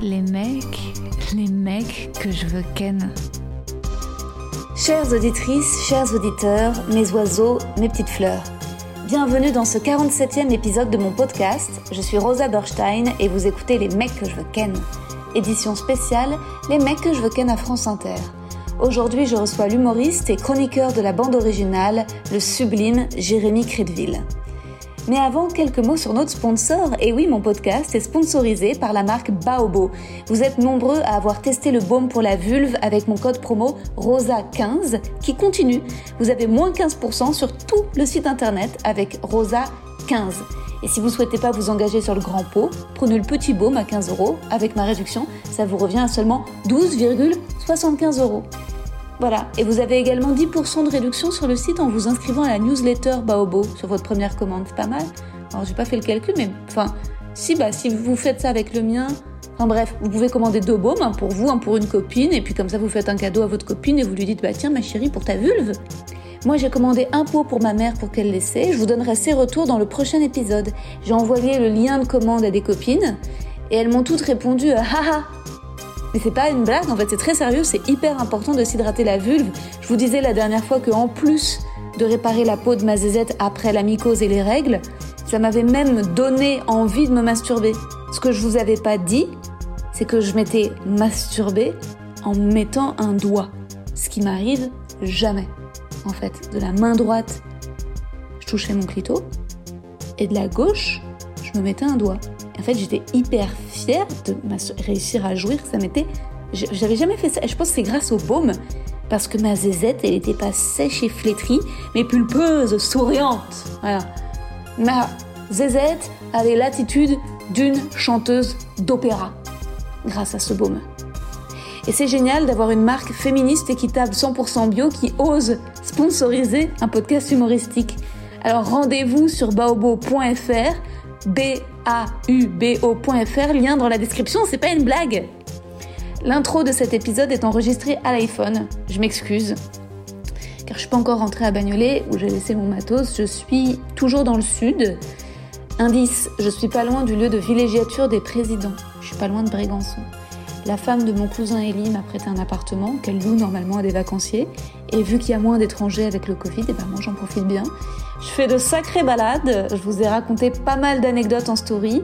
Les mecs, les mecs que je veux ken. Chères auditrices, chers auditeurs, mes oiseaux, mes petites fleurs. Bienvenue dans ce 47e épisode de mon podcast. Je suis Rosa Berstein et vous écoutez Les mecs que je veux ken. Édition spéciale Les mecs que je veux ken à France Inter. Aujourd'hui, je reçois l'humoriste et chroniqueur de la bande originale, le sublime Jérémy Crédville. Mais avant, quelques mots sur notre sponsor. Et oui, mon podcast est sponsorisé par la marque Baobo. Vous êtes nombreux à avoir testé le baume pour la vulve avec mon code promo ROSA15 qui continue. Vous avez moins 15% sur tout le site internet avec ROSA15. Et si vous souhaitez pas vous engager sur le grand pot, prenez le petit baume à 15 euros. Avec ma réduction, ça vous revient à seulement 12,75 euros. Voilà, et vous avez également 10% de réduction sur le site en vous inscrivant à la newsletter Baobo sur votre première commande. C'est pas mal Alors j'ai pas fait le calcul, mais enfin, si, bah, si vous faites ça avec le mien, enfin bref, vous pouvez commander deux baumes, un pour vous, un pour une copine, et puis comme ça vous faites un cadeau à votre copine et vous lui dites, bah tiens ma chérie, pour ta vulve. Moi j'ai commandé un pot pour ma mère pour qu'elle l'essaie, je vous donnerai ses retours dans le prochain épisode. J'ai envoyé le lien de commande à des copines, et elles m'ont toutes répondu, haha, mais c'est pas une blague, en fait, c'est très sérieux, c'est hyper important de s'hydrater la vulve. Je vous disais la dernière fois que en plus de réparer la peau de ma zézette après la mycose et les règles, ça m'avait même donné envie de me masturber. Ce que je vous avais pas dit, c'est que je m'étais masturbée en mettant un doigt. Ce qui m'arrive jamais. En fait, de la main droite, je touchais mon clito, et de la gauche, je me mettais un doigt. En fait, j'étais hyper fière de réussir à jouir. Ça m'était, j'avais jamais fait ça. Je pense que c'est grâce au baume, parce que ma zézette, elle était pas sèche et flétrie, mais pulpeuse, souriante. Voilà. Ma zézette avait l'attitude d'une chanteuse d'opéra, grâce à ce baume. Et c'est génial d'avoir une marque féministe équitable 100% bio qui ose sponsoriser un podcast humoristique. Alors rendez-vous sur baobo.fr B-A-U-B-O.fr, lien dans la description, c'est pas une blague. L'intro de cet épisode est enregistrée à l'iPhone. Je m'excuse. Car je suis pas encore rentrée à Bagnolet où j'ai laissé mon matos. Je suis toujours dans le sud. Indice, je suis pas loin du lieu de villégiature des présidents. Je suis pas loin de Brégançon. La femme de mon cousin Elie m'a prêté un appartement qu'elle loue normalement à des vacanciers. Et vu qu'il y a moins d'étrangers avec le Covid, et ben moi j'en profite bien. Je fais de sacrées balades. Je vous ai raconté pas mal d'anecdotes en story.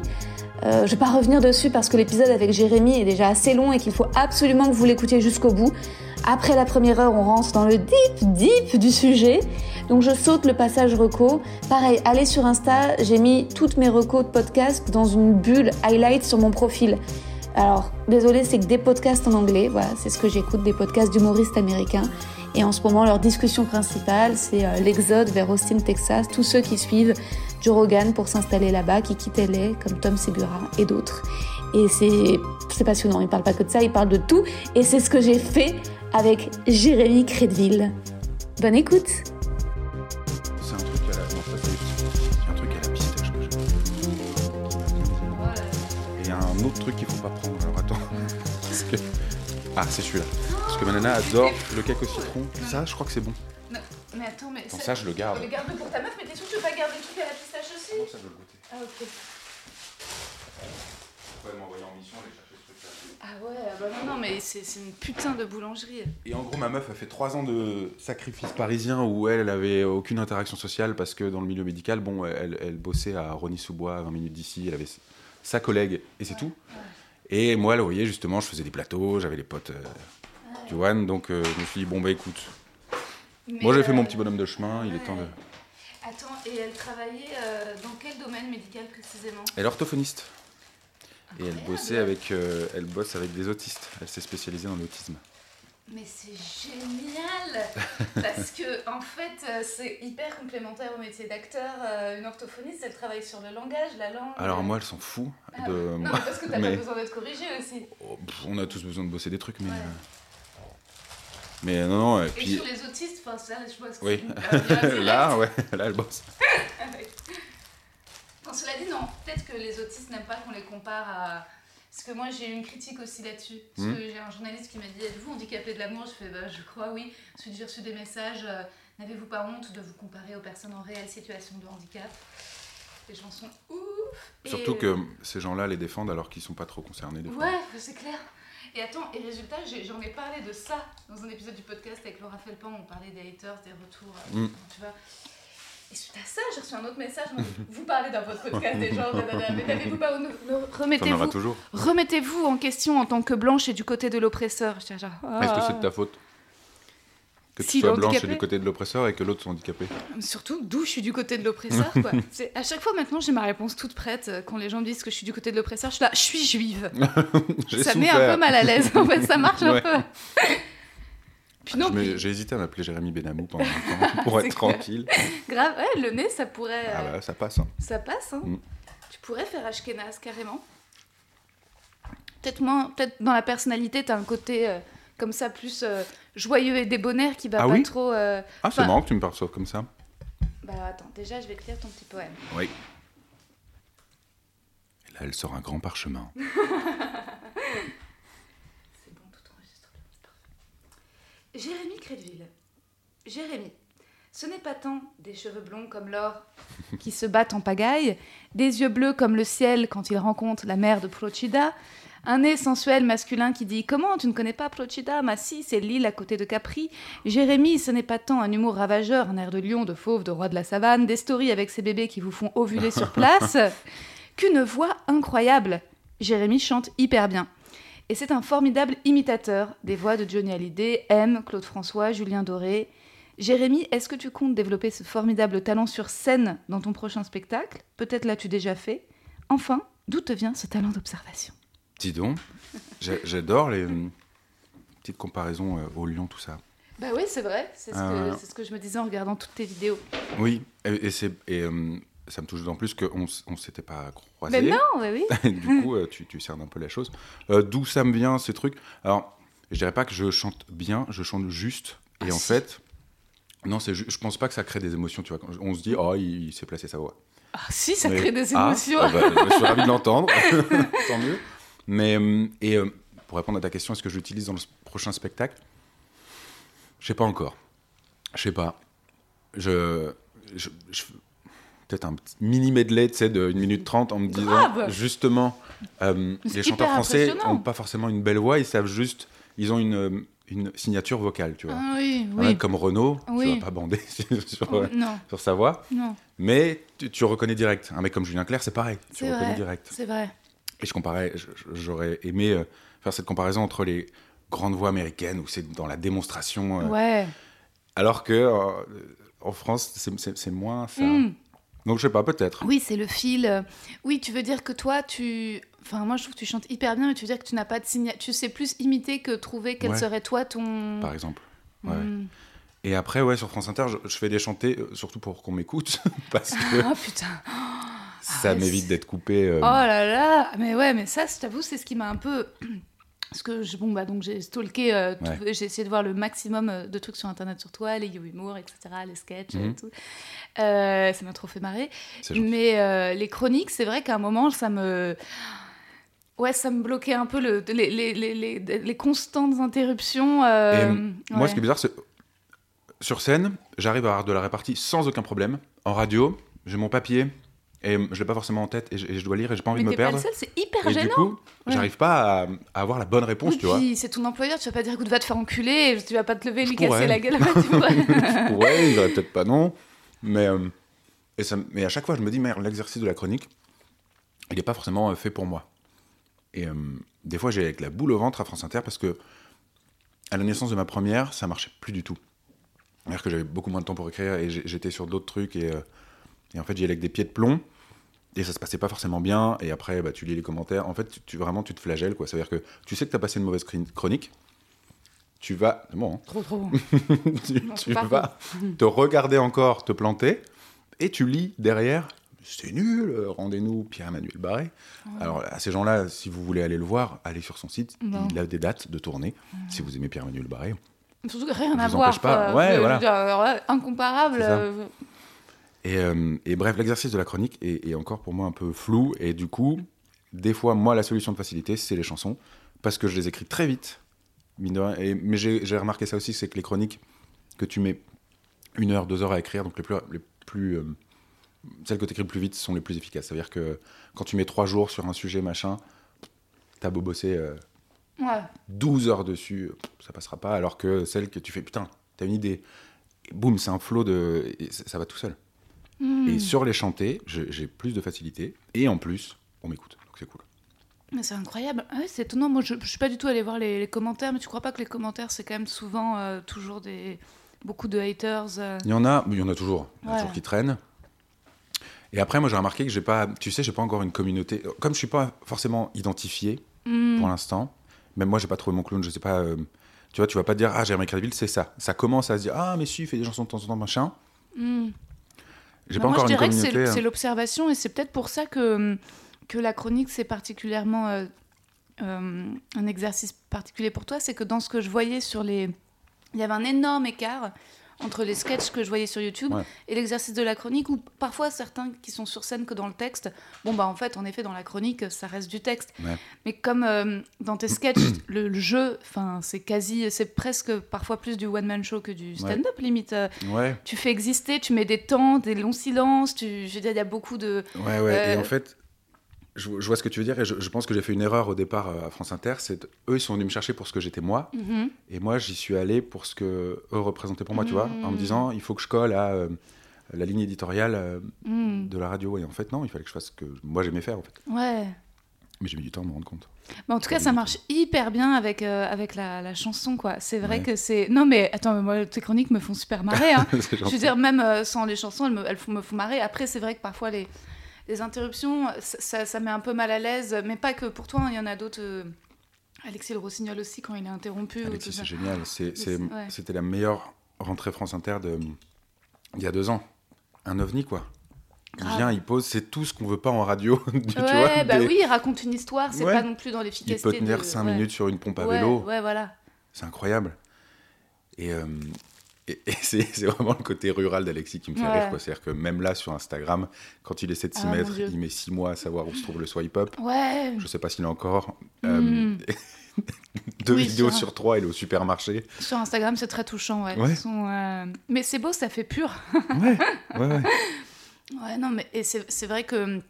Euh, je vais pas revenir dessus parce que l'épisode avec Jérémy est déjà assez long et qu'il faut absolument que vous l'écoutiez jusqu'au bout. Après la première heure, on rentre dans le deep, deep du sujet. Donc je saute le passage reco. Pareil, allez sur Insta, j'ai mis toutes mes recos de podcast dans une bulle highlight sur mon profil. Alors, désolé, c'est que des podcasts en anglais, c'est ce que j'écoute, des podcasts d'humoristes américains. Et en ce moment, leur discussion principale, c'est euh, l'exode vers Austin, Texas. Tous ceux qui suivent Joe Rogan pour s'installer là-bas, qui quittent LA, comme Tom Segura et d'autres. Et c'est passionnant. Ils parlent pas que de ça, ils parlent de tout. Et c'est ce que j'ai fait avec Jérémy Crédville. Bonne écoute. C'est un truc à la. Non, c'est un truc à la. Et il un autre truc qu'il faut pas prendre. Alors attends. Ah, c'est celui-là. Parce que ma nana adore le cake au citron. Ça, je crois que c'est bon. Mais attends, mais. Attends, ça, je le garde. Mais garde pour ta meuf, mais t'es sûr que tu veux pas garder le truc à la pistache aussi Comment ça, je veux le goûter Ah, ok. Pourquoi elle m'a envoyé en mission aller chercher ce truc-là Ah ouais, bah non, non, mais c'est une putain de boulangerie. Et en gros, ma meuf a fait trois ans de sacrifice parisien où elle, elle avait aucune interaction sociale parce que dans le milieu médical, bon, elle, elle bossait à Rony-sous-Bois, à 20 minutes d'ici, elle avait sa collègue et c'est tout. Et moi, vous voyez, justement, je faisais des plateaux, j'avais les potes euh, One, donc euh, je me suis dit, bon, bah écoute, Mais, moi j'ai fait euh, mon petit bonhomme de chemin, il est temps de. Attends, et elle travaillait euh, dans quel domaine médical précisément? Elle est orthophoniste. Et elle bossait avec, euh, elle bosse avec des autistes. Elle s'est spécialisée dans l'autisme. Mais c'est génial Parce que, en fait, c'est hyper complémentaire au métier d'acteur. Une orthophoniste, elle travaille sur le langage, la langue. Alors moi, elles s'en fout Ah de. Non, parce que t'as mais- pas besoin d'être corrigé aussi. Oh, pff, on a tous besoin de bosser des trucs, mais. Ouais. euh, Mais non, non, et Et puis. sur les autistes, enfin, ça, je vois ce que Oui. barrière là, ouais, là, elle bosse. Non, cela dit, non, peut-être que les autistes n'aiment pas qu'on les compare à. Parce que moi, j'ai eu une critique aussi là-dessus. Parce Hmm. que j'ai un journaliste qui m'a dit Êtes-vous handicapé de l'amour? Je fais bah, Je crois, oui. Ensuite, j'ai reçu des messages euh, N'avez-vous pas honte de vous comparer aux personnes en réelle situation de handicap? Les gens sont ouf Surtout euh, que ces gens-là les défendent alors qu'ils sont pas trop concernés des. Ouais, c'est clair. Et attends, et résultat, j'en ai, parlé de ça dans un épisode du podcast avec Laura Felpan, on parlait des haters, des retours, euh, Mm. tu vois. Et suite à ça, j'ai reçu un autre message, vous parlez dans votre podcast des gens, dadada, mais n'avez-vous pas, remettez-vous remettez-vous en question en tant que blanche et du côté de l'oppresseur. Est-ce que ah. c'est de ta faute Que tu sois blanche et du côté de l'oppresseur et que l'autre soit handicapé. Surtout, d'où je suis du côté de l'oppresseur, quoi. À chaque fois, maintenant, j'ai ma réponse toute prête. euh, Quand les gens me disent que je suis du côté de l'oppresseur, je suis là, je suis juive. Ça met un peu mal à l'aise, en fait, ça marche un peu. Puis non, puis- J'ai hésité à m'appeler Jérémy Benamou pendant un temps pour être tranquille. grave, ouais, le nez, ça pourrait. Ah euh, bah ça passe. hein. Ça passe, hein. Mm. Tu pourrais faire Ashkenaz carrément. Peut-être moins, peut-être dans la personnalité, t'as un côté euh, comme ça plus euh, joyeux et débonnaire qui va Ah pas oui trop. euh, Ah c'est Enfin- marrant que tu me perçoives comme ça. Bah attends, déjà je vais te lire ton petit poème. Oui. Et là elle sort un grand parchemin. C'est bon, tout enregistre. c'est parfait. Jérémy Crédville. Jérémy, ce n'est pas tant des cheveux blonds comme l'or qui se battent en pagaille, des yeux bleus comme le ciel quand il rencontre la mère de Procida, un nez sensuel masculin qui dit Comment tu ne connais pas Procida? Ma si, c'est l'île à côté de Capri. Jérémy, ce n'est pas tant un humour ravageur, un air de lion, de fauve, de roi de la savane, des stories avec ces bébés qui vous font ovuler sur place, qu'une voix incroyable. Jérémy chante hyper bien. Et c'est un formidable imitateur des voix de Johnny Hallyday, M, Claude François, Julien Doré. Jérémy, est-ce que tu comptes développer ce formidable talent sur scène dans ton prochain spectacle? Peut-être l'as-tu déjà fait Enfin, d'où te vient ce talent d'observation? Dis donc, j'a- j'adore les hum, petites comparaisons euh, au lion, tout ça. Bah oui, c'est vrai, c'est ce, Euh. que- c'est ce que je me disais en regardant toutes tes vidéos. Oui, et, et c'est hum, ça me touche d'autant plus qu'on on s'était pas croisés. Mais non, bah oui. Du coup, euh, tu, tu cernes un peu la chose. Euh, D'où ça me vient, ces trucs? Alors, je dirais pas que je chante bien, je chante juste. Et Ah, en si. fait, non, je pense pas que ça crée des émotions, tu vois. On se dit, oh, il, il s'est placé sa voix. Ah si, ça Mais- crée des Ah, émotions. ah bah, je suis ravi de l'entendre, tant mieux. Mais, hum, et euh, pour répondre à ta question, est-ce que je l'utilise dans le prochain spectacle? Je sais pas encore. Je sais pas. Je. je- je- Peut-être un petit mini medley, 1 minute 30 en me disant, Grave. justement, euh, les chanteurs français n'ont pas forcément une belle voix, ils savent juste, ils ont une, euh, une signature vocale, tu vois. Ah oui, Un mec oui. comme Renaud, Oui. tu vas pas bander sur, euh, Non, sur sa voix, non, mais tu, tu reconnais direct. Un mec comme Julien Clerc, c'est pareil, tu reconnais vrai. direct. c'est vrai. Et je comparais, j'aurais aimé euh, faire cette comparaison entre les grandes voix américaines où c'est dans la démonstration, euh, Ouais. alors que euh, en France c'est- moins ça. Mm. Donc je sais pas, peut-être. Oui, c'est le fil. Oui, tu veux dire que toi, tu. Enfin, moi, je trouve que tu chantes hyper bien, mais tu veux dire que tu n'as pas de signal. Tu sais plus imiter que trouver quel Ouais. serait toi ton. Par exemple. Ouais. Mm. Et après, ouais, sur France Inter, je, je fais des chantés, euh, surtout pour qu'on m'écoute, parce que Ah putain. Ça ouais, m'évite d'être coupé. euh, Oh là là. Mais ouais, mais ça, je t'avoue, c'est ce qui m'a un peu. Parce que je, bon, bah, donc j'ai stalké, euh, tout- Ouais. j'ai essayé de voir le maximum euh, de trucs sur internet sur toi, les You Humour, etc., les sketchs et Mhm. tout. Euh, ça m'a trop fait marrer. Mais les chroniques, c'est vrai qu'à un moment, ça me. Ouais, ça me bloquait un peu le, les, les, les, constantes interruptions. Moi, ce qui est bizarre, c'est sur scène, j'arrive à avoir de la répartie sans aucun problème. En radio, j'ai mon papier et je l'ai pas forcément en tête et je, et je dois lire et j'ai pas envie Mais de me perdre. c'est hyper Et gênant. du coup, Ouais. j'arrive pas à, à avoir la bonne réponse, Oui, tu vois. c'est ton employeur, tu vas pas dire écoute, va te faire enculer, tu vas pas te lever, Je lui pourrais. casser la gueule. Ouais, tu pourrais, il peut-être pas non. Mais, euh, et ça, mais à chaque fois, je me dis, merde, l'exercice de la chronique, il n'est pas forcément euh, fait pour moi. Et euh, des fois, j'ai avec la boule au ventre à France Inter parce que à la naissance de ma première, ça marchait plus du tout. C'est-à-dire que j'avais beaucoup moins de temps pour écrire et j'étais sur d'autres trucs et, euh, et en fait, j'y allais avec des pieds de plomb. Et ça se passait pas forcément bien. Et après, bah, tu lis les commentaires. En fait, tu, tu- vraiment, tu te flagelles. quoi. C'est-à-dire que tu sais que tu as passé une mauvaise chronique. tu vas. c'est Bon, hein. Trop, trop. tu, c'est tu vas te regarder encore te planter et tu lis derrière. C'est nul, euh, rendez-nous Pierre-Emmanuel Barré. Alors, à ces gens-là, si vous voulez aller le voir, allez sur son site. Non. Il a des dates de tournée. Si vous aimez Pierre-Emmanuel Barré, Surtout que rien à voir. pas. Ouais, voilà. dire, incomparable. C'est euh, Et, euh, et bref, l'exercice de la chronique est, est encore pour moi un peu flou. Et du coup, des fois, moi, la solution de facilité, c'est les chansons. Parce que je les écris très vite. mine de rien. Et- mais j'ai remarqué ça aussi, c'est que les chroniques que tu mets une heure, deux heures à écrire, donc les plus, les plus euh, celles que tu écris le plus vite sont les plus efficaces. C'est-à-dire que quand tu mets trois jours sur un sujet, machin, t'as beau bosser euh, Ouais. 12 heures dessus, ça passera pas. Alors que celles que tu fais, putain, t'as une idée, et boum, c'est un flot de. et ça va tout seul. Hmm. Et sur les chanter, j'ai plus de facilité. Et en plus, on m'écoute. Donc c'est cool. C'est incroyable. Ah ouais, c'est étonnant. Moi, je, je suis pas du tout allée voir les, les commentaires, mais tu crois pas que les commentaires, c'est quand même souvent euh, toujours des beaucoup de haters. euh. Il y en a, mais il y en a toujours. Il y en a toujours qui traînent. Et après, moi, j'ai remarqué que j'ai pas, tu sais, j'ai pas encore une communauté. Comme je suis pas forcément identifié Hmm. pour l'instant, même moi, j'ai pas trouvé mon clown. Je sais pas. euh, tu vois, tu vas pas dire, ah, Jérémy Crédville, c'est ça. Ça commence à se dire, ah, mais si, il fait des chansons de temps en temps, machin. Hmm. J'ai pas moi, encore je une dirais que c'est hein. l'observation et c'est peut-être pour ça que, que la chronique, c'est particulièrement euh, euh, un exercice particulier pour toi. C'est que dans ce que je voyais sur les. Il y avait un énorme écart entre les sketchs que je voyais sur YouTube Ouais. et l'exercice de la chronique, où parfois certains qui sont sur scène que dans le texte, bon bah en fait, en effet, dans la chronique, ça reste du texte. Ouais. Mais comme euh, dans tes sketchs, le, le jeu, enfin, c'est quasi, c'est presque parfois plus du one-man show que du stand-up limite. Euh, Ouais, tu fais exister, tu mets des temps, des longs silences, tu, je veux dire, il y a beaucoup de... ouais, ouais. Et Euh, en fait, je, je vois ce que tu veux dire. Et je, je pense que j'ai fait une erreur au départ euh, à France Inter. C'est eux, ils sont venus me chercher pour ce que j'étais moi. Mhm. Et moi, j'y suis allé pour ce que eux représentaient pour moi, tu vois, en me Mm. disant, il faut que je colle à euh, la ligne éditoriale euh, Mm. de la radio. Et en fait, non, il fallait que je fasse ce que moi j'aimais faire, en fait. Ouais. Mais j'ai mis du temps à me rendre compte. En tout cas, ça marche hyper bien avec, euh, avec la, la chanson, quoi. C'est vrai Ouais. que c'est... Non, mais attends, mais moi, tes chroniques me font super marrer, hein. Je veux dire, même euh, sans les chansons, elles me, elles font- me font marrer. Après, c'est vrai que parfois, les, les interruptions, ça, ça, ça met un peu mal à l'aise. Mais pas que pour toi, hein, il y en a d'autres... euh, Alexis Le Rossignol aussi, quand il est interrompu. Alexis, c'est génial. Ouais. C'était la meilleure rentrée France Inter de, il y a deux ans. Un ovni, quoi. Il vient, il pose, c'est tout ce qu'on veut pas en radio. tu Ouais, vois, bah des- oui, il raconte une histoire, c'est Ouais. pas non plus dans Il l'efficacité. peut tenir de- 5 ouais. minutes sur une pompe à vélo. Ouais, voilà. C'est incroyable. Et, euh, et, et c'est vraiment le côté rural d'Alexis qui me fait Ouais. rire. quoi. C'est-à-dire que même là, sur Instagram, quand il essaie de s'y Ah, mettre, il met 6 mois à savoir où se trouve le swipe up. Ouais. Je sais pas s'il a encore. Euh, Mm. deux Oui, vidéos sur- sur trois, il est au supermarché. Sur Instagram, c'est très touchant, ouais. Ouais. Ils sont, euh, Mais c'est beau, ça fait pur. Ouais, ouais, ouais. Ouais, non, mais c'est c'est vrai que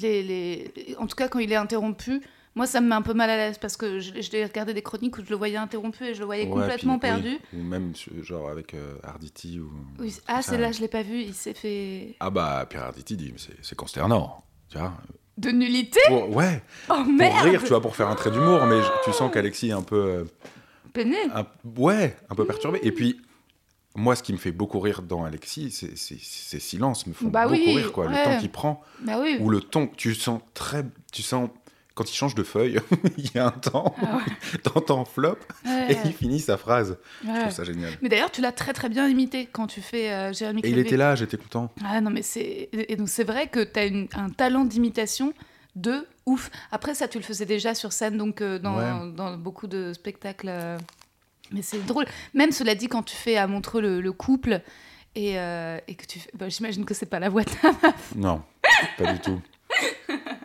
les, les... En tout cas, quand il est interrompu, moi, ça me met un peu mal à l'aise parce que l'ai regardé des chroniques où je le voyais interrompu et je le voyais Ouais, complètement puis- oui. perdu. Ou même genre avec euh, Arditi. Ou... Oui. Ah, ça. c'est là, je l'ai pas vu. Il s'est fait Ah bah, Pierre Arditi dit, mais c'est- consternant. Tu vois de nullité? Pour- ouais, Oh pour merde. rire, tu vois, pour faire un trait d'humour, mais je- tu sens qu'Alexis est un peu. euh, Peiné. un- ouais, un peu perturbé. Et puis, moi, ce qui me fait beaucoup rire dans Alexis, c'est ces silences me font Bah beaucoup oui, rire, quoi. ouais. Le temps qu'il prend, Bah oui. ou le ton, tu sens très. Tu sens. Quand il change de feuille, il y a un temps, Ah t'entends flop, Ouais. et il finit sa phrase. Je Ouais. trouve ça génial. Mais d'ailleurs, tu l'as très très bien imité quand tu fais euh, Jérémy Et il était là, j'étais content. Ah non, mais c'est. Et donc, c'est vrai que tu as un talent d'imitation de ouf. Après, ça, tu le faisais déjà sur scène, donc euh, dans, Ouais. dans beaucoup de spectacles. euh, Mais c'est drôle. Même cela dit, quand tu fais à Montreux le, le couple et, euh, et que tu fais. bah, J'imagine que c'est pas la voix de ta Non, pas du tout.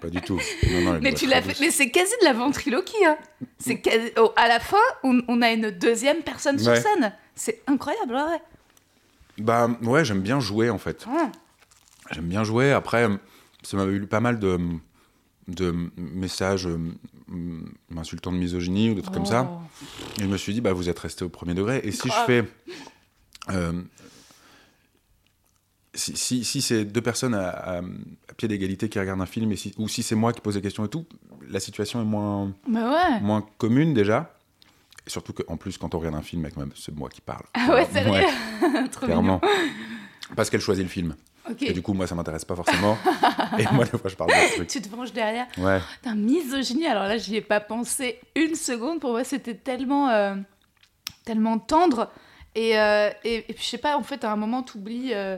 Pas du tout. Non, non, elle Mais tu l'as fait. c'est quasi de la ventriloquie. Hein. C'est quasi- oh, à la fin, on, on a une deuxième personne sur scène. C'est incroyable, ouais. Bah ouais, j'aime bien jouer en fait. Ouais. J'aime bien jouer. Après, ça m'avait eu pas mal de, de messages euh, m'insultant de misogynie ou des trucs comme ça. Oh. Et je me suis dit, bah vous êtes resté au premier degré. Et si Grave. je fais. euh, si, si, si c'est deux personnes à, à- à pied d'égalité qui regardent un film, et si, ou si c'est moi qui pose des questions et tout, la situation est moins, Bah ouais. moins commune déjà. Et surtout qu'en plus, quand on regarde un film, c'est moi qui parle. Ah ouais, sérieux Trop clairement. Parce qu'elle choisit le film. Et du coup, moi, ça m'intéresse pas forcément. et moi, des fois, je parle de trucs. Tu te penches derrière. Ouais. Putain, misogynie, alors là, j'y ai pas pensé une seconde. Pour moi, c'était tellement. euh, tellement tendre. Et, euh, et, et puis, je sais pas, en fait, à un moment, t'oublies. euh,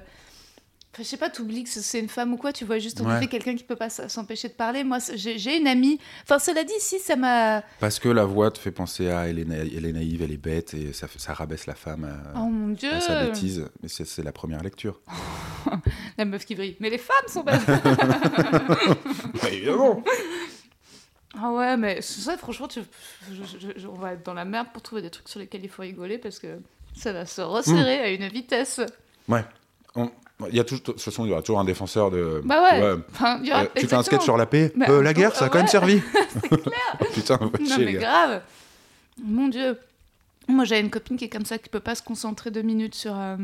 Enfin, je sais pas, t'oublies que c'est une femme ou quoi, tu vois juste en Ouais. effet quelqu'un qui peut pas s'empêcher de parler. Moi, j'ai une amie. Enfin, cela dit, si ça m'a. Parce que la voix te fait penser à elle est, na- elle est naïve, elle est bête, et ça, rabaisse la femme à, Oh mon dieu! à sa bêtise. Mais c'est la première lecture. La meuf qui brille. Mais les femmes sont belles! évidemment Ah ouais, mais c'est ça, franchement, tu... je- je- je- on va être dans la merde pour trouver des trucs sur lesquels il faut rigoler parce que ça va se resserrer à une vitesse. Ouais. On- Il y a toujours, de toute façon, il y aura toujours un défenseur de. Bah ouais. Ouais. Enfin, il y aura- Euh, tu fais un sketch sur la paix Bah, Euh, La guerre, ça a quand même ouais. servi Putain, va Non, mais grave. Mon Dieu. Moi, j'ai une copine qui est comme ça, qui peut pas se concentrer deux minutes sur, euh,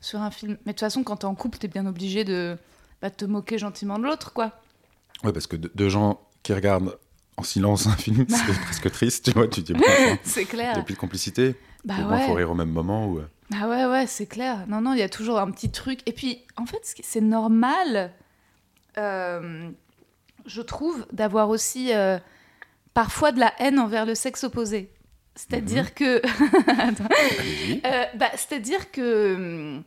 sur un film. Mais de toute façon, quand t'es en couple, t'es bien obligé de bah, te moquer gentiment de l'autre, quoi. Ouais, parce que de- deux gens qui regardent en silence un film, c'est presque triste, tu vois. Tu te dis, bon, C'est il n'y clair. a plus de complicité. Bah Au moins, faut ouais. rire au même moment. Ou... Ah ouais, ouais, c'est clair. Non, non, il y a toujours un petit truc. Et puis, en fait, c'est normal, euh, je trouve, d'avoir aussi euh, parfois de la haine envers le sexe opposé. C'est-à-dire que... Attends. Allez-y. Euh, bah, C'est-à-dire que hum,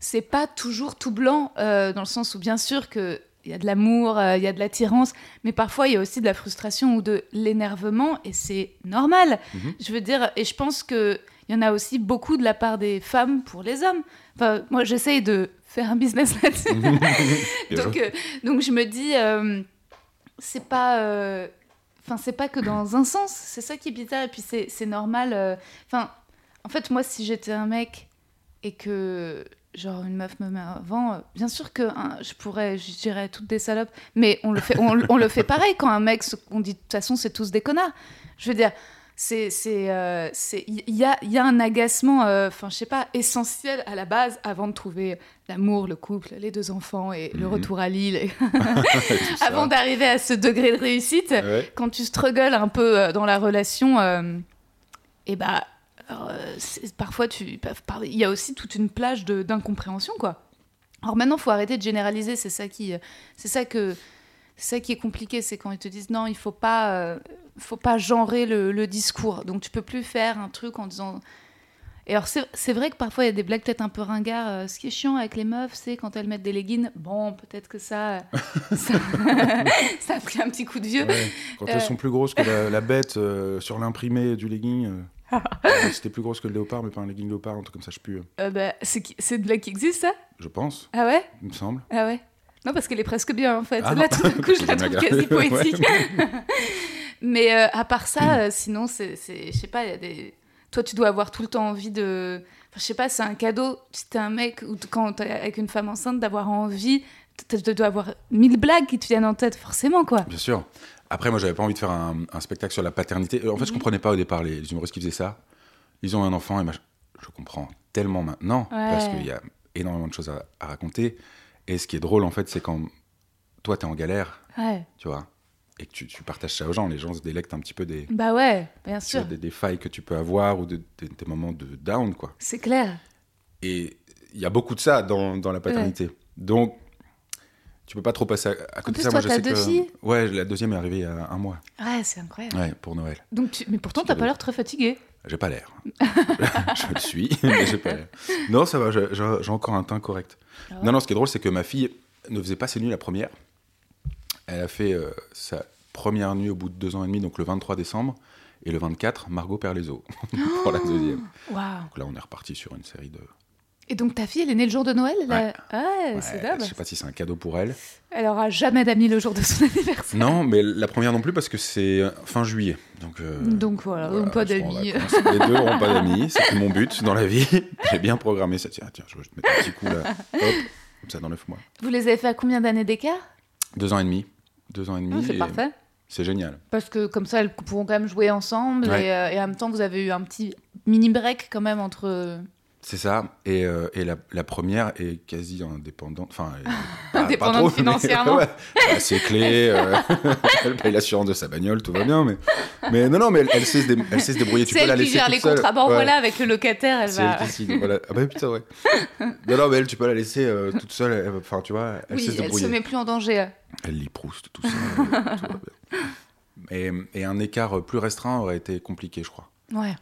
c'est pas toujours tout blanc, dans le sens où bien sûr que il y a de l'amour, il y a de l'attirance, mais parfois il y a aussi de la frustration ou de l'énervement, et c'est normal. Mhm. Je veux dire, et je pense que il y en a aussi beaucoup de la part des femmes pour les hommes. Enfin, moi, j'essaye de faire un business là-dessus. Donc, euh, donc je me dis, euh, c'est pas, euh, enfin c'est pas que dans un sens. C'est ça qui est bizarre. Et puis c'est normal. euh, Enfin, en fait, moi, si j'étais un mec et que genre une meuf me met avant, euh, bien sûr que hein, je pourrais, je dirais toutes des salopes. Mais on le fait, on, on le fait pareil quand un mec, on dit de toute façon, c'est tous des connards. Je veux dire. C'est, c'est, euh, c'est, il y a, il y a un agacement, euh, enfin, je sais pas, essentiel à la base avant de trouver l'amour, le couple, les deux enfants et le Mhm. retour à Lille. et- avant d'arriver à ce degré de réussite, Ouais. quand tu struggles un peu euh, dans la relation, euh, et bah, parfois tu, par- il y a aussi toute une plage de- d'incompréhension, quoi. Alors maintenant, faut arrêter de généraliser. C'est ça qui, c'est ça que, ça qui est compliqué, c'est quand ils te disent non, il faut pas, euh, faut pas genrer le, le discours. Donc tu peux plus faire un truc en disant. Et alors c'est c'est vrai que parfois il y a des blagues peut-être un peu ringards. euh, ce qui est chiant avec les meufs, c'est quand elles mettent des leggings. Bon, peut-être que ça, euh, ça, ça a pris un petit coup de vieux. Ouais. Quand Euh. elles sont plus grosses que la, la bête euh, sur l'imprimé du legging. euh, euh, C'était plus grosse que le léopard, mais pas un legging léopard, un truc comme ça, je sais plus. euh, Euh, bah, c'est qui- c'est de blague qui existe ça? Je pense, Ah ouais? Il me semble. Ah ouais? Non, parce qu'elle est presque bien en fait. Ah Là, tout d'un coup, je la trouve quasi poétique. Mais euh, à part ça, euh, sinon, c'est, je sais pas, il y a des. Toi, tu dois avoir tout le temps envie de. Enfin, je sais pas, c'est un cadeau si t'es un mec ou quand t'es avec une femme enceinte d'avoir envie. Tu dois avoir mille blagues qui te viennent en tête, forcément, quoi. Bien sûr. Après, moi, j'avais pas envie de faire un, un spectacle sur la paternité. Euh, En fait, je Mhm. comprenais pas au départ les, les humoristes qui faisaient ça. Ils ont un enfant et je comprends tellement maintenant parce qu'il y a énormément de choses à, à raconter. Et ce qui est drôle, en fait, c'est quand toi, t'es en galère, Ouais. tu vois, et que tu, tu partages ça aux gens. Les gens se délectent un petit peu des, Bah ouais, bien sûr. vois, des, des failles que tu peux avoir ou de- des- des moments de down, quoi. C'est clair. Et il y a beaucoup de ça dans, dans la paternité. Donc, tu peux pas trop passer à, à côté de ça. toi, je sais deux que- filles? Ouais, la deuxième est arrivée il y a un mois. Ouais, c'est incroyable. Ouais, pour Noël. Donc, tu... Mais pourtant, t'as pas l'air très fatigué. J'ai pas l'air. je le suis, mais j'ai pas l'air. Non, ça va, j'ai- encore un teint correct. Ah ouais non, non, ce qui est drôle, c'est que ma fille ne faisait pas ses nuits la première. Elle a fait euh, sa première nuit au bout de deux ans et demi, donc le 23 décembre. Et le 24, Margot perd les os pour la deuxième. Waouh. Donc là, on est reparti sur une série de. Et donc, ta fille, elle est née le jour de Noël Ouais, Ouais, c'est dingue. je sais pas si c'est un cadeau pour elle. Elle aura jamais d'amis le jour de son anniversaire. Non, mais la première non plus parce que c'est euh, fin juillet. Donc, euh, Donc voilà, pas d'amis. Les deux n'auront pas d'amis. C'était mon but dans la vie. J'ai bien programmé ça. Tiens, tiens, je vais te mettre un petit coup là. Hop, comme ça dans neuf mois. Vous les avez fait à combien d'années d'écart? Deux ans et demi. Deux ans et demi. Ah, C'est et parfait. C'est génial. Parce que comme ça, elles pourront quand même jouer ensemble. Ouais. Et, euh, et en même temps, vous avez eu un petit mini break quand même entre. C'est ça. Et, euh, et la, la première est quasi indépendante. Enfin, elle pas- Indépendante trop, mais- financièrement. ouais. Elle a ses clés. euh, elle paye l'assurance de sa bagnole, tout va bien. Mais, mais non, non, mais elle, elle sait, se dé- elle sait se débrouiller. Tu C'est peux la elle qui laisser gère toute les seule. contrats. Bon, Ouais. voilà, avec le locataire, elle C'est va. elle qui voilà. Ah bah putain, ouais. non, non, mais elle, tu peux la laisser euh, toute seule. elle- Enfin, tu vois, elle oui, sait se elle débrouiller. se met plus en danger. Elle lit Proust, tout ça. tout va bien. et, et un écart plus restreint aurait été compliqué, je crois. Ouais.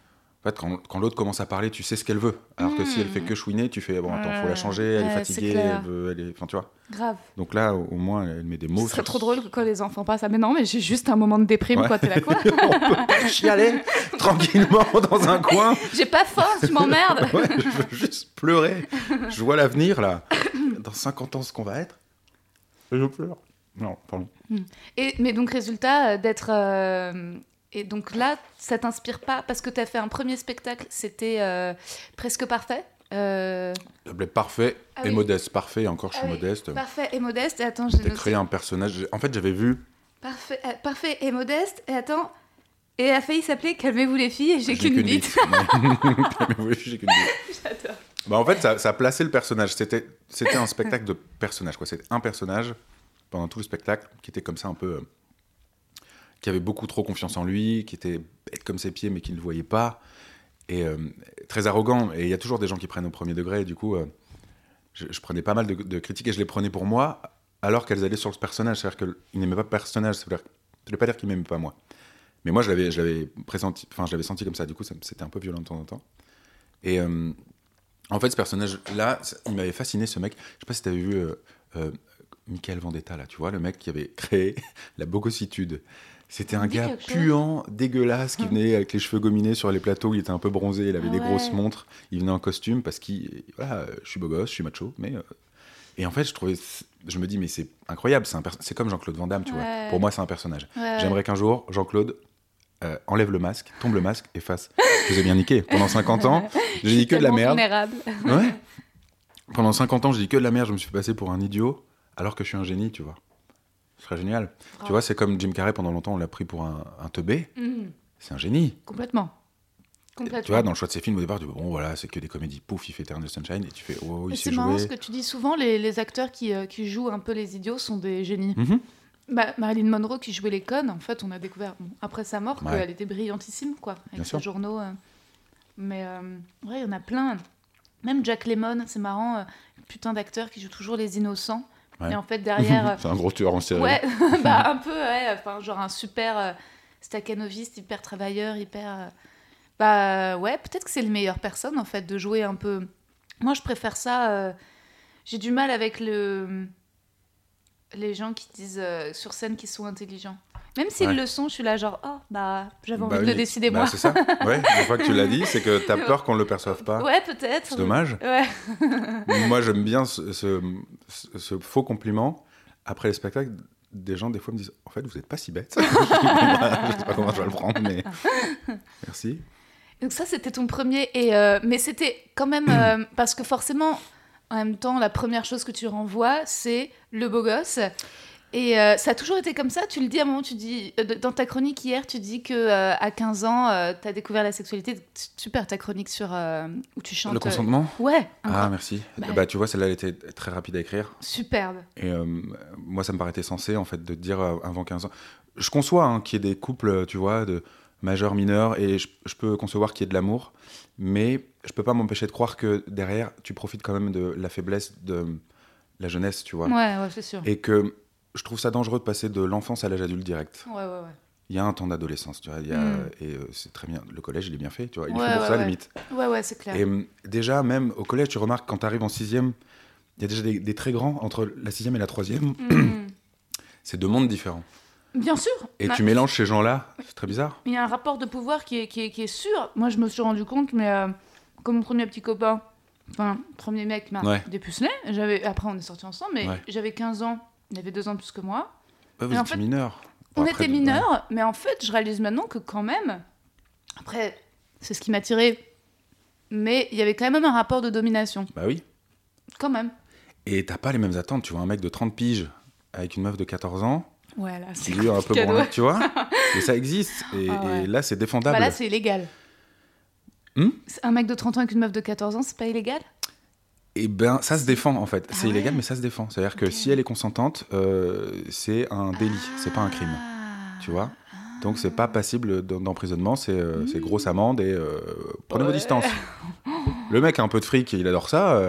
Fait, quand, quand l'autre commence à parler, tu sais ce qu'elle veut. Alors que si elle fait que chouiner, tu fais bon, attends, faut la changer, elle Ouais, est c'est fatiguée, elle veut, elle est, enfin, tu vois. Grave. Donc là, au au moins, elle met des mots. Ce serait sur- trop drôle quand les enfants passent. Ah, mais non, mais j'ai juste un moment de déprime, Ouais. quoi. T'es là, quoi On peut pas chialer tranquillement dans un coin. J'ai pas faim, tu m'emmerdes. Ouais, je veux juste pleurer. Je vois l'avenir là. Dans 50 ans, ce qu'on va être. Et je pleure. Non, pardon. Et, mais donc, résultat, euh, d'être. euh, Et donc là, ça t'inspire pas parce que t'as fait un premier spectacle, c'était euh, presque parfait. Euh, Ça s'appelait Parfait Ah et oui. modeste. Parfait, et encore je suis Ah oui, modeste. Parfait et modeste. Et attends, j'ai créé un personnage. En fait, j'avais vu. Parfait, euh, parfait et modeste. Et attends. Et a failli s'appeler Calmez-vous les filles et j'ai qu'une bite. Ouais. Mais oui, j'ai qu'une bite. J'adore. Bah, en fait, ça, ça plaçait le personnage. C'était, c'était un spectacle de personnage. Quoi. C'était un personnage pendant tout le spectacle qui était comme ça un peu. Qui avait beaucoup trop confiance en lui, qui était bête comme ses pieds mais qui ne le voyait pas. Et euh, très arrogant. Et il y a toujours des gens qui prennent au premier degré. Du coup, euh, je, prenais pas mal de, critiques et je les prenais pour moi alors qu'elles allaient sur le personnage. C'est-à-dire qu'il n'aimait pas le personnage. Ça ça veut pas dire qu'il m'aimait pas moi. Mais moi, je l'avais, je l'avais pressenti, enfin, je l'avais senti comme ça. Du coup, c'était un peu violent de temps en temps. Et euh, en fait, ce personnage-là, il m'avait fasciné, ce mec. Je sais pas si tu avais vu Michael Vendetta, là, tu vois, le mec qui avait créé la bogossitude. C'était un gars puant, dégueulasse, qui venait avec les cheveux gominés sur les plateaux, il était un peu bronzé, il avait Ah des ouais. grosses montres, il venait en costume parce qu'il, voilà, euh, je suis beau gosse, je suis macho, mais... euh, Et en fait, je trouvais, je me dis, mais c'est incroyable, c'est, comme Jean-Claude Van Damme, tu Ouais. vois. Pour moi, c'est un personnage. Ouais. J'aimerais qu'un jour, Jean-Claude euh, enlève le masque, tombe le masque et fasse. Je vous ai bien niqué. Pendant 50 ans, j'ai dit que de la merde. vulnérable. Ouais. Pendant 50 ans, j'ai dit que de la merde, je me suis passé pour un idiot, alors que je suis un génie, tu vois. Serait génial. Tu vois, c'est comme Jim Carrey, pendant longtemps, on l'a pris pour un, un teubé. Mhm. C'est un génie. Complètement. Complètement. Tu vois, dans le choix de ses films, au départ, tu dis, bon, voilà, c'est que des comédies. Pouf, il fait Eternal Sunshine, et tu fais, oh, il c'est sait marrant jouer. ce que tu dis souvent, les, les acteurs qui, euh, qui jouent un peu les idiots sont des génies. Mhm. Bah, Marilyn Monroe qui jouait les connes, en fait, on a découvert bon, après sa mort Ouais. qu'elle était brillantissime, quoi, avec Bien ses sûr. journaux. euh. Mais euh, ouais, il y en a plein. Même Jack Lemmon, c'est marrant, euh, putain d'acteur qui joue toujours les innocents. Ouais. Et en fait, derrière. euh, c'est un gros tueur en série. ouais, bah, un peu, ouais, enfin, genre un super euh, staccanoviste, hyper travailleur, hyper. euh, bah ouais, peut-être que c'est le meilleur personne, en fait, de jouer un peu. Moi, je préfère ça. euh, J'ai du mal avec le les gens qui disent euh, sur scène qu'ils sont intelligents. Même s'ils Ouais. le sont, je suis là genre oh bah j'avais envie Bah de oui. le décider Bah, moi. c'est ça. Ouais, une fois que tu l'as dit, c'est que t'as peur qu'on le perçoive pas. Ouais peut-être. C'est dommage. Ouais. Moi, j'aime bien ce, ce- ce- ce faux compliment. Après les spectacles, des gens, des fois, me disent En fait, vous n'êtes pas si bête. je sais pas comment je vais le prendre, mais. Merci. Donc ça c'était ton premier et euh, mais c'était quand même euh, parce que forcément en même temps la première chose que tu renvoies c'est le beau gosse. Et euh, ça a toujours été comme ça? Tu le dis à un moment, tu dis euh, dans ta chronique hier, tu dis que euh, à 15 ans, tu as découvert la sexualité. Super ta chronique sur où tu chantes. Le consentement? Ouais. Ah, merci. Bah. Bah, tu vois, celle-là, elle était très rapide à écrire. Superbe. Et moi, ça me paraissait sensé, en fait, de te dire avant 15 ans. Je conçois hein, qu'il y ait des couples, tu vois, de majeurs, mineurs, et je, je peux concevoir qu'il y ait de l'amour, mais je peux pas m'empêcher de croire que derrière, tu profites quand même de la faiblesse de la jeunesse, tu vois. Ouais, ouais, c'est sûr. Et que je trouve ça dangereux de passer de l'enfance à l'âge adulte direct. Ouais, ouais, ouais. Il y a un temps d'adolescence, tu vois. il y a- Mm. Et euh, c'est très bien. Le collège, il est bien fait, tu vois. Il est fait pour ça, limite. Ouais, ouais, c'est clair. Et hum, déjà, même au collège, tu remarques quand tu arrives en sixième, il y a déjà des, des très grands entre la sixième et la troisième. Mhm. C'est deux mondes différents. Bien sûr. Et Bah, tu mélanges ces gens-là, c'est très bizarre. Il y a un rapport de pouvoir qui est, qui est, qui est sûr. Moi, je me suis rendu compte, mais euh, comme mon premier petit copain, enfin, premier mec m'a Ouais. dépucelé. Après, on est sortis ensemble, mais Ouais. j'avais 15 ans. Il avait deux ans de plus que moi. Ouais, vous Et en étiez fait, mineurs. On Bon, après, était ouais. mineurs, mais en fait, je réalise maintenant que quand même, après, c'est ce qui m'a tiré, mais il y avait quand même un rapport de domination, Bah oui. quand même. Et t'as pas les mêmes attentes. Tu vois un mec de 30 piges avec une meuf de 14 ans, Ouais, là, c'est un peu branlé, tu vois. Et ça existe. Et, Ah ouais. et là, c'est défendable. Bah là, c'est illégal. Hmm? Un mec de 30 ans avec une meuf de 14 ans, c'est pas illégal? Et ben, ça se défend en fait. Ah c'est illégal, mais ça se défend. C'est-à-dire que si elle est consentante, euh, c'est un délit, c'est pas un crime. Ah. Tu vois? Donc c'est pas passible d'emprisonnement, c'est euh, grosse amende et euh, prenez vos distances. Le mec a un peu de fric et il adore ça,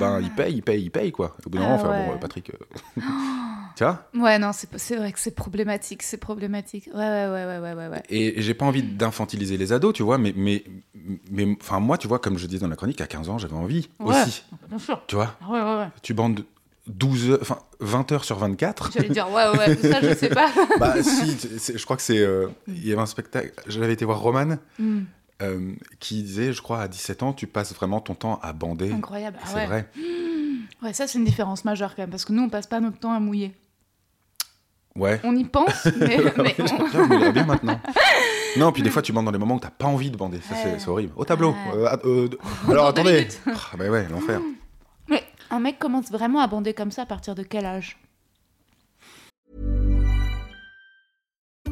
ben il paye, il paye, il paye quoi. Au bout d'un Ah moment, enfin, bon, Patrick, tu vois Ouais, non, c'est c'est vrai que c'est problématique, c'est problématique. Ouais, ouais, ouais, ouais, ouais, ouais. ouais. Et, et j'ai pas envie d'infantiliser les ados, tu vois, mais, mais, mais enfin, moi, tu vois, comme je dis dans la chronique, à 15 ans, j'avais envie Ouais. aussi. Bien sûr. Tu vois, Ouais, ouais, ouais. tu bandes 12 heures, enfin 20 heures sur 24. J'allais dire, ouais, ouais, ça, je sais pas. bah si, je crois que c'est. euh, Il y avait un spectacle, j'avais été voir Roman, Hmm, euh, qui disait, je crois, à 17 ans, tu passes vraiment ton temps à bander. incroyable. Ah C'est ouais. vrai. Ouais, ça, c'est une différence majeure quand même, parce que nous, on passe pas notre temps à mouiller. Ouais. On y pense, mais, mais on- bien maintenant. Non, puis des fois tu bandes dans des moments où t'as pas envie de bander. Ça, c'est- Ouais. c'est horrible. Au tableau. Euh, euh, alors attendez. Ah, bah ouais, l'enfer. Mais un mec commence vraiment à bander comme ça à partir de quel âge?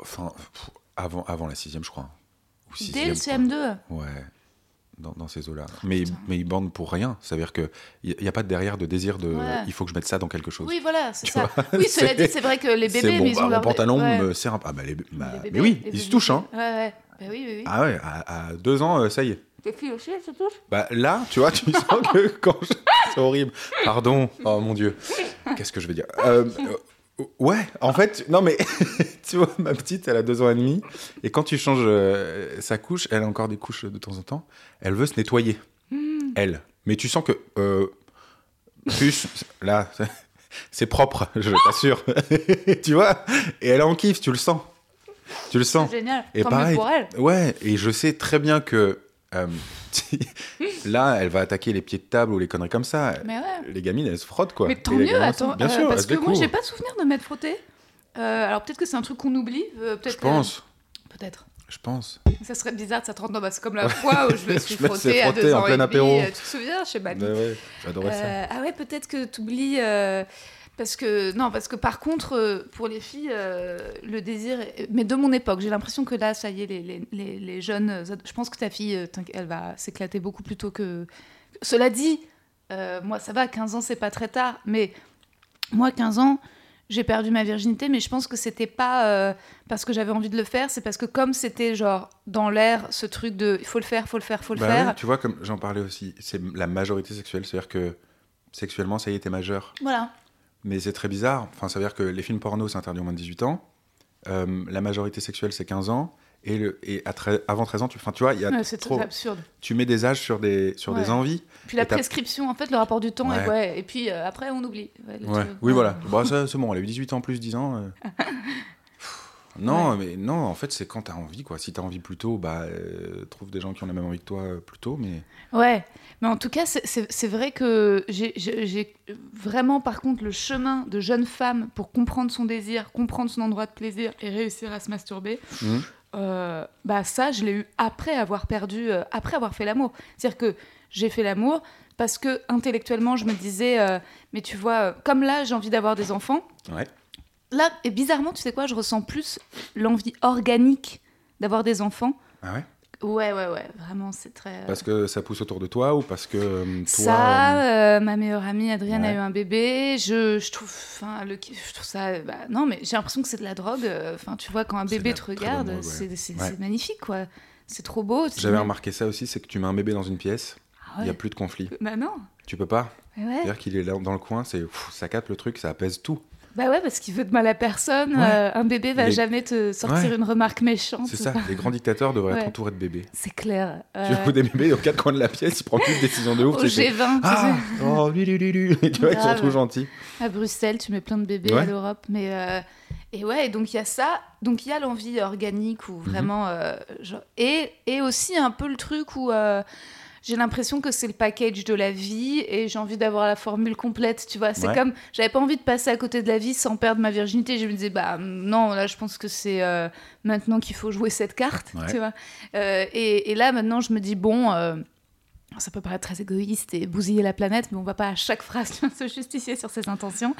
Enfin, pff, avant, avant la sixième, je crois. Ou Dès le sixième, CM2 quoi. Ouais. Dans, dans ces eaux-là. Mais, mais ils bandent pour rien. Ça veut dire qu'il n'y a, y a pas de derrière de désir de. Ouais. Il faut que je mette ça dans quelque chose. Oui, voilà, c'est Tu ça. vois, oui, cela c'est- dit, c'est vrai que les C'est bébés, bon, mais ils bah, ont mon leur... pantalon ouais. me sert un Ah, bah, les, bah, Les mais oui, les ils se bébés. touchent, hein. Ouais, ouais. Bah oui, oui, oui. Ah ouais, à, à deux ans, euh, ça y est. Tes filles aussi, elles se touchent? Bah là, tu vois, tu sens que quand je... C'est horrible. Pardon. Oh mon Dieu. Qu'est-ce que je vais dire? Euh, euh, Ouais, en fait, non mais, tu vois, ma petite, elle a deux ans et demi, et quand tu changes euh, sa couche, elle a encore des couches de temps en temps, elle veut se nettoyer, elle. Mais tu sens que, euh, plus, là, c'est propre, je t'assure. tu vois Et elle en kiffe, tu le sens. Tu le sens. C'est génial. Et Tant pareil, pour elle. ouais, et je sais très bien que euh, là, elle va attaquer les pieds de table ou les conneries comme ça. Mais ouais. Les gamines, elles se frottent quoi. Mais tant mieux, attends. Bien euh, sûr, parce que moi, j'ai pas de souvenir de m'être frottée. Euh, alors peut-être que c'est un truc qu'on oublie. euh, peut-être Je pense, Peut-être. je pense. Ça serait bizarre de s'attendre dans bah, c'est comme la fois où je me suis Je frottée à deux en ans plein et demi. apéro. Tu te souviens Je sais pas. Ouais, j'adorais ça. Ah ouais, peut-être que tu oublies. Parce que non, parce que par contre, euh, pour les filles, euh, le désir. est- Mais de mon époque, j'ai l'impression que là, ça y est, les, les, les, les jeunes. euh, Je pense que ta fille, elle va s'éclater beaucoup plus tôt que. Cela dit, euh, moi, ça va. 15 ans, c'est pas très tard. Mais moi, 15 ans. J'ai perdu ma virginité, mais je pense que c'était pas euh, parce que j'avais envie de le faire, c'est parce que comme c'était genre dans l'air ce truc de il faut le faire, faut le faire, faut le Bah faire. tu vois, comme j'en parlais aussi, c'est la majorité sexuelle, c'est-à-dire que sexuellement, ça y est, t'es majeur. Voilà. Mais c'est très bizarre. Enfin, ça veut dire que les films porno, c'est interdit au moins de 18 ans. Euh, la majorité sexuelle, c'est 15 ans. Et, le, et à tre- avant 13 ans, tu, enfin, tu vois, il y a Ouais, c'est trop. absurde. Tu mets des âges sur des, sur des envies. Puis la prescription, en fait, le rapport du temps, Ouais. et, puis euh, après, on oublie. Oui, voilà. Bon, ça, c'est bon, elle a eu 18 ans plus 10 ans. euh. Non, mais non, en fait, c'est quand t'as envie, quoi. Si t'as envie plus tôt, bah, trouve des gens qui ont la même envie que toi plus tôt, mais... Ouais, mais en tout cas, c'est- vrai que j'ai- vraiment, par contre, le chemin de jeune femme pour comprendre son désir, comprendre son endroit de plaisir et réussir à se masturber, Mhm. euh, bah ça, je l'ai eu après avoir perdu, euh, après avoir fait l'amour. C'est-à-dire que j'ai fait l'amour parce que intellectuellement, je me disais, euh, mais tu vois, comme là, j'ai envie d'avoir des enfants. Ouais. Là, et bizarrement, tu sais quoi, je ressens plus l'envie organique d'avoir des enfants. Ah ouais? Ouais, ouais, ouais, vraiment, c'est très. euh, Parce que ça pousse autour de toi ou parce que euh, toi... ça, euh, euh, ma meilleure amie Adrienne a eu un bébé. Je, je trouve, enfin, le, je trouve ça. bah, non, mais j'ai l'impression que c'est de la drogue. Enfin, tu vois, quand un bébé te regarde, ouais. c'est Ouais. magnifique, quoi. C'est trop beau. J'avais remarqué ça aussi, c'est que tu mets un bébé dans une pièce, Ah il n'y a plus de conflit. Bah non. Tu peux pas. C'est-à-dire qu'il est là dans le coin, c'est ça capte le truc, ça apaise tout. Bah ouais, parce qu'il veut de mal à personne. Ouais. euh, un bébé va Les- jamais te sortir Ouais. une remarque méchante. C'est ça, les grands dictateurs devraient Ouais. être entourés de bébés. C'est clair. Tu Euh, vois des bébés aux quatre coins de la pièce, ils prennent plus de décisions de ouf. au tu sais, G20, tu Ah. Oh, lui, lui, lui, lui. Tu vois, ils sont trop gentils. À Bruxelles, tu mets plein de bébés à l'Europe, mais euh, et ouais, donc il y a ça, donc il y a l'envie organique Mhm. ou vraiment euh, genre- et et aussi un peu le truc où euh, j'ai l'impression que c'est le package de la vie et j'ai envie d'avoir la formule complète, tu vois. C'est Ouais. comme j'avais pas envie de passer à côté de la vie sans perdre ma virginité. Je me disais bah non, là je pense que c'est euh, maintenant qu'il faut jouer cette carte, Ouais. tu vois. Euh, et, et là maintenant je me dis bon. euh, ça peut paraître très égoïste et bousiller la planète, mais on va pas à chaque phrase se justifier sur ses intentions.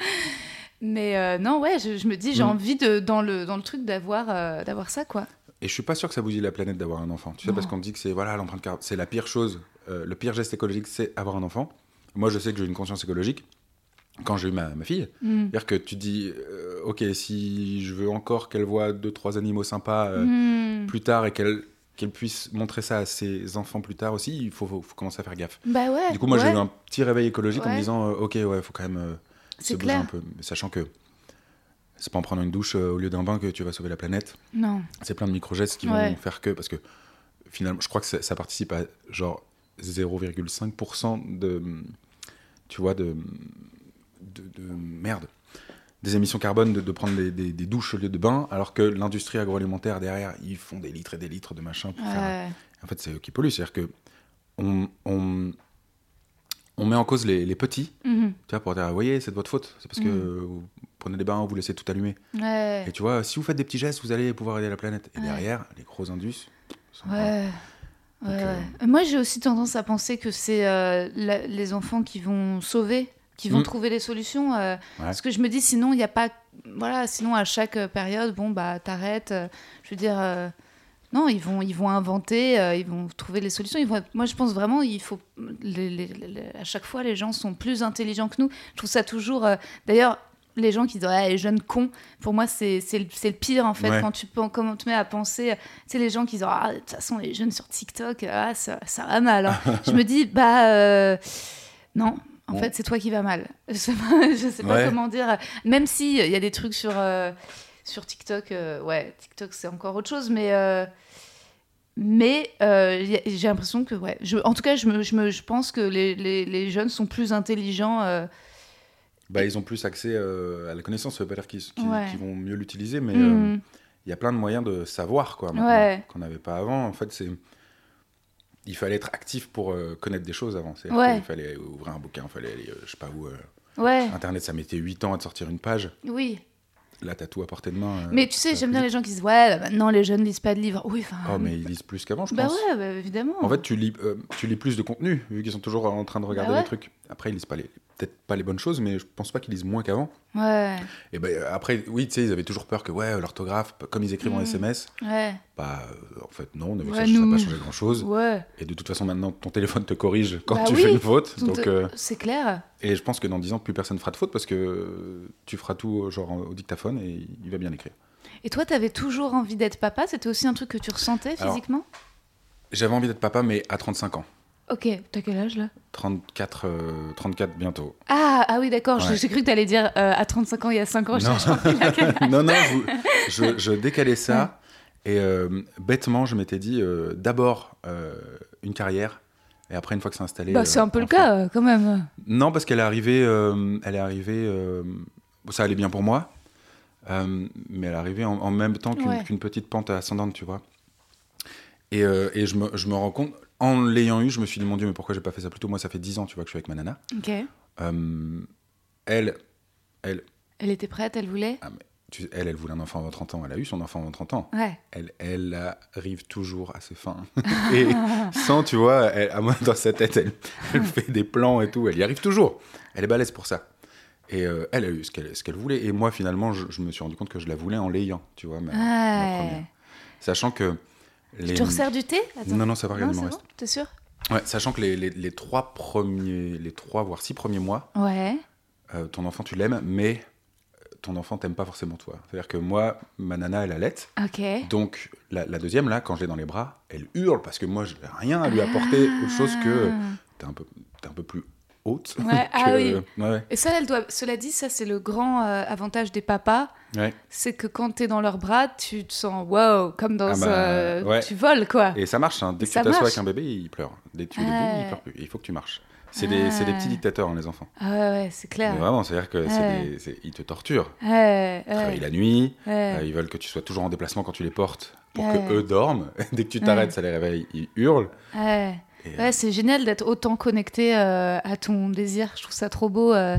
Mais non, ouais, je, je me dis, j'ai Mm. envie de, dans, le, dans le truc d'avoir d'avoir ça, quoi. Et je suis pas sûr que ça bousille la planète d'avoir un enfant. Tu sais, parce qu'on dit que c'est voilà l'empreinte carbone, c'est la pire chose, euh, le pire geste écologique, c'est avoir un enfant. Moi, je sais que j'ai une conscience écologique quand j'ai eu ma, ma fille. Mm. C'est-à-dire que tu dis, euh, ok, si je veux encore qu'elle voit deux trois animaux sympas euh, Mm. plus tard et qu'elle qu'elle puisse montrer ça à ses enfants plus tard aussi, il faut, faut, faut commencer à faire gaffe. Bah ouais. Du coup, moi, j'ai eu un petit réveil écologique en me disant, ok, ouais, faut quand même se bouger clair. un peu, sachant que c'est pas en prenant une douche euh, au lieu d'un bain que tu vas sauver la planète. Non. C'est plein de micro-gestes qui Ouais. vont faire que, parce que finalement, je crois que ça, ça participe à genre 0,5% de, tu vois, de, de, de- merde, des émissions carbone de, de prendre des, des- des douches au lieu de bains, alors que l'industrie agroalimentaire derrière, ils font des litres et des litres de machin pour faire. En fait, c'est eux qui polluent, c'est-à-dire que on, on, on met en cause les, les petits, Mhm. tu vois, pour dire, vous voyez, c'est de votre faute, c'est parce que vous prenez des bains, vous laissez tout allumer. Ouais. Et tu vois, si vous faites des petits gestes, vous allez pouvoir aider la planète. Et Ouais. derrière, les gros indus. sont- Ouais. Donc, euh. Moi, j'ai aussi tendance à penser que c'est euh, les enfants qui vont sauver, qui vont Mm. trouver les solutions. euh, Parce que je me dis, sinon, il n'y a pas. Voilà, sinon, à chaque période, bon, bah, t'arrêtes. je veux dire. Euh, non, ils vont, ils vont inventer, euh, ils vont trouver les solutions. Ils vont, moi, je pense vraiment, il faut. les- les- les- à chaque fois, les gens sont plus intelligents que nous. Je trouve ça toujours. euh, D'ailleurs, les gens qui disent ah, les jeunes cons, pour moi, c'est c'est le, c'est le pire en fait. Ouais. Quand tu on te met à penser, tu sais, les gens qui disent ah, de toute façon, les jeunes sur TikTok, ah, ça, ça va mal. hein. je me dis, bah. euh, non. En Bon. fait, c'est toi qui vas mal. Je sais pas, je sais pas comment dire. Même si il y a des trucs sur, euh, sur TikTok, euh, ouais, TikTok c'est encore autre chose, mais euh, mais euh, j'ai l'impression que ouais, je, en tout cas, je, me, je, me, je pense que les, les, les jeunes sont plus intelligents. Bah, ils ont plus accès à la connaissance, ça veut pas dire qu'ils Ouais. vont mieux l'utiliser, mais mm, il y a plein de moyens de savoir, quoi, Ouais. qu'on n'avait pas avant. En fait, c'est. Il fallait être actif pour euh, connaître des choses avant. Ouais. qu'il fallait ouvrir un bouquin, il fallait aller, euh, je sais pas où. euh, ouais, Internet, ça mettait 8 ans à te sortir une page. oui. Là, t'as tout à portée de main. euh, Mais tu sais, ça j'aime bien les gens qui disent ouais, bah, maintenant les jeunes lisent pas de livres. Oui, enfin. Oh, mais ils lisent plus qu'avant, je bah pense. ouais, bah, évidemment. En fait, tu lis, euh, tu lis plus de contenu, vu qu'ils sont toujours en train de regarder Bah ouais. les trucs. Après, ils lisent pas les, peut-être pas les bonnes choses, mais je pense pas qu'ils lisent moins qu'avant. ouais, Et ben après, oui, tu sais, ils avaient toujours peur que ouais, l'orthographe, comme ils écrivent en. SMS, ouais, bah euh, en fait non, on a vu que ça n'a pas changé grand chose. ouais. Et de toute façon, maintenant, ton téléphone te corrige quand Bah tu oui, fais une faute. Donc, euh, C'est clair. et je pense que dans 10 ans, plus personne fera de faute parce que tu feras tout euh, genre au dictaphone et il va bien écrire. Et toi, t'avais toujours envie d'être papa? C'était aussi un truc que tu ressentais physiquement? J'avais envie d'être papa, mais à 35 ans. Ok, t'as quel âge là 34, euh, 34 bientôt. ah, ah oui, d'accord, j'ai- Ouais. j'ai cru que t'allais dire euh, à 35 ans, il y a 5 ans, Non. non, non, je, je- je décalais ça. Et euh, bêtement, je m'étais dit euh, d'abord une carrière. Et après, une fois que c'est installé. Bah, c'est un peu le cas, quand même. Non, parce qu'elle est arrivée. elle est arrivée. ça allait bien pour moi. mais elle est arrivée en, en même temps qu'une Ouais. petite pente ascendante, tu vois. Et, et je, me, je me rends compte, en l'ayant eu, je me suis dit, mon Dieu, mais pourquoi j'ai pas fait ça plus tôt? Moi, ça fait 10 ans, tu vois, que je suis avec ma nana. Ok. Euh, elle, elle, Elle était prête, elle voulait? Ah, mais tu- elle, elle voulait un enfant avant 30 ans. Elle a eu son enfant avant 30 ans. Ouais. Elle, elle arrive toujours à ses fins. et sans, tu vois, elle, à moi, dans sa tête, elle, elle fait des plans et tout. Elle y arrive toujours. Elle est balèze pour ça. Et euh, elle a eu ce qu'elle voulait. Et moi, finalement, je, je me suis rendu compte que je la voulais en l'ayant, tu vois, ma, ma Ouais. première. Sachant que... Les... Tu resserres du thé? Attends. Non, non, ça va, regarde, il m'en reste. bon? T'es sûr? Ouais, sachant que les, les, les trois premiers, les trois, voire six premiers mois, Ouais. euh, ton enfant, tu l'aimes, mais euh, ton enfant t'aime pas forcément toi. C'est-à-dire que moi, ma nana, elle allait. Ok. Donc, la, la deuxième, là, quand je l'ai dans les bras, elle hurle parce que moi, je n'ai rien à lui apporter autre chose que t'es un peu, t'es un peu plus haute. Ah. Ouais, que- ah oui. Ouais, ouais. Et ça, elle doit... cela dit, ça, c'est le grand euh, avantage des papas. Ouais. C'est que quand t'es dans leurs bras, tu te sens wow, comme dans. Ah bah, euh. Tu voles, quoi. Et ça marche, hein. dès que Ça tu t'assois avec un bébé, il pleure. Dès que tu es debout, il pleure plus. Il faut que tu marches. C'est des, des petits Ouais. dictateurs, hein, les enfants. Ah ouais, ouais, c'est clair. Mais vraiment, c'est-à-dire c'est Ouais. te torturent. Ouais, Ils réveillent la nuit, euh, ils veulent que tu sois toujours en déplacement quand tu les portes pour que eux dorment. Dès que tu t'arrêtes, ça les réveille, ils hurlent. Ouais. C'est génial d'être autant connecté euh, à ton désir. Je trouve ça trop beau. euh.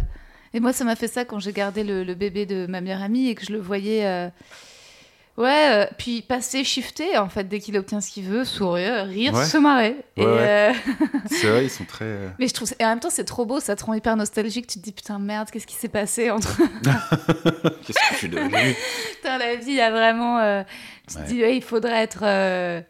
Et moi, ça m'a fait ça quand j'ai gardé le, le bébé de ma meilleure amie et que je le voyais. euh, Ouais, euh, puis passer, shifter, en fait, dès qu'il obtient ce qu'il veut, sourire, rire, Ouais. se marrer. et, Ouais, ouais. euh, C'est vrai, ils sont très. euh, Mais je trouve, et en même temps, c'est trop beau, ça te rend hyper nostalgique. Tu te dis, putain, merde, qu'est-ce qui s'est passé entre. Qu'est-ce que je suis devenu Putain, la vie, il y a vraiment. euh, tu te Ouais. dis, ouais, il faudrait être. euh,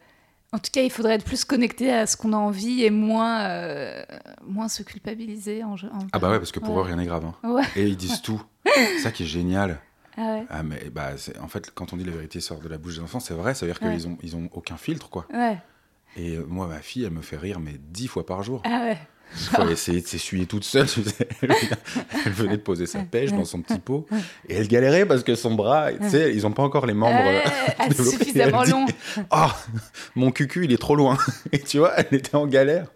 En tout cas, il faudrait être plus connecté à ce qu'on a envie et moins, euh, moins se culpabiliser. En, en- Ah bah ouais, parce que pour Ouais. eux, rien n'est grave. hein. Ouais. Et ils disent tout. C'est ça qui est génial. Ah ouais. Ah mais bah en fait quand on dit la vérité sort de la bouche des enfants, c'est vrai, ça veut dire qu'ils ont ils ont aucun filtre quoi. Ouais. Et euh, moi ma fille, elle me fait rire mais dix fois par jour. Ah ouais. Il faut essayer de s'essuyer toute seule. Elle elle venait de poser sa pêche dans son petit pot et elle galérait parce que son bras, tu sais, ils ont pas encore les membres euh, ah, suffisamment Elle dit, long. Oh, mon cucu, il est trop loin. Et tu vois, elle était en galère.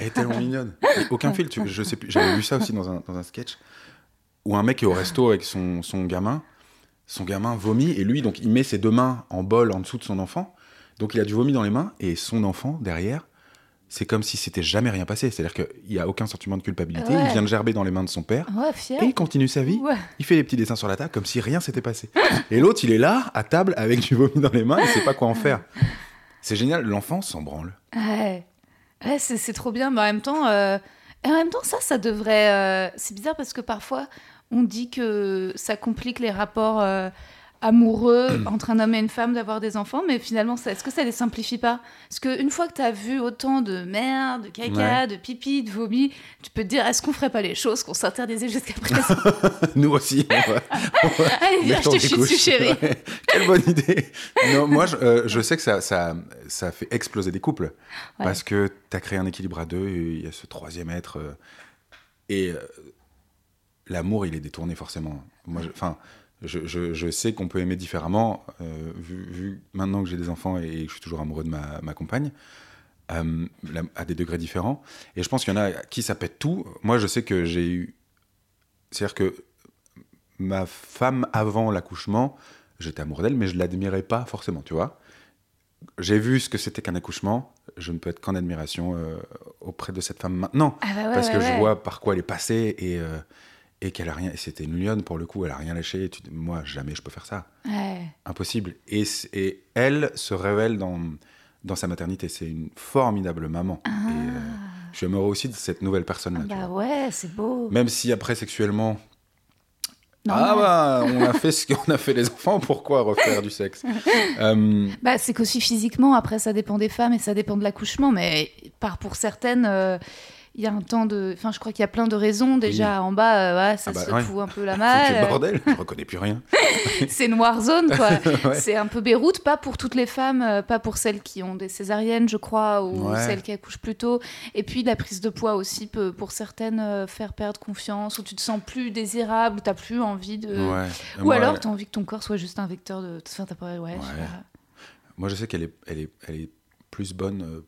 Elle est tellement mignonne. Et aucun fil. Tu, je sais plus. J'avais vu ça aussi dans un, dans un sketch où un mec est au resto avec son, son gamin. Son gamin vomit et lui, donc, il met ses deux mains en bol en dessous de son enfant. Donc, il a du vomi dans les mains et son enfant derrière. C'est comme si c'était jamais rien passé. C'est-à-dire qu'il n'y a aucun sentiment de culpabilité. Ouais. Il vient de gerber dans les mains de son père. Ouais, fier. Et il continue sa vie. Ouais. Il fait des petits dessins sur la table comme si rien s'était passé. Et l'autre, il est là, à table, avec du vomi dans les mains, il sait pas quoi en faire. C'est génial, l'enfant s'en branle. Ouais, ouais c'est, trop bien, mais en même temps, euh, et en même temps, ça, ça devrait. euh, c'est bizarre parce que parfois, on dit que ça complique les rapports euh, amoureux entre un homme et une femme d'avoir des enfants, mais finalement, est-ce que ça les simplifie pas? Parce qu'une fois que tu as vu autant de merde, de caca, Ouais. de pipi, de vomi, tu peux te dire est-ce qu'on ferait pas les choses qu'on s'interdisait jusqu'à présent? Nous aussi. on va- on va Allez, viens, je te chie dessus, chérie. Ouais. Quelle bonne idée. Non, moi, je, euh, je sais que ça, ça, ça fait exploser des couples. Parce que tu as créé un équilibre à deux, et il y a ce troisième être. euh, et euh, l'amour, il est détourné forcément. Moi, enfin. Je, je- je sais qu'on peut aimer différemment, euh, vu, vu maintenant que j'ai des enfants et que je suis toujours amoureux de ma, ma compagne, euh, à des degrés différents. Et je pense qu'il y en a à qui ça pète tout. Moi, je sais que j'ai eu. C'est-à-dire que ma femme, avant l'accouchement, j'étais amoureux d'elle, mais je l'admirais pas forcément, tu vois. J'ai vu ce que c'était qu'un accouchement. Je ne peux être qu'en admiration euh, auprès de cette femme maintenant. Ah bah ouais, parce ouais, que je vois par quoi elle est passée et, euh, et qu'elle a rien. C'était une lionne pour le coup, elle a rien lâché. Et tu dis, moi, jamais je peux faire ça. Ouais. Impossible. Et, et elle se révèle dans, dans sa maternité. C'est une formidable maman. Et euh, je suis amoureux aussi de cette nouvelle personne-là. Ah. Bah ouais, c'est beau. Même si après, sexuellement, ah bah, on a fait ce qu'on a fait les enfants, pourquoi refaire du sexe? Euh, Bah, c'est qu'aussi physiquement, après, ça dépend des femmes et ça dépend de l'accouchement, mais par pour certaines, euh, il y a un temps de. Enfin, je crois qu'il y a plein de raisons. Déjà, en bas, euh, ouais, ça Ah bah, se ouais. fout un peu la C'est malle. le bordel, je reconnais plus rien. c'est noire zone, quoi. Ouais. C'est un peu Beyrouth, pas pour toutes les femmes, euh, pas pour celles qui ont des césariennes, je crois, ou celles qui accouchent plus tôt. Et puis, la prise de poids aussi peut, pour certaines, euh, faire perdre confiance, ou tu te sens plus désirable, ou t'as plus envie de. Ou Moi, alors, t'as envie que ton corps soit juste un vecteur de. Enfin, t'as pas. Ouais, je sais Ouais. pas. Moi, je sais qu'elle est, elle est, elle est plus bonne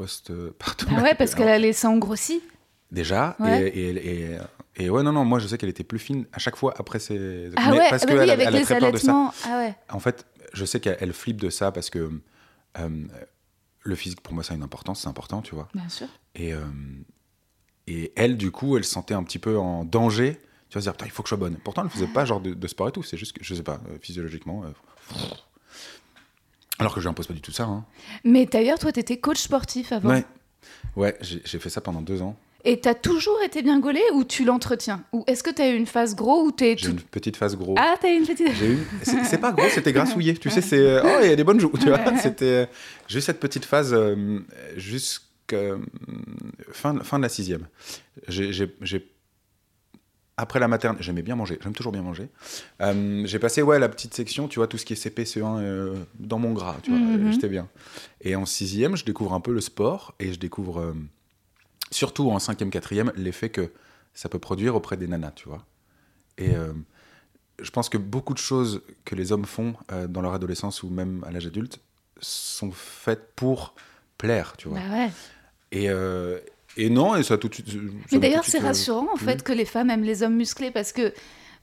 euh, post-partum. Ah ouais, parce qu'elle a les seins grossis. Déjà, Ouais. et, et, elle- et, et ouais, non, non, moi, je sais qu'elle était plus fine à chaque fois après ses. Ah Mais ouais, parce ah bah qu'elle oui, a- avec elle a les très peur de ça. Ah ouais. En fait, je sais qu'elle elle flippe de ça parce que euh, le physique, pour moi, ça a une importance, c'est important, tu vois. Bien sûr. Et, euh, et elle, du coup, elle se sentait un petit peu en danger. Tu vas se dire, putain, il faut que je sois bonne. Pourtant, elle ne faisait pas genre de, de sport et tout. C'est juste que, je sais pas, euh, physiologiquement. euh, Alors que je n'impose pas du tout ça. Hein. Mais d'ailleurs, toi, t'étais coach sportif avant. Ouais, ouais j'ai fait ça pendant deux ans. Et t'as toujours été bien gaulé ou tu l'entretiens? Ou est-ce que t'as eu une phase gros ou t'es J'ai tout... une petite phase gros. Ah, t'as eu une petite... J'ai eu. C'est pas gros, c'était grassouillé. Tu sais, c'est. euh, Oh, il y a des bonnes joues. Tu vois, c'était. euh, eu cette petite phase euh, jusqu'à fin, fin de la sixième. J'ai- Après la maternelle, j'aimais bien manger, j'aime toujours bien manger. Euh, j'ai passé ouais, la petite section, tu vois, tout ce qui est CP, CE1 euh, dans mon gras, tu vois, Mhm. euh, j'étais bien. Et en sixième, je découvre un peu le sport et je découvre, euh, surtout en cinquième, quatrième, l'effet que ça peut produire auprès des nanas, tu vois. Et je pense que beaucoup de choses que les hommes font dans leur adolescence ou même à l'âge adulte sont faites pour plaire, tu vois. Bah ouais. Et, et non, et ça a tout de suite. Mais d'ailleurs, c'est euh, rassurant en fait que les femmes aiment les hommes musclés parce que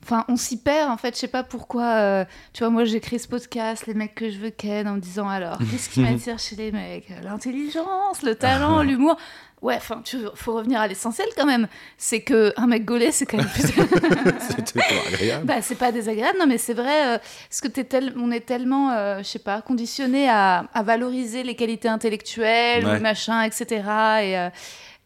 Enfin, on s'y perd en fait. Je sais pas pourquoi. euh, tu vois, moi créé ce podcast, les mecs que je veux ken, en me disant alors, qu'est-ce qui m'attire chez les mecs? L'intelligence, le talent, l'humour. Ouais, enfin, tu faut revenir à l'essentiel quand même. C'est que un mec gaulé, c'est quand même plus. Pas agréable. Bah, c'est pas désagréable, non, mais c'est vrai, euh, parce que t'es tel- on est tellement, euh, je sais pas, conditionné à, à valoriser les qualités intellectuelles, Ouais. ou machin, etc. Et, euh,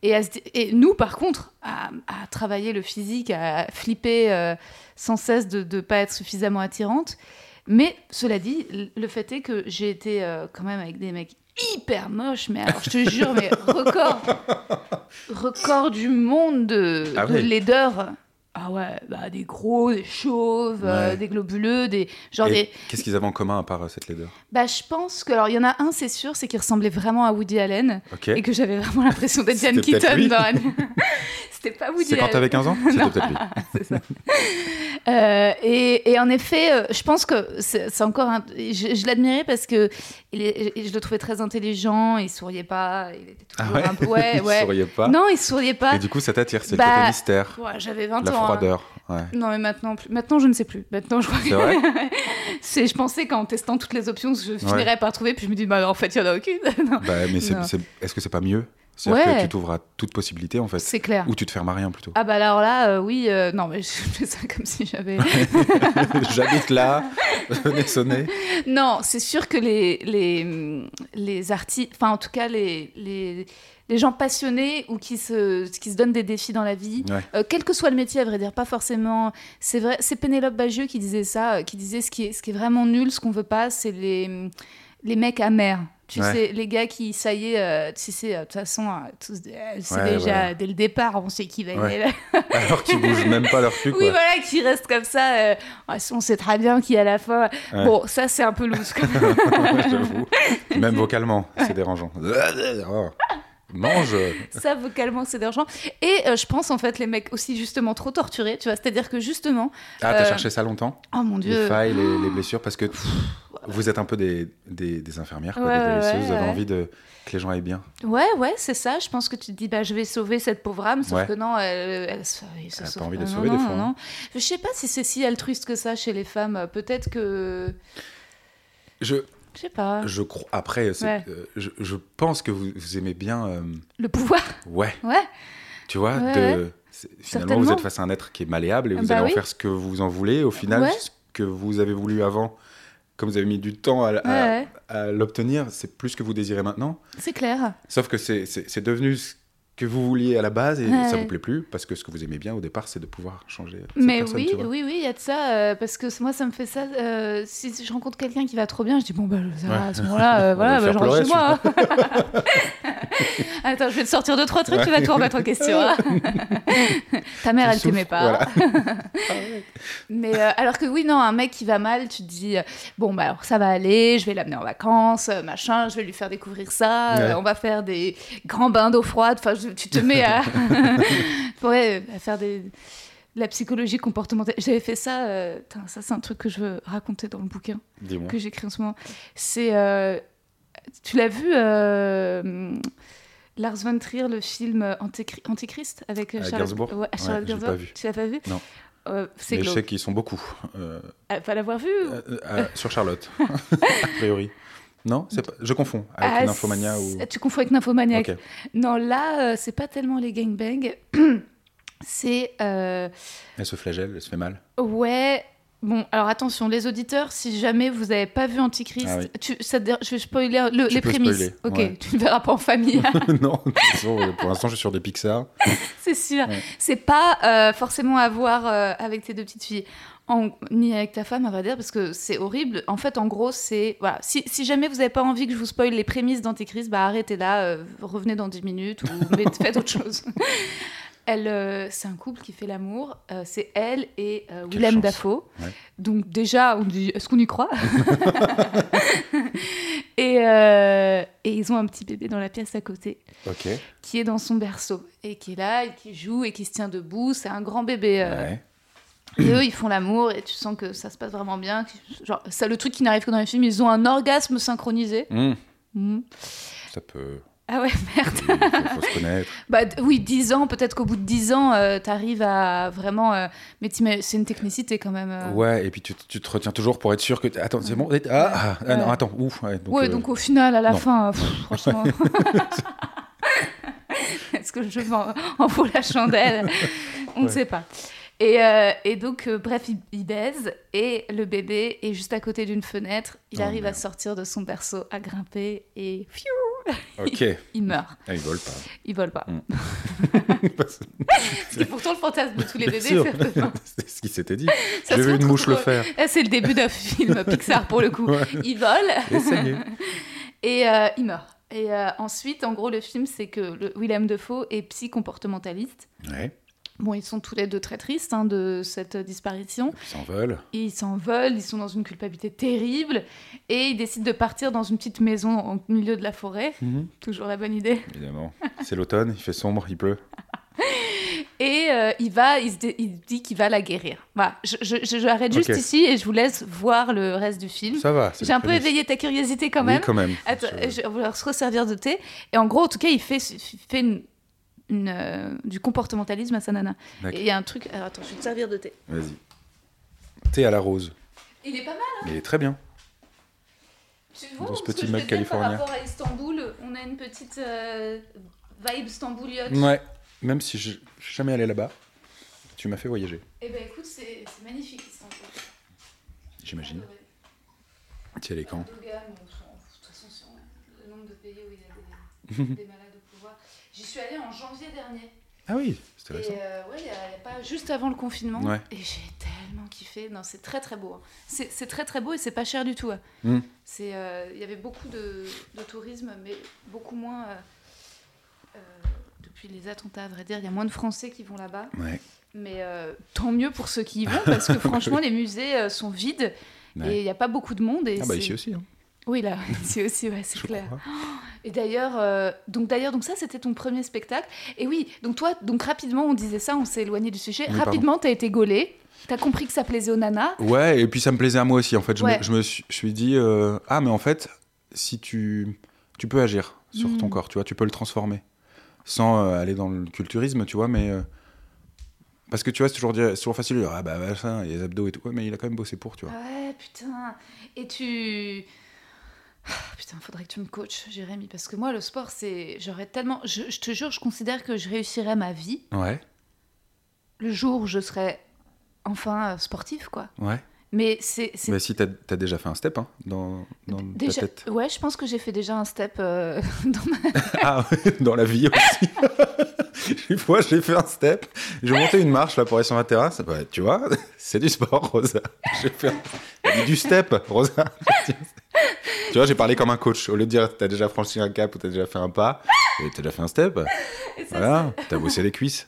et, à se di- et nous, par contre, à, à travailler le physique, à flipper euh, sans cesse de ne pas être suffisamment attirante. Mais cela dit, le fait est que j'ai été euh, quand même avec des mecs hyper moches, mais alors je te jure, mais record, record du monde de, Ah de laideur. Ah ouais, bah, des gros, des chauves, euh, des globuleux, des genre Et des. Qu'est-ce qu'ils avaient en commun à part euh, cette laideur? Bah je pense que alors il y en a un, c'est sûr, c'est qu'il ressemblait vraiment à Woody Allen et que j'avais vraiment l'impression d'être Diane Keaton dans. C'était pas Woody C'est quand Allen. t'avais 15 ans? C'était peut-être lui. C'est ça. Euh, et, et en effet, je pense que c'est encore un... Je, je l'admirais parce que il est- je le trouvais très intelligent, il souriait pas, il était Ah toujours ouais un peu... Ouais, Il ouais. souriait pas. Non, il souriait pas. Et du coup, ça t'attire, c'est Bah, le côté mystère, Ouais, J'avais 20 la ans. Hein. froideur. Ouais. Non, mais maintenant, maintenant, je ne sais plus. Maintenant, je crois C'est que... vrai je pensais qu'en testant toutes les options, je finirais par trouver, puis je me dis, bah, en fait, il n'y en a aucune. Bah, mais est-ce que c'est pas mieux? C'est-à-dire Ouais. que tu t'ouvres à toute possibilité en fait. C'est clair. Ou tu te fermes à rien plutôt. Ah bah alors là, euh, oui, euh, non, mais je fais ça comme si j'avais... J'habite là, venez sonner. Non, c'est sûr que les, les, les artistes, enfin en tout cas les, les, les gens passionnés ou qui se, qui se donnent des défis dans la vie, Ouais. euh, quel que soit le métier, à vrai dire, pas forcément. C'est vrai, c'est Pénélope Bagieux qui disait ça, euh, qui disait ce qui est, ce qui est vraiment nul, ce qu'on veut pas, c'est les, les mecs amers. Tu Ouais. sais, les gars qui, ça y est, euh, tu sais, euh, de toute façon, tous, c'est Ouais, déjà dès le départ, on sait qui va gagner. Alors qu'ils bougent même pas leur cul. Oui, voilà, qui reste comme ça. ouais, on sait très bien qui à la fin. Bon, ça, c'est un peu loose quand même. Même vocalement, c'est dérangeant. Oh. Mange ça, vocalement, c'est dérangeant. Et euh, je pense, en fait, les mecs aussi, justement, trop torturés, tu vois. C'est-à-dire que, justement, Ah, t'as Euh, cherché ça longtemps? Oh mon Les dieu. failles, les, les blessures, parce que pff, vous êtes un peu des, des, des infirmières, quoi, Ouais, des ouais, guérisseuses, vous avez ouais. envie de, que les gens aillent bien. Ouais, ouais, c'est ça. Je pense que tu te dis, bah, je vais sauver cette pauvre âme, sauf que non, elle, elle, elle Elle a pas envie de Non, sauver, non, des fois, non, hein. Je sais pas si c'est si altruiste que ça chez les femmes. Euh, Peut-être que. Je, Je sais pas. je crois. Après, Ouais. euh, je, je pense que vous, vous aimez bien. euh, Le pouvoir. ouais, Ouais. tu vois, Ouais, de, finalement, vous êtes face à un être qui est malléable et vous Bah allez oui. en faire ce que vous en voulez. Au final, ce que vous avez voulu avant, comme vous avez mis du temps à, à- Ouais, à l'obtenir, c'est plus ce que vous désirez maintenant. c'est clair. Sauf que c'est- devenu ce que vous vouliez à la base et Ouais. ça vous plaît plus parce que ce que vous aimez bien au départ, c'est de pouvoir changer. Mais personne, oui, oui, oui, il y a de ça. euh, parce que moi, ça me fait ça. euh, si je rencontre quelqu'un qui va trop bien, je dis bon, bah, ça va, Ouais. à ce moment-là, euh, On va voilà, bah, je rentre chez moi. Attends, je vais te sortir deux, trois trucs, Ouais. tu vas tout remettre en question. hein. Ta mère, Tu elle t'aimait souffres, pas. voilà. Mais euh, alors que oui, non, un mec qui va mal, tu te dis euh, bon, bah alors ça va aller, je vais l'amener en vacances, euh, machin, je vais lui faire découvrir ça, euh, on va faire des grands bains d'eau froide. Enfin, tu te mets à, ouais, à faire des la psychologie comportementale. J'avais fait ça, euh, ça c'est un truc que je veux raconter dans le bouquin que j'écris en ce moment. C'est, euh, tu l'as vu, euh, Lars von Trier, le film Antéchrist avec Charlotte, Gainsbourg ouais, Charlotte Ouais, j'ai Gainsbourg. pas vu. Tu l'as pas vu Non. Euh, c'est Mais je sais qu'ils sont beaucoup. euh, Ah, Pas l'avoir vu euh, sur Charlotte, a priori. Non, pas... je confonds avec Ah, une infomania ou. Tu confonds avec Nymphomaniac. Ok. Non, là, euh, c'est pas tellement les gangbangs. c'est. euh, Elle se flagelle, elle se fait mal. Ouais. Bon, alors attention, les auditeurs, si jamais vous n'avez pas vu Antichrist, Ah oui. tu, ça je vais spoiler le- les prémices. spoiler, ok, ouais. tu ne verras pas en famille, non, de toute façon, euh, pour l'instant, je suis sur des Pixar. c'est sûr. Ouais. C'est pas euh, forcément à voir avec tes deux petites filles. En- ni avec ta femme, à vrai dire, parce que c'est horrible. En fait, en gros, c'est. Voilà. Si, si jamais vous n'avez pas envie que je vous spoil les prémices d'Antichrist, bah arrêtez là, euh, revenez dans 10 minutes ou faites autre chose. Elle, euh, c'est un couple qui fait l'amour. euh, c'est elle et euh, Willem chance. Dafoe. Ouais. Donc déjà, on dit, est-ce qu'on y croit et, et ils ont un petit bébé dans la pièce à côté qui est dans son berceau et qui est là et qui joue et qui se tient debout. C'est un grand bébé. Ouais. Et eux, ils font l'amour et tu sens que ça se passe vraiment bien. Genre, c'est le truc qui n'arrive que dans les films. Ils ont un orgasme synchronisé. Mmh, Mhm. Ça peut. Ah ouais, merde. Il faut, se connaître. Bah oui, 10 ans, peut-être qu'au bout de 10 ans, euh, t'arrives à vraiment... euh, mais t'imagines- c'est une technicité quand même. euh. Ouais, et puis tu, tu te retiens toujours pour être sûr que. Attends, c'est bon Ah, ah, ah, non, attends, ouf. Ouais, donc, ouais, euh, donc au final, à la non. fin, euh, pff, franchement... Est-ce que je m'en en vaut la chandelle? On ne Ouais. sait pas. Et, euh, et donc, euh, bref, il, il baise et le bébé est juste à côté d'une fenêtre. Il Oh, arrive à sortir de son berceau, à grimper et fiou, Ok. il meurt. Ah, ils volent pas. Il vole pas. Mm. C'est pourtant le fantasme de tous les bébés. C'est ce qui s'était dit. J'ai vu une mouche le faire. Là, c'est le début d'un film Pixar pour le coup. Ouais. Il vole est. et euh, il meurt. Et ensuite, en gros, le film, c'est que le Willem Dafoe est psy-comportementaliste. Ouais, Bon, ils sont tous les deux très tristes hein, de cette disparition. ils s'en veulent. Et ils s'en veulent, ils sont dans une culpabilité terrible. Et ils décident de partir dans une petite maison au milieu de la forêt. Toujours la bonne idée. Évidemment. C'est l'automne, il fait sombre, il pleut. Et euh, il va, il, se dé- il dit qu'il va la guérir. Voilà, je, je, je- j'arrête juste Ok. ici et je vous laisse voir le reste du film. Ça va. J'ai un peu éveillé ta curiosité quand Oui, même. quand même. Attends, Je- je... on va se resservir de thé. Et en gros, en tout cas, il fait, il fait une, une, euh, du comportementalisme à sa nana. Et il y a un truc. Alors, attends, je vais te servir de thé. Vas-y. Thé à la rose. Il est pas mal. Mais il est très bien. Tu vois, Dans ce petit dis, californien. Par rapport à Istanbul, on a une petite euh, vibe stambouliote. Ouais. Même si je suis jamais allé là-bas, tu m'as fait voyager, Eh ben écoute, c'est magnifique Istanbul. j'imagine. Tu y allais quand? Erdogan, on s'en fout, de toute façon, le nombre de pays où il y a des, des malades. J'y suis allée en janvier dernier. Ah oui, c'était récent. Euh, ouais, il y a, il y a pas juste avant le confinement. Ouais. Et j'ai tellement kiffé. Non, c'est très très beau. hein. C'est très très beau et c'est pas cher du tout. hein. Hmm. C'est, euh, il y avait beaucoup de, de tourisme, mais beaucoup moins. euh, euh, depuis les attentats, à vrai dire, il y a moins de Français qui vont là-bas. Ouais. Mais euh, tant mieux pour ceux qui y vont, parce que franchement, les musées euh, sont vides Ouais. et il n'y a pas beaucoup de monde. Et Ah bah ici aussi. Hein, Oui, là, ici aussi, ouais, c'est clair. crois. Et d'ailleurs, euh, donc d'ailleurs, donc ça, c'était ton premier spectacle. Et oui, donc toi, donc rapidement, on disait ça, on s'est éloigné du sujet. Oui, rapidement, t'as été gaulé. T'as compris que ça plaisait aux nanas. Ouais, et puis ça me plaisait à moi aussi. En fait, je, Ouais. me, je me suis, dit, euh, ah, mais en fait, si tu, tu peux agir sur ton Mm. corps, tu vois, tu peux le transformer. Sans euh, aller dans le culturisme, tu vois, mais. parce que tu vois, c'est toujours, c'est toujours facile de dire, ah bah, machin, il y a les abdos et tout. Ouais, mais il a quand même bossé pour, tu vois. Ouais, putain. Et tu. Ah, Putain, faudrait que tu me coaches, Jérémy, parce que moi, le sport, c'est. J'aurais tellement. Je, je te jure, je considère que je réussirais ma vie Ouais, le jour où je serais enfin euh, sportif, quoi. ouais. Mais c'est. Mais si t'as as déjà fait un step hein, dans, dans déjà... ta tête. Ouais, je pense que j'ai fait déjà un step euh, dans ma Ah, ouais, dans la vie aussi. Une fois, j'ai fait un step. J'ai monté une marche là pour aller sur ma terrasse. Ouais, tu vois, c'est du sport, Rosa. J'ai fait un- du step, Rosa. tu vois, j'ai parlé comme un coach. Au lieu de dire t'as déjà franchi un cap ou t'as déjà fait un pas, t'as déjà fait un step. Ça, Voilà, t'as bossé les cuisses.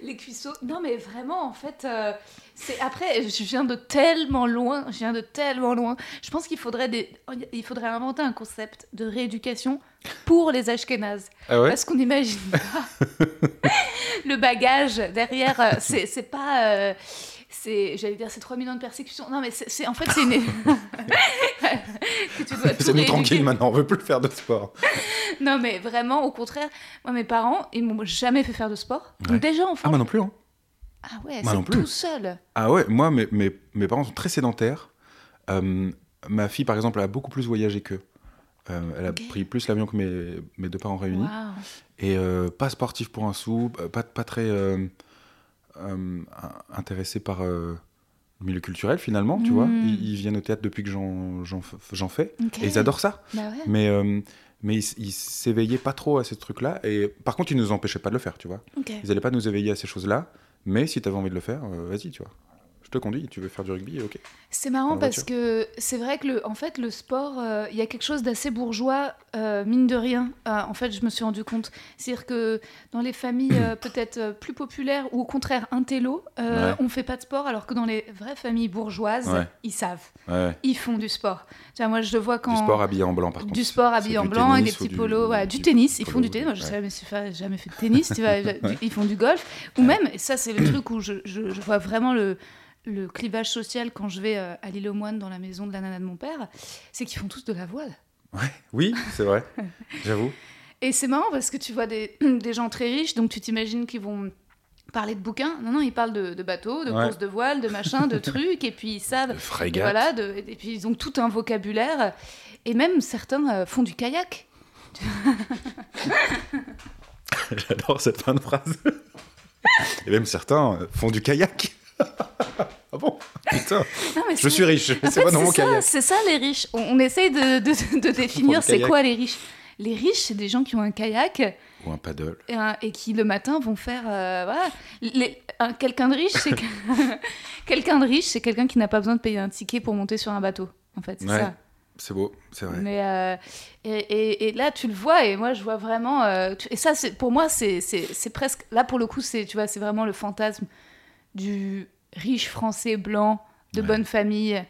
Les cuisseaux. Non, mais vraiment, en fait, euh, c'est après. Je viens de tellement loin. Je viens de tellement loin. Je pense qu'il faudrait des. Il faudrait inventer un concept de rééducation pour les Ashkénazes. Ah ouais? Parce qu'on n'imagine pas le bagage derrière. euh, C'est c'est pas. euh, c'est, j'allais dire, c'est 3 millions de persécutions. Non, mais c'est, en fait, c'est une. que tu dois tout C'est nous tranquille maintenant, on veut plus faire de sport. Non, mais vraiment, au contraire, moi, mes parents, ils m'ont jamais fait faire de sport. Ouais. Donc, déjà, enfant. Ah, moi non plus. Hein. Ah ouais, c'est plus. tout seul. Ah ouais, moi, mes, mes, mes parents sont très sédentaires. Euh, ma fille, par exemple, a beaucoup plus voyagé qu'eux. Euh, elle a pris plus l'avion que mes, mes deux parents réunis. Et euh, pas sportif pour un sou, pas, pas très euh, euh, intéressé par euh, le milieu culturel finalement, tu Mm. vois. Ils, ils viennent au théâtre depuis que j'en fais. Et ils adorent ça. Bah ouais. Mais, euh, mais ils, s'éveillaient pas trop à ces trucs-là. Et par contre, ils nous empêchaient pas de le faire, tu vois. Ils allaient pas nous éveiller à ces choses-là. Mais si tu avais envie de le faire, vas-y, tu vois. Je te conduis, tu veux faire du rugby, ok. C'est marrant parce que c'est vrai que le, en fait, le sport, euh, il y a quelque chose d'assez bourgeois, euh, mine de rien. Euh, en fait, je me suis rendu compte. C'est-à-dire que dans les familles peut-être plus populaires ou au contraire intello, euh, Ouais. on fait pas de sport, alors que dans les vraies familles bourgeoises, Ouais. ils savent, Ouais. ils font du sport. Tu vois, moi, je le vois quand Du sport habillé en blanc, par contre. du sport habillé en blanc avec des petits du- polos, du du tennis, ils font du tennis. Moi, je n'ai jamais, jamais fait de tennis, tu vois, ils font du golf. Ou même, et ça c'est le truc où je, je- je vois vraiment le, le clivage social quand je vais euh, à l'île aux Moines dans la maison de la nana de mon père, c'est qu'ils font tous de la voile. Ouais. Oui, c'est vrai. J'avoue. Et c'est marrant parce que tu vois des, des gens très riches, donc tu t'imagines qu'ils vont parler de bouquins. Non, non, ils parlent de, de bateaux, de Ouais. courses de voile, de machin, de trucs, et puis ils savent. De. Voilà, de- et puis ils ont tout un vocabulaire. Et même certains euh, font du kayak. J'adore cette fin de phrase. Et même certains euh, font du kayak. Ah bon Putain, Non, mais je suis riche, c'est pas dans mon. C'est ça les riches. On, on essaye de, de- de définir c'est quoi les riches. Les riches, c'est des gens qui ont un kayak Ou un paddle. et, un- et qui le matin vont faire euh, voilà. Quelqu'un de riche, c'est que- quelqu'un de riche, c'est quelqu'un qui n'a pas besoin de payer un ticket pour monter sur un bateau. En fait, c'est Ouais, ça. C'est beau, c'est vrai. Mais euh, et, et- et là, tu le vois, et moi, je vois vraiment. euh, tu- et ça, pour moi, c'est presque. Là, pour le coup, c'est tu vois, c'est vraiment le fantasme du riche français blanc de Ouais. bonne famille.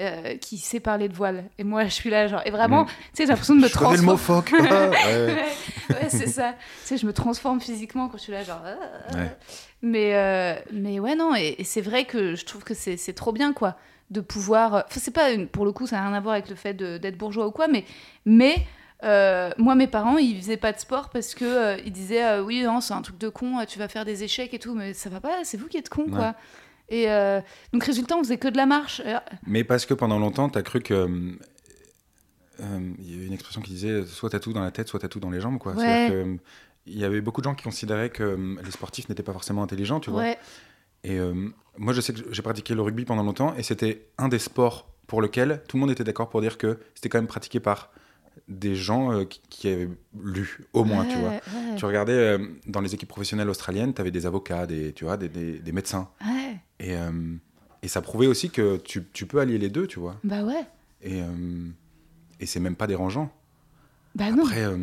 euh, qui sait parler de voile et moi je suis là genre et vraiment Mm. tu sais j'ai l'impression de me Je connais le mot transformer phoque. Ah, ouais. c'est ça. Tu sais, je me transforme physiquement quand je suis là, genre. ah. Ouais. Mais, euh, mais ouais, non, et, et c'est vrai que je trouve que c'est trop bien, quoi, de pouvoir. Enfin, c'est pas. Une, pour le coup, ça n'a rien à voir avec le fait d'être bourgeois ou quoi, mais. mais euh, moi, mes parents, ils faisaient pas de sport parce que euh, ils disaient euh, oui, non, c'est un truc de con, euh, tu vas faire des échecs et tout, mais ça va pas, c'est vous qui êtes con, Ouais. quoi. Et euh, donc, résultat, on faisait que de la marche. Euh, Mais parce que pendant longtemps, t'as cru que. euh, euh, Il y avait une expression qui disait soit t'as tout dans la tête, soit t'as tout dans les jambes. Quoi. Ouais. C'est-à-dire que, Il y avait beaucoup de gens qui considéraient que les sportifs n'étaient pas forcément intelligents, tu vois. ouais, Et euh, moi, je sais que j'ai pratiqué le rugby pendant longtemps, et c'était un des sports pour lequel tout le monde était d'accord pour dire que c'était quand même pratiqué par des gens euh, qui, qui avaient lu, au moins, tu vois. ouais, Tu regardais euh, dans les équipes professionnelles australiennes, tu avais des avocats, des, tu vois, des, des- des médecins. ouais, Et, euh, et ça prouvait aussi que tu, tu peux allier les deux, tu vois. bah ouais, Et, euh, et c'est même pas dérangeant. bah non. Après, euh,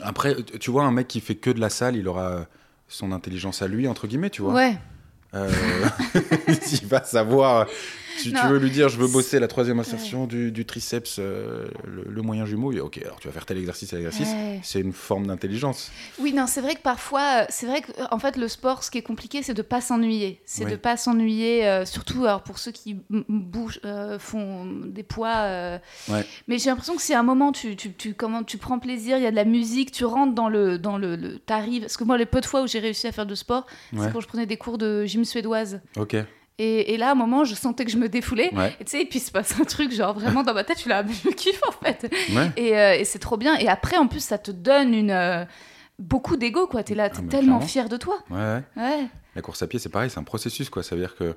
après, tu vois, un mec qui fait que de la salle, il aura son intelligence à lui, entre guillemets, tu vois. ouais, il va savoir. Si tu Non. veux lui dire, je veux bosser la troisième ascension du, du triceps, euh, le, le moyen jumeau, il- ok, alors tu vas faire tel exercice, tel exercice. Ouais. C'est une forme d'intelligence. Oui, non, c'est vrai que parfois, euh, c'est vrai que en fait, le sport, ce qui est compliqué, c'est de pas s'ennuyer. C'est Oui. de pas s'ennuyer, euh, surtout alors pour ceux qui bougent, euh, font des poids. Ouais. Mais j'ai l'impression que c'est un moment, tu, tu, tu, comment, tu prends plaisir, il y a de la musique, tu rentres dans le, dans le, le t'arrives. Parce que moi, les peu de fois où j'ai réussi à faire de sport, c'est quand je prenais des cours de gym suédoise. Ok. Et, et là, à un moment, je sentais que je me défoulais. Ouais. Et tu sais, et puis il se passe un truc, genre vraiment dans ma tête, je suis là, mais je kiffe en fait. Ouais. Et, euh, et c'est trop bien. Et après, en plus, ça te donne une. euh, beaucoup d'ego, quoi. T'es là, t'es Ah, tellement clairement. fier de toi. Ouais. La course à pied, c'est pareil, c'est un processus, quoi. Ça veut dire que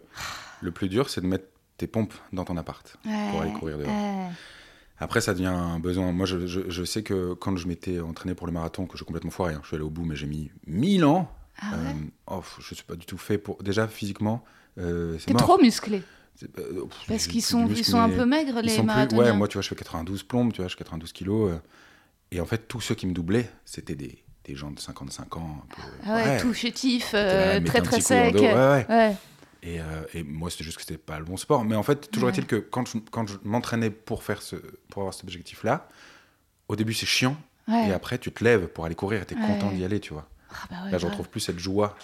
le plus dur, c'est de mettre tes pompes dans ton appart pour aller courir dehors. Ouais. Après, ça devient un besoin. Moi, je, je- je sais que quand je m'étais entraîné pour le marathon, que j'ai complètement foiré, hein, je suis allé au bout, mais j'ai mis 1000 ans. Ah Euh, oh, je suis pas du tout fait pour. Déjà, physiquement, euh, T'es trop musclé. C'est- euh, pff, Parce qu'ils sont, ils sont un peu maigres, les plus- marathoniens. Ouais, moi, tu vois, je fais 92 plombes, tu vois, je fais 92 kilos. euh, et en fait, tous ceux qui me doublaient, c'était des, des gens de 55 ans. Un peu, Ah ouais, tout chétif, euh, là, très très sec. ouais, ouais. Et, et moi, c'était juste que c'était pas le bon sport. Mais en fait, toujours est-il que quand je, quand je m'entraînais pour, faire ce, pour avoir cet objectif-là, au début, c'est chiant. Et après, tu te lèves pour aller courir et t'es content d'y aller, tu vois. Ah bah ouais, Là, je retrouve plus cette joie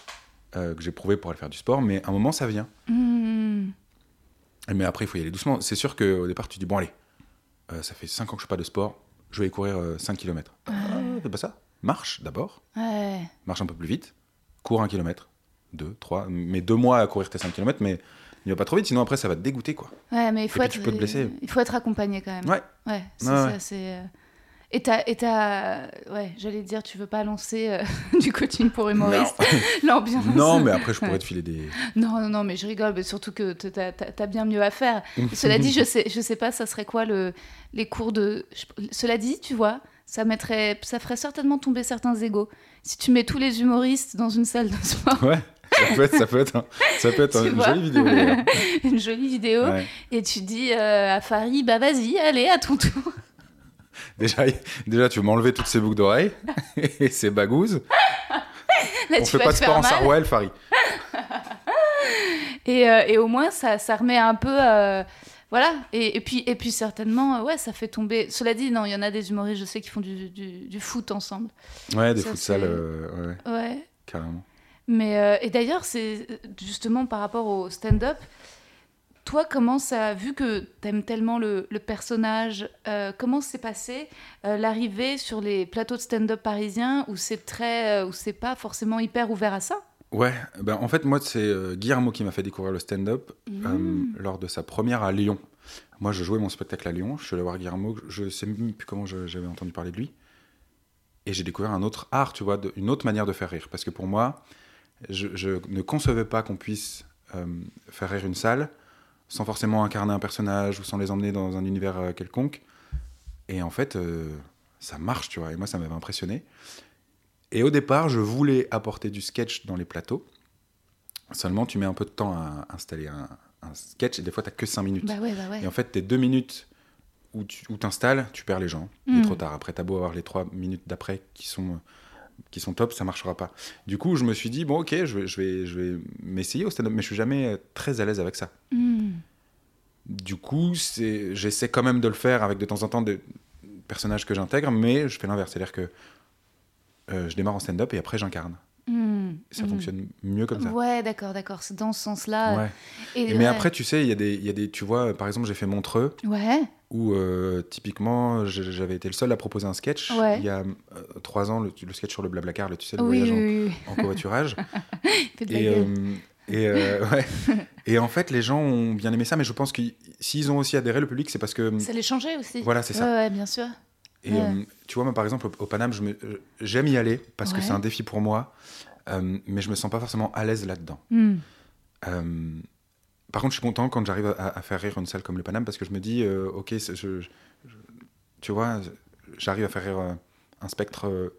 euh, que j'ai prouvée pour aller faire du sport. Mais à un moment, ça vient. Mmh. Mais après, il faut y aller doucement. C'est sûr qu'au départ, tu dis, bon, allez, euh, ça fait 5 ans que je fais pas de sport, je vais courir 5 km. Ah, fais pas ça. Marche d'abord, Ouais. marche un peu plus vite, cours 1 km, 2, 3, mais deux mois à courir tes 5 km, mais il va pas trop vite, sinon après, ça va te dégoûter, quoi. Ouais, mais il faut être. tu peux te blesser. Il faut être accompagné quand même. Ouais. Ouais, c'est Ouais, ça, ouais. Et t'as, ouais, j'allais dire, tu veux pas lancer euh, du coaching pour humoristes, l'ambiance. Non, mais après, je pourrais te filer des. Non, non, non, mais je rigole, mais surtout que t'as, bien mieux à faire. Cela dit, je sais, je sais pas, ça serait quoi le, les cours de. je- Cela dit, tu vois, ça mettrait, ça ferait certainement tomber certains égaux. Si tu mets tous les humoristes dans une salle de sport, Ouais, ça peut être, ça peut être, un- ça peut être une jolie vidéo. une jolie vidéo, et tu dis euh, à Farid, bah vas-y, allez, à ton tour. Déjà, déjà, tu veux m'enlever toutes ces boucles d'oreilles et ces bagouses. Là, On tu fait pas de sport en. Sarwell, Farid. Et, euh, et au moins, ça, ça remet un peu. euh, voilà. Et, et puis, et puis, certainement, euh, ouais, ça fait tomber. Cela dit, non, il y en a des humoristes, je sais, qui font du, du, du foot ensemble. Ouais, des futsal, euh, ouais, Ouais. carrément. Mais, et d'ailleurs, c'est justement par rapport au stand-up, toi, comment ça, vu que t'aimes tellement le, le personnage, euh, comment s'est passé euh, l'arrivée sur les plateaux de stand-up parisiens où c'est très, euh, où c'est pas forcément hyper ouvert à ça? Ouais, ben en fait, moi, c'est euh, Guillermo qui m'a fait découvrir le stand-up euh, lors de sa première à Lyon. Moi, je jouais mon spectacle à Lyon, je suis allé voir Guillermo, je sais même plus comment j'avais entendu parler de lui. Et j'ai découvert un autre art, tu vois, de- une autre manière de faire rire. Parce que pour moi, je, je ne concevais pas qu'on puisse faire rire une salle sans forcément incarner un personnage ou sans les emmener dans un univers euh, quelconque. Et en fait, euh, ça marche, tu vois. Et moi, ça m'avait impressionné. Et au départ, je voulais apporter du sketch dans les plateaux. Seulement, tu mets un peu de temps à installer un, un sketch et des fois, tu que 5 minutes. Bah ouais, bah ouais. Et en fait, tes deux minutes où tu où t'installes, tu perds les gens. Il est trop tard. Après, t'as beau avoir les trois minutes d'après qui sont, qui sont top, ça marchera pas. Du coup, je me suis dit, bon, ok, je vais, je vais, je vais m'essayer au stand-up, mais je suis jamais euh, très à l'aise avec ça. Hmm. Du coup, c'est- j'essaie quand même de le faire avec de temps en temps des personnages que j'intègre, mais je fais l'inverse. C'est-à-dire que euh, je démarre en stand-up et après, j'incarne. Hmm. Ça fonctionne mieux comme ça. Ouais, d'accord, d'accord. C'est dans ce sens-là. Ouais. Et, Et mais ouais. après, tu sais, il y, a des- y a des. Tu vois, par exemple, j'ai fait Montreux. Ouais. où euh, typiquement j'avais été le seul à proposer un sketch Ouais. il y a euh, trois ans, le, le sketch sur le Blablacar, le, tu sais, le Oui, voyage oui, oui. en, en covoiturage. Et, euh, et, ouais. et en fait, les gens ont bien aimé ça, mais je pense que s'ils ont aussi adhéré, le public, c'est parce que. Ça les changeait aussi. Voilà, c'est ça. Ouais, bien sûr. Et ouais. euh, tu vois, moi, par exemple, au, au Paname, euh, j'aime y aller parce que c'est un défi pour moi, euh, mais je me sens pas forcément à l'aise là-dedans. Hmm. Euh, par contre, je suis content quand j'arrive à, à faire rire une salle comme le Paname parce que je me dis, ok, c'est- je, je- tu vois, j'arrive à faire rire un spectre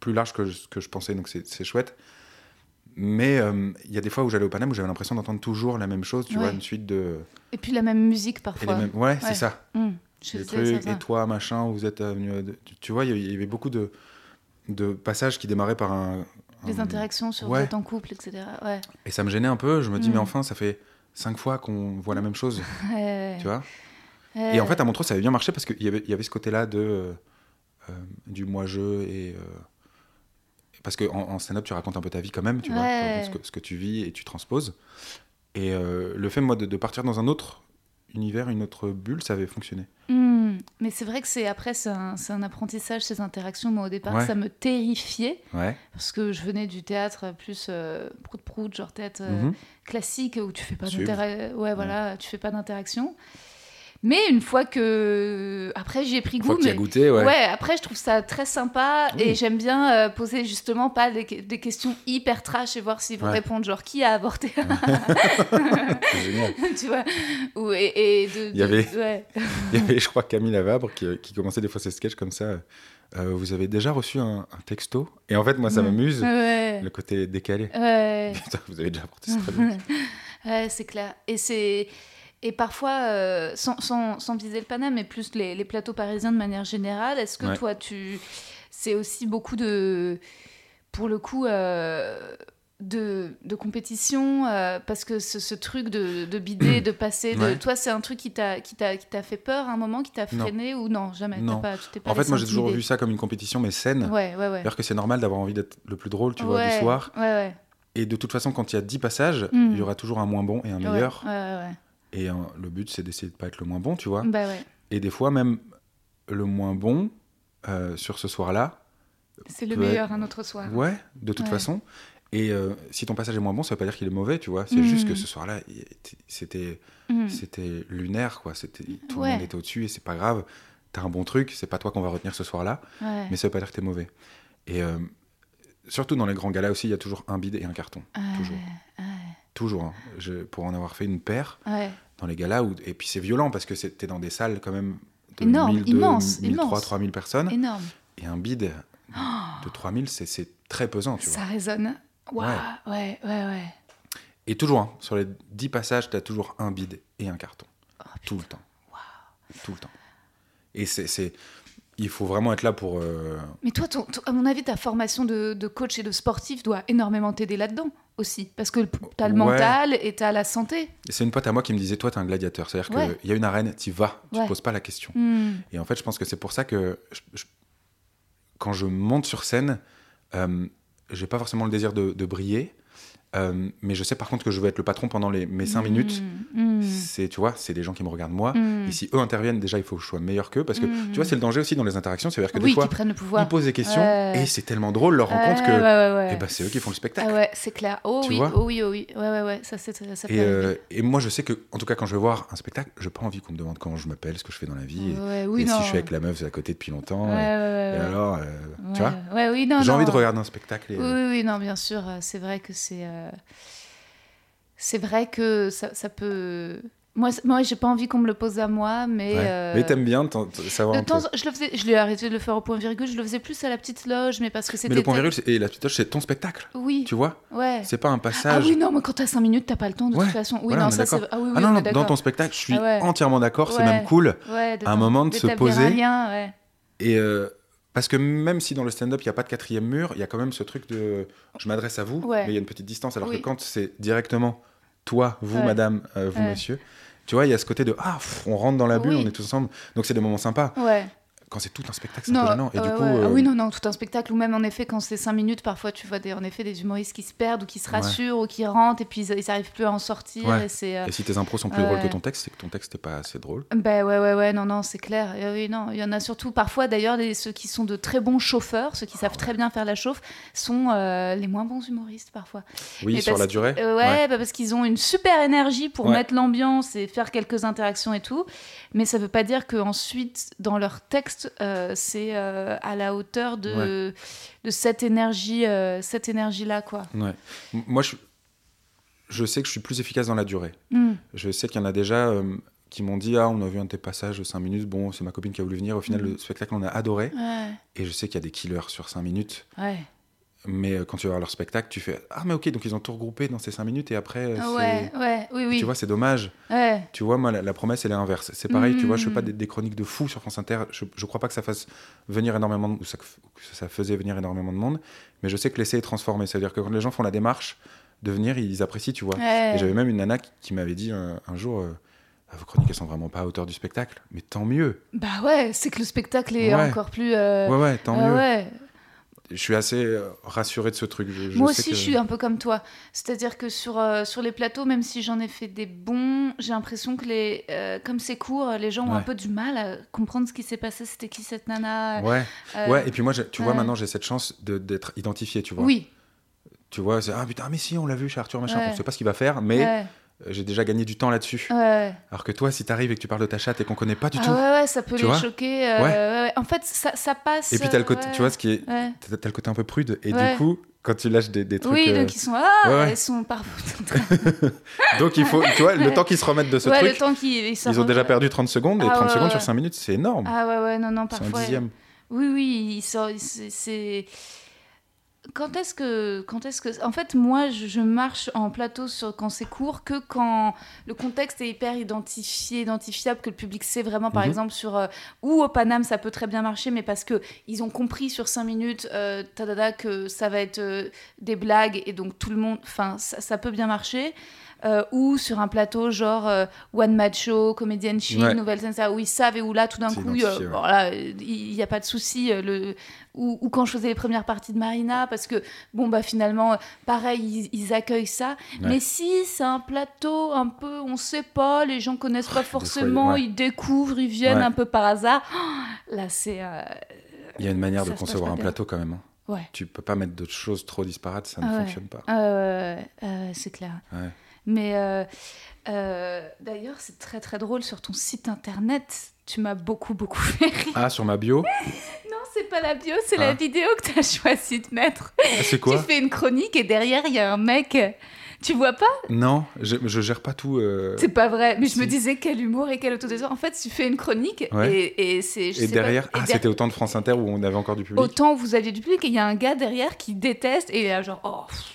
plus large que je, que je pensais, donc c'est chouette. Mais euh, il y a des fois où j'allais au Paname où j'avais l'impression d'entendre toujours la même chose, tu Ouais. vois, une suite de. Et puis la même musique parfois. les mêmes- Ouais, Ouais. c'est ça. Hmm. Je sais, trucs, et toi, machin, vous êtes venu. euh, de- Tu, vois, il y avait- beaucoup de, de passages qui démarraient par un. Les un- interactions sur Ouais. vous êtes en couple, etc. Ouais. Et ça me gênait un peu. Je me dis, Mm. mais enfin, ça fait cinq fois qu'on voit la même chose, Ouais. tu vois? Ouais. Et en fait, à Montreux, ça avait bien marché parce qu'il y avait, y avait ce côté-là de, euh, euh, du moi-je et. euh, parce qu'en en, en stand-up, tu racontes un peu ta vie quand même, tu vois, ce que, ce que tu vis et tu transposes. Et euh, le fait, moi, de, de partir dans un autre univers, une autre bulle, ça avait fonctionné. Hmm. Mais c'est vrai que c'est après, c'est un, c'est un apprentissage, ces interactions. Moi, au départ, Ouais. ça me terrifiait Ouais. parce que je venais du théâtre plus euh, prout-prout, genre théâtre euh, Mhm. classique où tu fais pas Suivre. d'intera- ouais, voilà, tu fais pas d'interaction. Mais une fois que après j'y ai pris Une goût, mais goûté, ouais. Ouais, après, je trouve ça très sympa Oui. et j'aime bien euh, poser justement pas des, des questions hyper trash et voir s'ils vont Ouais. répondre genre qui a avorté, génial. tu vois. Ou, et, et de, Il y avait- ouais. Il y avait, je crois, Camille Lavabre qui, qui commençait des fois ses sketchs comme ça. Euh, vous avez déjà reçu un, un texto? Et en fait, moi, ça m'amuse, Ouais. le côté décalé. Ouais. Putain, vous avez déjà apporté ça. Ouais, c'est clair. Et c'est et parfois, euh, sans, sans, sans viser le Paname, mais plus les, les plateaux parisiens de manière générale, est-ce que Ouais. toi, tu c'est aussi beaucoup de, pour le coup, euh, de, de compétition, euh, parce que ce, ce truc de, de bider, de passer, de Ouais. toi, c'est un truc qui t'a qui t'a qui t'a fait peur à un moment, qui t'a Non. freiné ou non, jamais? Non. Pas, tu t'es pas En fait, moi, j'ai toujours vu ça comme une compétition, mais saine. Ouais, ouais, ouais. Que c'est normal d'avoir envie d'être le plus drôle, tu vois, du soir. Ouais, ouais. Et de toute façon, quand il y a 10 passages, Mm. il y aura toujours un moins bon et un meilleur. Ouais, ouais, ouais. Et euh, le but, c'est d'essayer de pas être le moins bon, tu vois. Bah ouais. Et des fois, même le moins bon, euh, sur ce soir-là, C'est le meilleur un autre soir. Ouais, de toute Ouais. façon. Et euh, si ton passage est moins bon, ça veut pas dire qu'il est mauvais, tu vois. C'est Mhm. juste que ce soir-là, était- c'était c'était lunaire, quoi. C'était tout Ouais. le monde était au-dessus et c'est pas grave. T'as un bon truc, c'est pas toi qu'on va retenir ce soir-là, Ouais. mais ça veut pas dire que t'es mauvais. Et euh, surtout dans les grands galas aussi, il y a toujours un bide et un carton, toujours, Ouais, toujours. hein. Je- pour en avoir fait une paire ouais. dans les galas où et puis c'est violent parce que t'es dans des salles quand même de Énorme, 1000, immense, 1300, immense. 3000 personnes Énorme. et un bide de 3000, c'est- c'est très pesant, tu vois. Ça résonne. Waouh. Ouais, ouais, ouais. Et toujours, hein, sur les 10 passages, tu as toujours un bide et un carton. Oh, tout le temps. Tout le temps. Et c'est, c'est- Il faut vraiment être là pour. euh, Mais toi, ton- ton- à mon avis, ta formation de, de coach et de sportif doit énormément t'aider là-dedans aussi. Parce que t'as le Ouais. mental et t'as la santé. C'est une pote à moi qui me disait Toi, t'es un gladiateur. C'est-à-dire Ouais. qu'il y a une arène, tu vas, tu Ouais. te poses pas la question. Hmm. Et en fait, je pense que c'est pour ça que je- je- quand je monte sur scène, euh, j'ai pas forcément le désir de, de briller, Euh, mais je sais par contre que je veux être le patron pendant les, mes 5 minutes. Mm, mm, C'est, tu vois, c'est des gens qui me regardent moi. mm. Et si eux interviennent, déjà, il faut que je sois meilleur qu'eux. Parce que, tu vois, c'est le danger aussi dans les interactions. C'est-à-dire que Oui, des fois, prennent le pouvoir. ils posent des questions et c'est tellement drôle leur rencontre que ouais, ouais, ouais. eh ben, c'est eux qui font le spectacle. Ah ouais, c'est clair. Oh Tu oui, oh oui, oh oui. Ouais, ouais, ouais. Ça, c'est ça Et, euh, et moi, je sais que, en tout cas, quand je vais voir un spectacle, je n'ai pas envie qu'on me demande comment je m'appelle, ce que je fais dans la vie. et- oui, et si je suis avec la meuf à côté depuis longtemps. Et, alors, euh, tu vois, j'ai envie de regarder un spectacle. Oui, oui, oui, non, bien sûr. euh, C'est vrai que c'est. Euh, C'est vrai que ça, ça peut. Moi, moi j'ai pas envie qu'on me le pose à moi, mais. Ouais. euh, Mais t'aimes bien savoir de un temps, peu. je le faisais, je l'ai arrêté de le faire au point virgule. Je le faisais plus à la petite loge, mais parce que c'était. Mais le point virgule et la petite toche, c'est ton spectacle. Oui. Tu vois? Ouais. C'est pas un Ah passage. oui, non, mais quand t'as 5 minutes, t'as pas le temps de Ouais, toute façon. Oui, voilà, non, ça c'est. Ah oui, oui, ah non, on non, dans ton spectacle, je suis Ah ouais. entièrement d'accord, c'est même cool. Ouais, à un moment de se poser. un lien, ouais. Et euh, parce que même si dans le stand-up, il n'y a pas de quatrième mur, il y a quand même ce truc de je m'adresse à vous, Ouais. mais il y a une petite distance. Alors Oui. que quand c'est directement toi, vous, Ouais. madame, euh, vous, Ouais. monsieur, tu vois, il y a ce côté de ah, pff, on rentre dans la bulle, Oui. on est tous ensemble. Donc c'est des moments sympas. Quand c'est tout un spectacle, c'est Non, un peu gênant. Et ouais, du coup, ouais. Ah euh, oui, non, non, tout un spectacle, ou même en effet, quand c'est 5 minutes, parfois tu vois des, en effet des humoristes qui se perdent ou qui se Ouais. rassurent ou qui rentrent et puis ils n'arrivent plus à en sortir. Ouais. Et c'est. euh, et si tes impros sont plus drôles que ton texte, c'est que ton texte n'est pas assez drôle. Ben ouais, ouais, ouais, non, non, c'est clair. Et oui, non, il y en a surtout parfois d'ailleurs ceux qui sont de très bons chauffeurs, ceux qui savent très bien faire la chauffe, sont euh, les moins bons humoristes parfois. Oui, Mais sur la durée. euh, ouais, bah parce qu'ils ont une super énergie pour mettre l'ambiance et faire quelques interactions et tout. Mais ça veut pas dire qu'ensuite, dans leur texte, euh, c'est euh, à la hauteur de, de cette énergie, euh, cette énergie-là, quoi. Ouais. Moi, je, je sais que je suis plus efficace dans la durée. Mm. Je sais qu'il y en a déjà qui m'ont dit Ah, on a vu un de tes passages de 5 minutes. Bon, c'est ma copine qui a voulu venir. Au final, Mhm. le spectacle, on a adoré. Ouais, Et je sais qu'il y a des killers sur 5 minutes. ouais. Mais euh, quand tu vas voir leur spectacle, tu fais Ah, mais ok, donc ils ont tout regroupé dans ces 5 minutes. Et après, euh, Ouais, ouais, oui, oui. tu vois, c'est dommage. ouais. Tu vois, moi, la, la promesse, elle est inverse. C'est pareil, tu vois, je fais pas Mhm. des, des chroniques de fous sur France Inter. Je, je crois pas que ça fasse venir énormément de, ou ça, que ça faisait venir énormément de monde. Mais je sais que l'essai est transformé. C'est-à-dire que quand les gens font la démarche de venir, ils apprécient, tu vois. Ouais. Et j'avais même une nana qui, qui m'avait dit un, un jour euh, Vos chroniques, elles sont vraiment pas à hauteur du spectacle. Mais tant mieux. Bah ouais, c'est que le spectacle est Ouais. encore plus. euh, Ouais, ouais, tant mieux. ouais. Je suis assez euh, rassuré de ce truc. Je- je Moi sais aussi, que- je suis un peu comme toi. C'est-à-dire que sur, euh, sur les plateaux, même si j'en ai fait des bons, j'ai l'impression que les, euh, comme c'est court, les gens ont un peu du mal à comprendre ce qui s'est passé. C'était qui cette nana? Ouais, Euh, ouais, et puis moi, tu vois, maintenant, j'ai cette chance d'être identifié, tu vois. Oui. Tu vois, c'est Ah putain, mais si, on l'a vu chez Arthur, machin. Ouais. On sait pas ce qu'il va faire, mais j'ai déjà gagné du temps là-dessus. Ouais. Alors que toi, si t'arrives et que tu parles de ta chatte et qu'on connaît pas du Ah tout. ouais, ouais, ça peut les choquer. euh, Ouais. ouais, ouais. En fait, ça, ça passe. Et puis t'as le côté, ouais. tu vois, ce qui est, t'as le côté un peu prude. Et du coup, quand tu lâches des, des trucs, Oui, euh, donc ils sont ah, ils sont parfois. donc il faut, tu vois, le temps qu'ils se remettent de ce ouais, truc, le temps qu'ils ils ont déjà perdu 30 secondes et Ah 30 ouais, secondes sur 5 minutes, c'est énorme. Ah ouais, ouais, non, non, c'est un parfois. dixième. Oui, oui. C'est. Quand est-ce que, quand est-ce que, en fait, moi, je, je marche en plateau sur quand c'est court que quand le contexte est hyper identifié, identifiable, que le public sait vraiment, par Mhm. exemple, sur euh, ou au Paname, ça peut très bien marcher, mais parce que ils ont compris sur cinq minutes, euh, tadada, que ça va être euh, des blagues et donc tout le monde, enfin, ça, ça peut bien marcher. Euh, ou sur un plateau genre euh, One Match Show, Comedian Chic, Ouais. Nouvelle ça, où ils savent et où là, tout d'un coup, euh, ouais. bon, il n'y a pas de souci. euh, le ou, ou quand je faisais les premières parties de Marina, parce que, bon, bah finalement, pareil, ils, ils accueillent ça. Ouais. Mais si c'est un plateau un peu, on sait pas, les gens connaissent pas forcément, ouais. ils découvrent, ils viennent Ouais. un peu par hasard. Là, c'est. Il y a une manière de concevoir un bien. plateau quand même. hein. Ouais. Tu peux pas mettre d'autres choses trop disparates, ça ne Ah ouais. fonctionne pas. Euh, euh, c'est clair. Ouais. Mais euh, euh, d'ailleurs, c'est très très drôle sur ton site internet. Tu m'as beaucoup beaucoup fait rire. Ah, sur ma bio Non, c'est pas la bio, c'est la Ah. vidéo que tu as choisi de mettre. Ah, C'est quoi tu fais une chronique et derrière il y a un mec. Tu vois pas? Non, je, je gère pas tout. euh, C'est pas vrai. Mais je me disais quel humour et quel autodésir. En fait, tu fais une chronique Ouais. et, et c'est. Et pas- derrière, ah, c'était au temps de France Inter où on avait encore du public. Autant vous aviez du public et il y a un gars derrière qui déteste et il est genre oh. pff.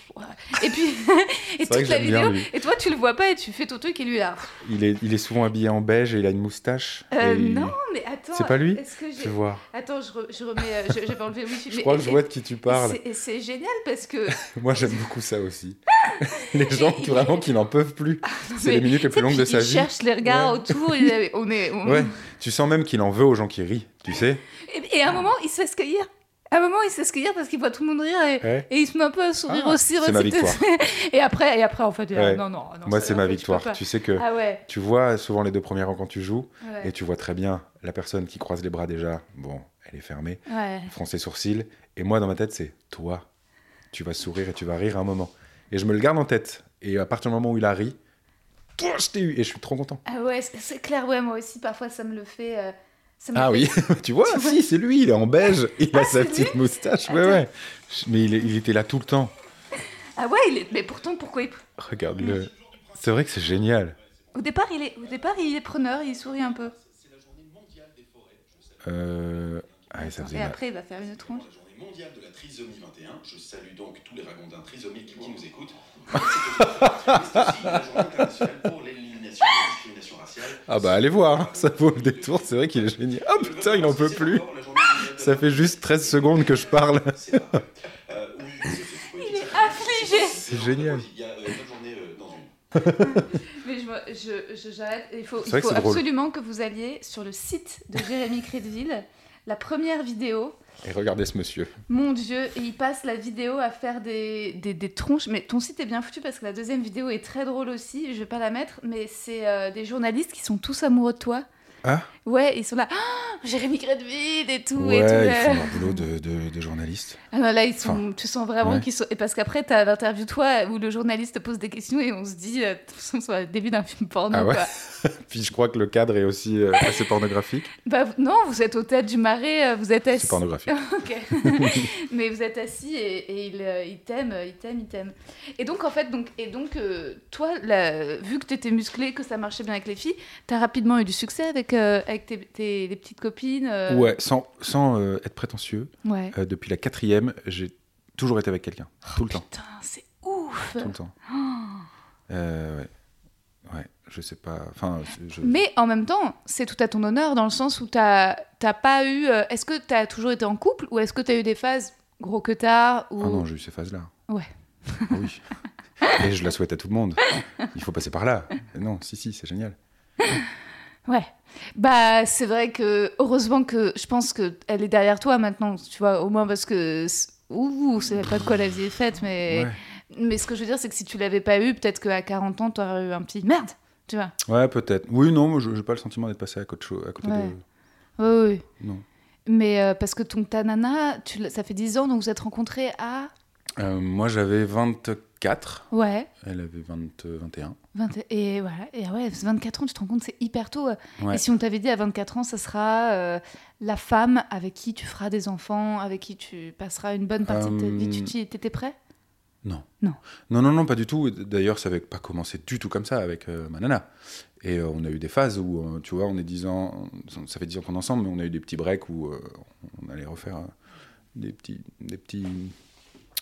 Et puis et C'est toute la bien, vidéo et toi tu le vois pas et tu fais ton truc et lui là. Il est, il est souvent habillé en beige et il a une moustache. Euh, et il- non mais attends. C'est pas lui que Je j'ai vois. Attends je, re- je remets euh, je- le wifi. Je mais- crois que je vois de qui tu parles. C'est- C'est génial parce que Moi, j'aime beaucoup ça aussi. les gens qui, vraiment qui n'en peuvent plus. C'est mais- les minutes les plus tu longues de sa il vie. cherche les regards Ouais. autour. il on est. on- Ouais, tu sens même qu'il en veut aux gens qui rient, tu sais. Et, et à un moment, il se laisse cueillir. À un moment, il sait ce qu'il dire parce qu'il voit tout le monde rire et, Ouais. et il se met un peu à sourire Ah, aussi. c'est ma victoire. et après, et après, en fait, dit, Ouais. ah, non, non, non. Moi, c'est ma victoire. Tu sais que Ah ouais. tu vois souvent les deux premiers rangs quand tu joues, et tu vois très bien la personne qui croise les bras déjà. Bon, elle est fermée, fronce ses sourcils. Et moi, dans ma tête, c'est toi. Tu vas sourire et tu vas rire un moment. Et je me le garde en tête. Et à partir du moment où il a ri, toi, je t'ai eu. Et je suis trop content. Ah ouais, c'est clair, ouais, moi aussi, parfois, ça me le fait. euh, Ah fait- oui, tu vois, Tu vois si, c'est lui, il est en beige, il a Ah, sa c'est petite lui moustache, ouais, ouais. Mais il, est- il était là tout le temps. Ah ouais, il est... mais pourtant, pourquoi il... Regarde-le. C'est vrai que c'est génial. Au départ, il est... Au départ, il est preneur, il sourit un peu. Euh... Ah, ça faisait Et après, il va faire une tronche. la journée mondiale de la trisomie 21. Je salue donc tous les ragondins trisomiques qui nous écoutent. C'est aussi la journée internationale pour l'élimination de la discrimination raciale. Ah bah allez voir, hein, ça vaut le détour, c'est vrai qu'il est génial. Ah putain, il en peut plus. Ça fait juste 13 secondes que je parle. Il est affligé C'est génial. Il y a euh, une journée euh, dans une. Mais je, j'arrête. Il faut, il drôle. absolument que vous alliez sur le site de Jérémy Crédville. La première vidéo, Et regardez ce monsieur. mon Dieu, et il passe la vidéo à faire des, des, des tronches. Mais ton site est bien foutu parce que la deuxième vidéo est très drôle aussi. Je vais pas la mettre, mais c'est euh, des journalistes qui sont tous amoureux de toi. Ah Ouais, ils sont là, Ah, Jérémy Crédville et tout. et tout ils euh. font leur boulot de, de, de journaliste. Ah non, là, ils sont, Enfin, tu sens vraiment ouais. qu'ils sont. Et parce qu'après, tu as l'interview, toi, où le journaliste te pose des questions et on se dit, euh, de toute façon, c'est le début d'un film porno. Ah ouais quoi. Puis je crois que le cadre est aussi euh, assez pornographique. Bah, non, vous êtes au tête du marais, euh, vous êtes assis. C'est pornographique. ok. Mais vous êtes assis et, et il, euh, il t'aime, euh, il t'aime, il t'aime. Et donc, en fait, donc, et donc euh, toi, là, vu que tu étais musclé, que ça marchait bien avec les filles, tu as rapidement eu du succès avec, euh, avec tes, tes- les petites copines. euh, Ouais, sans, sans euh, être prétentieux, Ouais. euh, depuis la quatrième, j'ai toujours été avec quelqu'un. tout le temps. Putain, c'est ouf. Tout le temps. Euh, ouais. Ouais, je sais pas. Enfin, je... Mais en même temps, c'est tout à ton honneur dans le sens où t'as pas eu. est-ce que t'as toujours été en couple ou est-ce que t'as eu des phases gros que tard ou... Ah non, j'ai eu ces phases-là. Ouais. Ah oui. Et je la souhaite à tout le monde. Il faut passer par là. Non, si, si, c'est génial. Ouais. Bah, c'est vrai que heureusement que je pense que elle est derrière toi maintenant, tu vois, au moins parce que. Ouh, c'est pas de quoi la vie est faite, mais. Ouais. Mais ce que je veux dire, c'est que si tu l'avais pas eu, peut-être qu'à 40 ans, t'aurais eu un petit merde, tu vois. Ouais, peut-être. Oui, non, moi, je j'ai pas le sentiment d'être passé à côté, à côté Ouais. de. Oui, oui. Non. Mais euh, parce que ton ta nana, tu ça fait 10 ans, donc vous êtes rencontrés à. Euh, moi, j'avais 24. Ouais. Elle avait 20, euh, 21. 20 et voilà, et ouais, 24 ans, tu te rends compte, c'est hyper tôt. Ouais. Et si on t'avait dit à 24 ans, ça sera euh, la femme avec qui tu feras des enfants, avec qui tu passeras une bonne partie de ta vie, Euh, tu t'y- t'étais prêt? Non. Non. Non, non, non, pas du tout. D'ailleurs, ça n'avait pas commencé du tout comme ça avec euh, ma nana. Et euh, on a eu des phases où, euh, tu vois, on est 10 ans, ça fait 10 ans qu'on est ensemble, mais on a eu des petits breaks où euh, on allait refaire euh, des petits, des petits,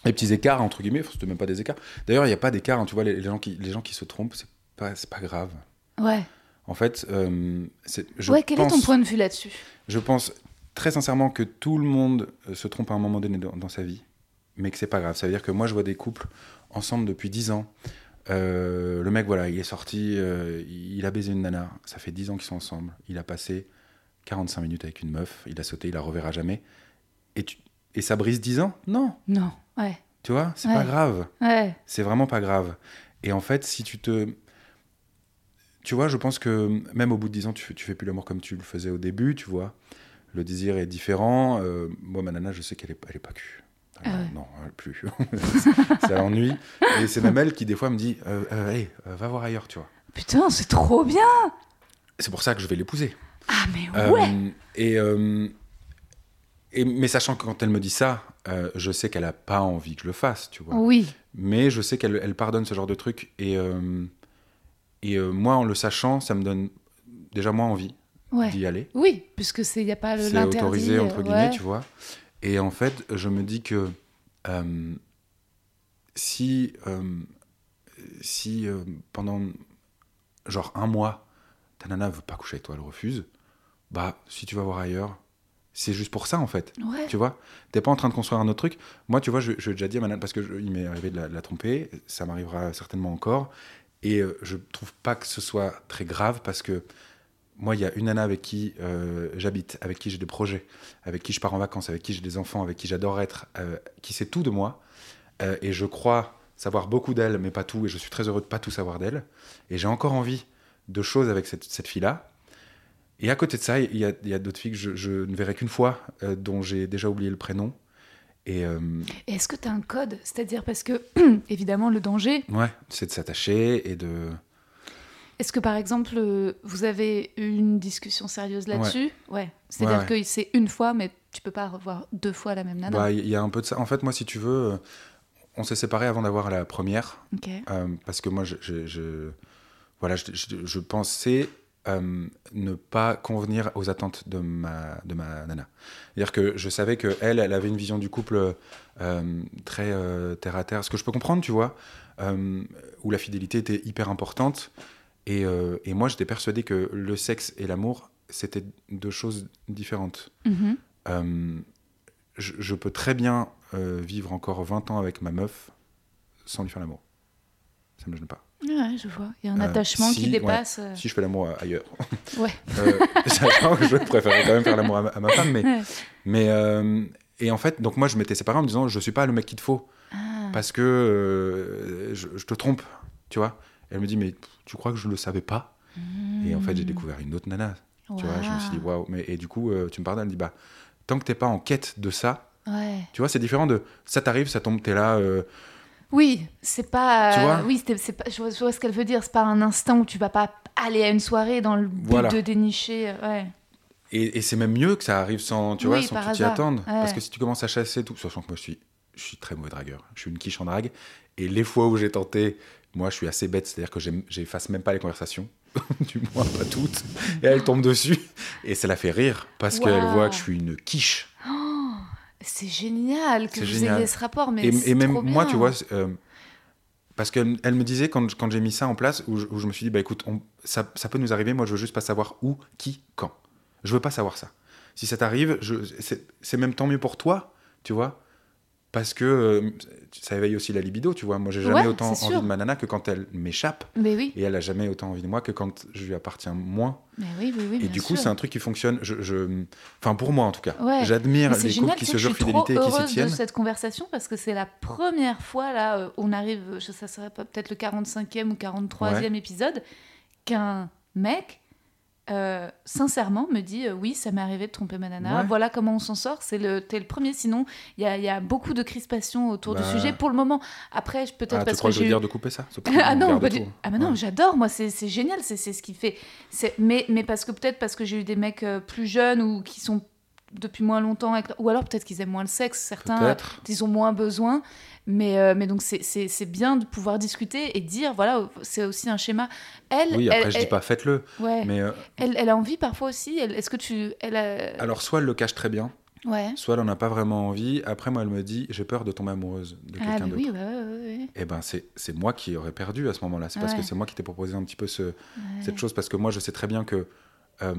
des petits écarts entre guillemets. Enfin, C'était même pas des écarts. D'ailleurs, il n'y a pas d'écart. hein, tu vois, les, les gens qui, les gens qui se trompent, c'est pas, pas grave. Ouais. En fait, euh, c'est- je ouais, quel est ton point de vue là-dessus? Je pense très sincèrement que tout le monde euh, se trompe à un moment donné dans, dans sa vie, mais que c'est pas grave. Ça veut dire que moi, je vois des couples ensemble depuis 10 ans. Euh, le mec, voilà, il est sorti, euh, il a baisé une nana. Ça fait 10 ans qu'ils sont ensemble. Il a passé 45 minutes avec une meuf. Il a sauté, il la reverra jamais. Et, tu- et ça brise 10 ans Non. Non. Ouais. Tu vois, c'est Ouais. pas grave. Ouais. C'est vraiment pas grave. Et en fait, si tu te. Tu vois, je pense que même au bout de 10 ans, tu, fais- tu fais plus l'amour comme tu le faisais au début, tu vois. Le désir est différent. Euh, moi, ma nana, je sais qu'elle est, elle est pas cul. Ah ouais. Non, elle plus. ça l'ennuie. Et c'est même elle qui, des fois, me dit euh, euh, Hey, euh, va voir ailleurs, tu vois. Putain, c'est trop bien C'est pour ça que je vais l'épouser. Ah, mais Euh, ouais et, euh, et, mais sachant que quand elle me dit ça, euh, je sais qu'elle a pas envie que je le fasse, tu vois. Oui. Mais je sais qu'elle elle pardonne ce genre de truc. Et, euh, et euh, moi, en le sachant, ça me donne déjà moins envie Ouais. d'y aller. Oui, puisque il n'y a pas le- C'est l'interdit. autorisé, entre guillemets, ouais. tu vois. Et en fait, je me dis que si, si pendant genre un mois, ta nana veut pas coucher avec toi, elle refuse, bah, si tu vas voir ailleurs, c'est juste pour ça, en fait. Ouais. Tu vois? T'es pas en train de construire un autre truc. Moi, tu vois, je, je l'ai déjà dit à ma nana, parce qu'il m'est arrivé de la, de la tromper, ça m'arrivera certainement encore. Et euh, je trouve pas que ce soit très grave, parce que moi, il y a une nana avec qui euh, j'habite, avec qui j'ai des projets, avec qui je pars en vacances, avec qui j'ai des enfants, avec qui j'adore être, euh, qui sait tout de moi. Euh, et je crois savoir beaucoup d'elle, mais pas tout. Et je suis très heureux de pas tout savoir d'elle. Et j'ai encore envie de choses avec cette, cette fille-là. Et à côté de ça, il y a, d'autres filles que je, je ne verrai qu'une fois, euh, dont j'ai déjà oublié le prénom. Et euh, Et Est-ce que tu as un code? C'est-à-dire parce que, évidemment, le danger, ouais, c'est de s'attacher et de. est-ce que par exemple, euh, vous avez eu une discussion sérieuse là-dessus? Ouais. C'est-à-dire Ouais, ouais. que c'est une fois, mais tu peux pas revoir deux fois la même nana. Bah, Il y a un peu de ça. En fait, moi, si tu veux, on s'est séparés avant d'avoir la première. Ok. Euh, parce que moi, je, je- je- voilà, je, je- je pensais euh, ne pas convenir aux attentes de ma, de ma nana. C'est-à-dire que je savais que elle, avait une vision du couple euh, très euh, terre à terre, ce que je peux comprendre, tu vois, où la fidélité était hyper importante. Et, et moi, j'étais persuadé que le sexe et l'amour, c'était deux choses différentes. Mhm. Euh, je, je peux très bien vivre encore 20 ans avec ma meuf sans lui faire l'amour. Ça me gêne pas. Ouais, je vois. Il y a un Euh, attachement si, qui dépasse. euh, Si je fais l'amour ailleurs. Ouais. Euh, sachant que je préférerais quand même faire l'amour à, ma- à ma femme. Mais, Ouais. mais euh, et en fait, donc moi, je m'étais séparé en me disant, je suis pas le mec qu'il te faut. Ah. Parce que je, je te trompe, tu vois. Et elle me dit, mais tu crois que je le savais pas? Et en fait, j'ai découvert une autre nana. Tu vois, je me suis dit, Hmm. Waouh. Mais, et du coup, tu me pardonnes, elle me dit, bah, tant que t'es pas en quête de ça, Ouais. tu vois, c'est différent de ça t'arrive, ça tombe, t'es là. Oui, c'est pas. Tu vois oui, c'est c'est pas. Je vois, je vois ce qu'elle veut dire. C'est pas un instant où tu vas pas aller à une soirée dans le but Voilà. de dénicher. euh, Ouais. Et, et c'est même mieux que ça arrive sans, tu Oui, vois, sans que tu t'y attendes. Ouais. Parce que si tu commences à chasser tout, sachant que moi je suis, je suis très mauvais dragueur, je suis une quiche en drague, et les fois où j'ai tenté, moi je suis assez bête, c'est-à-dire que j'efface même pas les conversations, du moins pas toutes, et elle tombe dessus, et ça la fait rire, parce qu'elle Waouh. voit que je suis une quiche. C'est génial que vous génial. ayez ce rapport, mais Et, et même trop moi, tu vois, euh, parce qu'elle elle me disait quand, quand j'ai mis ça en place, où je, où je me suis dit, bah écoute, on- ça, ça peut nous arriver, moi je veux juste pas savoir où, qui, quand. Je veux pas savoir ça. Si ça t'arrive, c'est même tant mieux pour toi, tu vois, parce que euh, ça éveille aussi la libido, tu vois. Moi, j'ai jamais Ouais, autant envie de ma nana que quand elle m'échappe, oui, et elle a jamais autant envie de moi que quand je lui appartiens moins. mais oui, oui, oui. et du coup, c'est un truc qui fonctionne. Je, je- enfin, pour moi en tout cas, Ouais. j'admire les couples qui se jurent fidélité et qui s'y heureuse de tiennent. cette conversation parce que c'est la première fois, là, euh, on arrive, ça serait peut-être le 45e ou 43e épisode, qu'un mec, euh, sincèrement, me dit euh, Oui, ça m'est arrivé de tromper ma nana, Ouais. voilà comment on s'en sort. C'est le, t'es le premier, sinon, il y a, il y a beaucoup de crispation autour Bah. du sujet pour le moment. Après, je- peut-être Ah, parce crois que que j'ai eu. dire de couper ça? Ah non, du- ah bah non, Ouais. j'adore, moi, c'est génial, c'est ce qui fait. Mais, mais parce que peut-être parce que j'ai eu des mecs euh, plus jeunes ou qui sont depuis moins longtemps, avec- ou alors peut-être qu'ils aiment moins le sexe, certains, ils ont moins besoin. Mais, euh, mais donc c'est- bien de pouvoir discuter et dire, voilà, c'est aussi un schéma. Elle, Oui, après, elle, je dis pas faites-le. Ouais. Mais euh, Elle, elle a envie parfois aussi. Est-ce que tu. Elle a- alors, soit elle le cache très bien, Ouais. soit elle en a pas vraiment envie. Après, moi, elle me dit j'ai peur de tomber amoureuse de Ah, quelqu'un d'autre. oui, ouais, ouais, ouais. Et ben, c'est c'est moi qui aurais perdu à ce moment-là. C'est parce que c'est moi qui t'ai proposé un petit peu ce, cette chose. Parce que moi, je sais très bien que euh,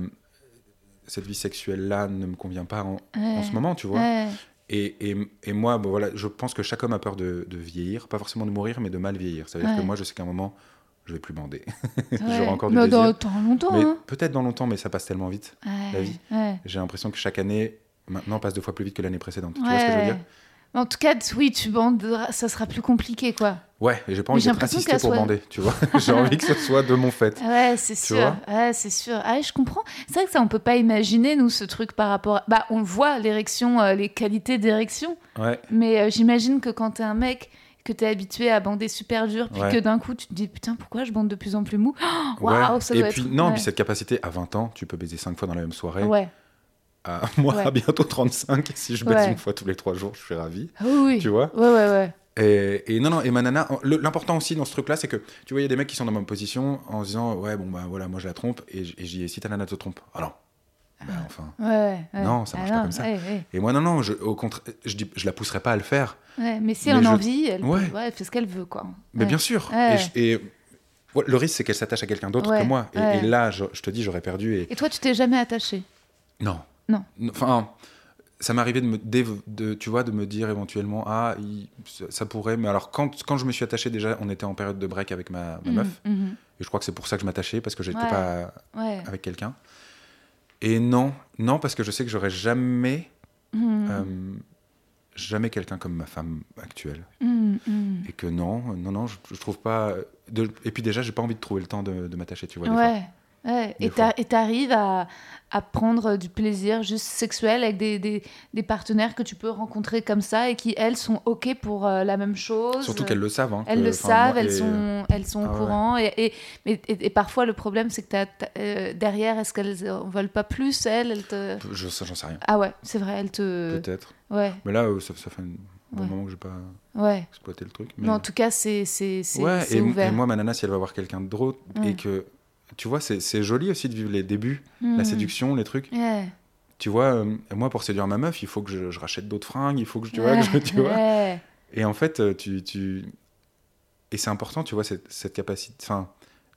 cette vie sexuelle-là ne me convient pas en, en ce moment, tu vois. Ouais. Et, et, et moi, bon, voilà, je pense que chaque homme a peur de, de vieillir, pas forcément de mourir, mais de mal vieillir. Ça veut dire que moi, je sais qu'à un moment, je vais plus bander. J'aurai encore du Mais dans, désir. dans longtemps, hein. peut-être dans longtemps, mais ça passe tellement vite. La vie. J'ai l'impression que chaque année, maintenant, passe deux fois plus vite que l'année précédente. Tu vois ce que je veux dire? En tout cas, oui, tu banderas, ça sera plus compliqué, quoi. Ouais, et j'ai pas envie d'être assisté pour soit- bander, tu vois. j'ai envie que ce soit de mon fait. Ouais, c'est sûr. Ouais, c'est sûr. Ah, je comprends. C'est vrai que ça, on peut pas imaginer, nous, ce truc par rapport. à- Bah, on voit, l'érection, euh, les qualités d'érection. Ouais. Mais euh, j'imagine que quand t'es un mec, que t'es habitué à bander super dur, puis Ouais. que d'un coup, tu te dis, putain, pourquoi je bande de plus en plus mou? Waouh, Ouais. ça et doit puis, être. non, ouais. puis cette capacité, à 20 ans, tu peux baiser 5 fois dans la même soirée. Ouais. À, moi, Ouais. à bientôt 35, si je baise Ouais. une fois tous les 3 jours, je suis ravi. Ah oui, oui. Tu vois Ouais, ouais, ouais. Et, et non, non, et ma nana, l'important aussi dans ce truc-là, c'est que, tu vois, il y a des mecs qui sont dans ma position en se disant, ouais, bon, bah voilà, moi je la trompe, et, j'y ai, si ta nana te trompe, alors, bah enfin. Ouais, ouais. Non, ça marche Ah pas non, comme ça. ouais. Et moi, non, non, je, au contraire, je, dis, je la pousserai pas à le faire. Ouais, mais si elle en a envie, elle, peut- fait ce qu'elle veut, quoi. Mais bien sûr. Et, le risque, c'est qu'elle s'attache à quelqu'un d'autre que moi. Et, là, je, je te dis, j'aurais perdu. Et... Et toi, tu t'es jamais attaché? Non. Non. Enfin, ça m'arrivait de me de tu vois de me dire éventuellement ah il- ça, pourrait mais alors quand quand je me suis attaché déjà on était en période de break avec ma, ma Mhm, meuf mhm. et je crois que c'est pour ça que je m'attachais parce que j'étais Ouais. pas Ouais. avec quelqu'un et non non parce que je sais que j'aurais jamais Mhm, euh, jamais quelqu'un comme ma femme actuelle et que non non non je, je trouve pas de, et puis déjà j'ai pas envie de trouver le temps de, de m'attacher tu vois. Ouais. Ouais. Et et t'arrives à, à prendre du plaisir juste sexuel avec des, des, des partenaires que tu peux rencontrer comme ça et qui, elles, sont OK pour euh, la même chose. surtout qu'elles le savent hein, Elles que- le savent, elles, et- sont, elles sont Ah au ouais. courant. Et, et, mais- et- et parfois, le problème, c'est que t'as, euh, derrière, est-ce qu'elles en veulent pas plus, elles, elles te... je ça, j'en sais rien Ah ouais, c'est vrai, elles te... peut-être Ouais, mais là euh, ça, ça fait un bon Ouais. moment que j'ai pas ouais. exploité le truc Mais en tout cas, c'est Ouais, ouvert. et moi, ma nana, si elle va voir quelqu'un d'autre, Ouais. et que, tu vois, c'est joli aussi de vivre les débuts, la Mhm. séduction, les trucs. Tu vois, euh, moi, pour séduire ma meuf, il faut que je, je rachète d'autres fringues, il faut que je, tu vois, que je- tu vois. Ouais. Et en fait, euh, tu, tu... Et c'est important, tu vois, cette, cette capacité, enfin,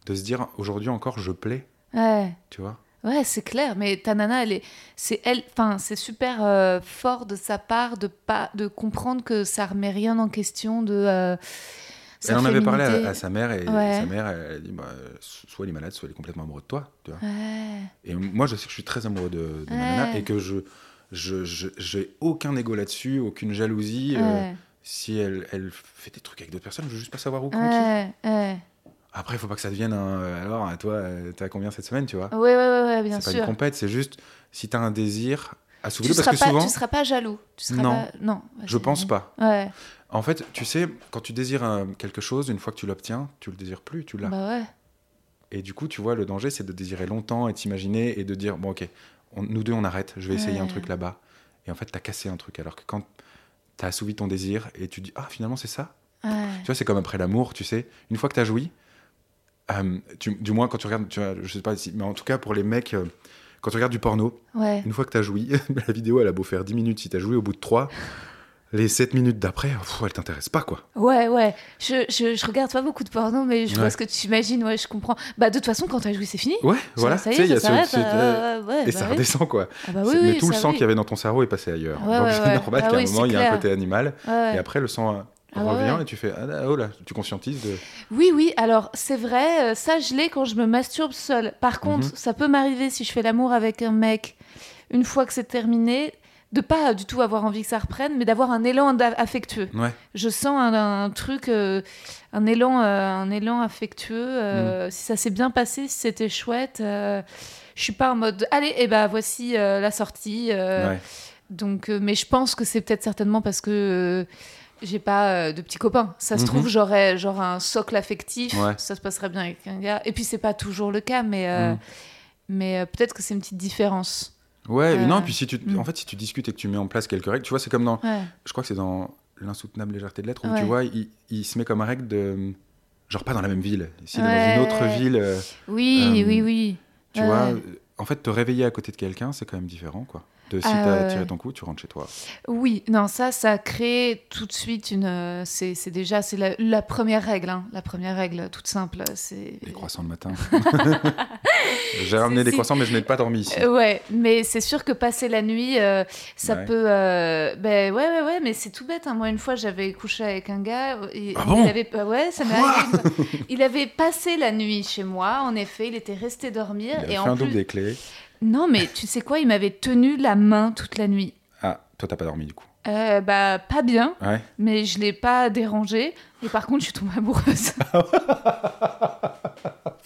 de se dire, aujourd'hui encore, je plais, Ouais. tu vois. Ouais, c'est clair, mais ta nana, elle est, c'est elle, enfin, c'est super euh, fort de sa part de pas, de comprendre que ça remet rien en question de. euh, elle en avait parlé à, à sa mère, et Ouais. sa mère, elle a dit, bah, soit il est malade, soit il est complètement amoureux de toi, tu vois. Ouais. Et moi, je sais que je suis très amoureux de, de ma nana, et que je... je, je- j'ai aucun ego là-dessus, aucune jalousie. euh, si elle, elle fait des trucs avec d'autres personnes, je veux juste pas savoir où. Après, il faut pas que ça devienne un. Alors, toi, euh, t'as combien cette semaine, tu vois? Ouais, ouais, ouais, bien C'est pas sûr. une compète, c'est juste si t'as un désir, Tu assouvir seras, parce que pas, souvent. tu seras pas jaloux. Tu seras Non. pas- non. Je pense pas. Ouais. En fait, tu sais, quand tu désires euh, quelque chose, une fois que tu l'obtiens, tu le désires plus, tu l'as. Bah ouais. Et du coup, tu vois, le danger, c'est de désirer longtemps et t'imaginer et de dire bon, ok, on- nous deux, on arrête, je vais essayer un truc là-bas. Et en fait, t'as cassé un truc. Alors que quand t'as assouvi ton désir et tu dis ah, finalement, c'est ça. Tu vois, c'est comme après l'amour, tu sais. Une fois que tu as joui, euh, tu- du moins quand tu regardes, tu vois, je sais pas si, mais en tout cas pour les mecs, euh, quand tu regardes du porno, Ouais. une fois que tu as joui, la vidéo elle a beau faire 10 minutes, si tu as joué au bout de 3, les 7 minutes d'après, elle t'intéresse pas quoi. Ouais, ouais. Je, je, je regarde pas beaucoup de porno, mais je vois ce que tu imagines. Ouais, je comprends. Bah, de toute façon, quand t'as joué, c'est fini. Ouais, voilà. Ça y est, ça s'arrête. ce- euh, ouais, et bah ça oui. redescend quoi. Ah bah oui, mais oui, tout le sang qu'il y avait dans ton cerveau est passé ailleurs. Ouais, Donc c'est normal Ah qu'à un moment il y a un côté animal et après le sang euh, Ah revient ouais. et tu fais ah, oh là, tu conscientises de. Oui, oui, alors c'est vrai, euh, ça je l'ai quand je me masturbe seule. Par contre, Mhm. ça peut m'arriver si je fais l'amour avec un mec, une fois que c'est terminé, de pas du tout avoir envie que ça reprenne, mais d'avoir un élan affectueux. Ouais. Je sens un, un truc, euh, un, élan, euh, un élan affectueux. euh, Si ça s'est bien passé, si c'était chouette, je suis pas en mode allez, et ben voici la sortie. ouais. donc, mais je pense que c'est peut-être certainement parce que j'ai pas euh, de petits copains. Ça se Mhm. trouve, j'aurais genre un socle affectif. Ouais. Ça se passerait bien avec un gars. Et puis, c'est pas toujours le cas, mais, euh, Mhm. mais euh, peut-être que c'est une petite différence. Ouais, Euh, non, puis si tu, mm. en fait, si tu discutes et que tu mets en place quelques règles, tu vois, c'est comme dans, Ouais. je crois que c'est dans l'insoutenable légèreté de l'être où Ouais. tu vois, il, il se met comme règle de, genre pas dans la même ville, Ouais. dans une autre ville, Oui, oui, oui. tu vois, en fait, te réveiller à côté de quelqu'un, c'est quand même différent, quoi. De si Ah, t'as tiré ton coup, tu rentres chez toi. Oui, non, ça, ça crée tout de suite une. euh, C'est déjà c'est la, la première règle, hein, la première règle toute simple. C'est. Les croissants le matin. J'ai ramené des croissants, mais je n'ai pas dormi ici. Euh, ouais, mais c'est sûr que passer la nuit, euh, ça Ouais. peut. euh, ben ouais, ouais, ouais, mais c'est tout bête. hein. Moi, une fois, j'avais couché avec un gars. Et Ah bon il avait, ouais, ça m'est arrivé. Il avait passé la nuit chez moi. En effet, il était resté dormir. Il a et fait en un plus, double des clés. Non, mais tu sais quoi Il m'avait tenu la main toute la nuit. Ah, toi, t'as pas dormi du coup. Euh, bah, pas bien, Ouais. mais je l'ai pas dérangé. Et par contre, je suis tombée amoureuse.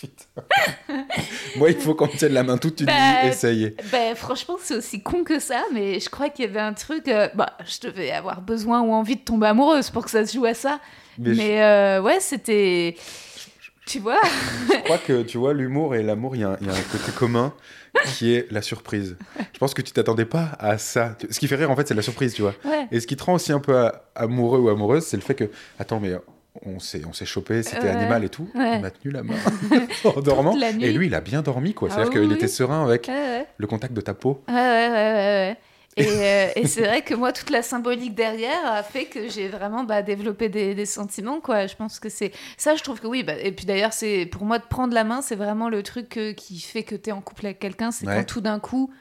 Moi, il faut qu'on me tienne la main toute une Bah, nuit, essayer. Ben, franchement, c'est aussi con que ça, mais je crois qu'il y avait un truc. euh, bah, je devais avoir besoin ou envie de tomber amoureuse pour que ça se joue à ça. Mais, Mais, je- euh, ouais, c'était. Tu vois je, crois que, tu vois, l'humour et l'amour, il y, y a un côté commun qui est la surprise. Je pense que tu t'attendais pas à ça. Ce qui fait rire, en fait, c'est la surprise, tu vois. Ouais. Et ce qui te rend aussi un peu amoureux ou amoureuse, c'est le fait que, attends, mais on s'est, on s'est chopé, c'était Ouais. animal et tout. Ouais. Il m'a tenu la main en dormant. Et lui, il a bien dormi, quoi. Ah C'est-à-dire oui, qu'il oui. était serein avec le contact de ta peau. Ouais, ouais, ouais, ouais, ouais. Et, euh, et c'est vrai que moi, toute la symbolique derrière a fait que j'ai vraiment bah, développé des, des sentiments, quoi. Je pense que c'est ça, je trouve que oui. Bah, et puis d'ailleurs, c'est pour moi de prendre la main, c'est vraiment le truc qui fait que tu es en couple avec quelqu'un. C'est Ouais. quand tout d'un coup,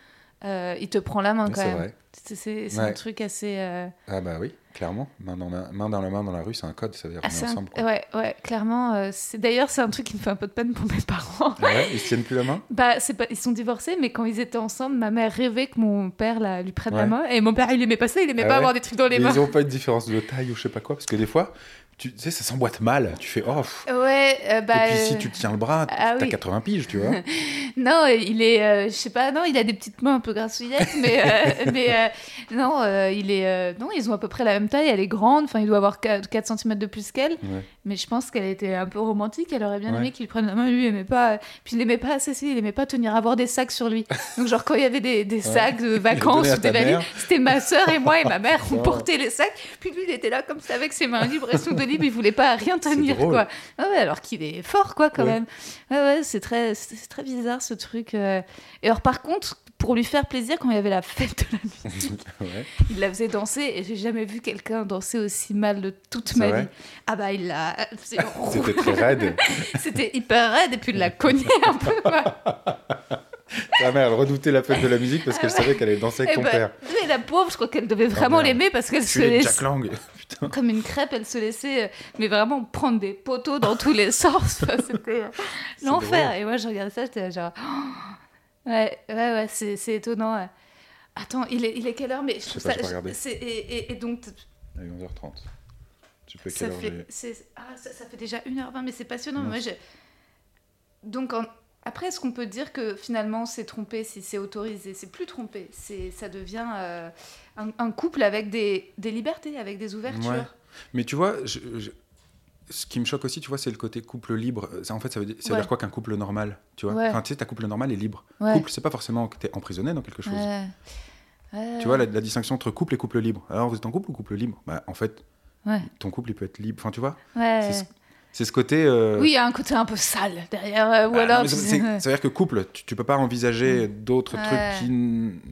euh, il te prend la main quand même. C'est un truc assez. euh, Ah bah oui, clairement. Main dans, main, main dans la main dans la rue, c'est un code, ça veut dire qu'on assez est ensemble. Ouais, ouais, clairement. euh, D'ailleurs, c'est un truc qui me fait un peu de peine pour mes parents. Ah ouais, ils se tiennent plus la main? Bah, c'est pas, ils sont divorcés, mais quand ils étaient ensemble, ma mère rêvait que mon père la, lui prenne la Ouais. main. Et mon père, il aimait pas ça, il aimait Ah pas ouais avoir des trucs dans les Et mains. Ils ont pas une différence de taille ou je sais pas quoi, parce que des fois, tu sais, ça s'emboîte mal. Tu fais oh. Ouais, euh, bah. Et puis si euh, tu te tiens le bras, ah t'as oui. 80 piges, tu vois. Non, il est, euh, je sais pas, non, il a des petites mains un peu grassouillettes, mais, euh, mais non, il est, non, ils ont à peu près la même taille. Elle est grande, enfin, il doit avoir 4, cm de plus qu'elle. Ouais. Mais je pense qu'elle était un peu romantique. Elle aurait bien Ouais. aimé qu'il prenne la main. Lui, il aimait pas. Puis il aimait pas assez, il aimait pas tenir avoir des sacs sur lui. Donc genre quand il y avait des, des sacs de vacances à ou des valises, c'était ma sœur et moi et ma mère on portait les sacs. Puis lui, il était là comme ça avec ses mains libres et son dos libre. Il voulait pas rien tenir quoi. Ah ouais, alors qu'il est fort quoi quand Ouais. même. Ouais ouais, c'est très, très bizarre ce truc. euh. Et alors par contre. Pour lui faire plaisir, quand il y avait la fête de la musique, Ouais. il la faisait danser et j'ai jamais vu quelqu'un danser aussi mal de toute ma vie. Ah bah il l'a. c'est C'était très raide. c'était hyper raide et puis de la cogner un peu. Ta mère, elle redoutait la fête de la musique parce qu'elle savait qu'elle allait danser avec Et ton bah, père. mais la pauvre, je crois qu'elle devait vraiment l'aimer parce qu'elle se laissait, comme une crêpe, elle se laissait, euh, mais vraiment prendre des poteaux dans tous les sens. C'était euh, l'enfer. Et moi, je regardais ça, j'étais genre. oh. Ouais, ouais, ouais, c'est c'est étonnant. ouais. Attends, il est, il est quelle heure Mais je pas, ça. j'ai pas regardé. c'est- et, et- et donc, À 11h30. Tu peux ça quelle fait, ah, ça, ça fait déjà 1h20, mais c'est passionnant. Moi, je- Donc, en- après, est-ce qu'on peut dire que finalement, c'est trompé si c'est autorisé? C'est plus trompé. C'est, ça devient euh, un, un couple avec des, des libertés, avec des ouvertures. Ouais. Mais tu vois, je- je- ce qui me choque aussi, tu vois, c'est le côté couple libre. Ça, en fait, ça veut dire, ça veut Ouais. dire quoi qu'un couple normal Tu vois? Ouais. Enfin, tu sais, ta couple normal est libre. Ouais. Couple, c'est pas forcément que tu es emprisonné dans quelque chose. Tu vois, la, la distinction entre couple et couple libre. Alors, vous êtes en couple ou couple libre? Bah, En fait, ton couple, il peut être libre. Enfin, tu vois? C'est ce- côté. euh, Oui, il y a un côté un peu sale derrière. euh, ou ah, alors, non, mais tu c'est- sais, c'est- ouais. Ça veut dire que couple, tu, tu peux pas envisager d'autres Ouais. trucs qui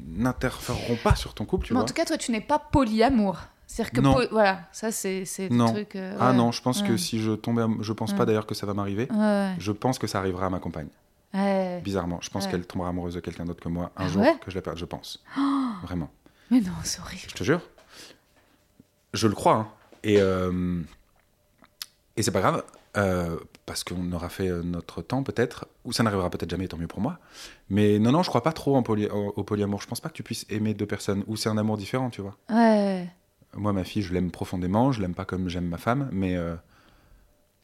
n'interféreront pas sur ton couple, tu Mais en vois? tout cas, toi, tu n'es pas polyamour. C'est-à-dire que po- voilà, ça c'est c'est Non. truc. euh, Ah non, je pense que si je tombais, am- je pense Ouais. pas d'ailleurs que ça va m'arriver. Je pense que ça arrivera à ma compagne. Bizarrement, je pense qu'elle tombera amoureuse de quelqu'un d'autre que moi un Ah jour que je la perde, je pense. Vraiment. Mais non, c'est horrible. Je te jure. Je le crois. hein. Et, euh, et c'est pas grave, euh, parce qu'on aura fait euh, notre temps peut-être, ou ça n'arrivera peut-être jamais, tant mieux pour moi. Mais non, non, je crois pas trop en poly- au, au polyamour. Je pense pas que tu puisses aimer deux personnes, ou c'est un amour différent, tu vois. Ouais. Moi, ma fille, je l'aime profondément, je l'aime pas comme j'aime ma femme, mais. euh,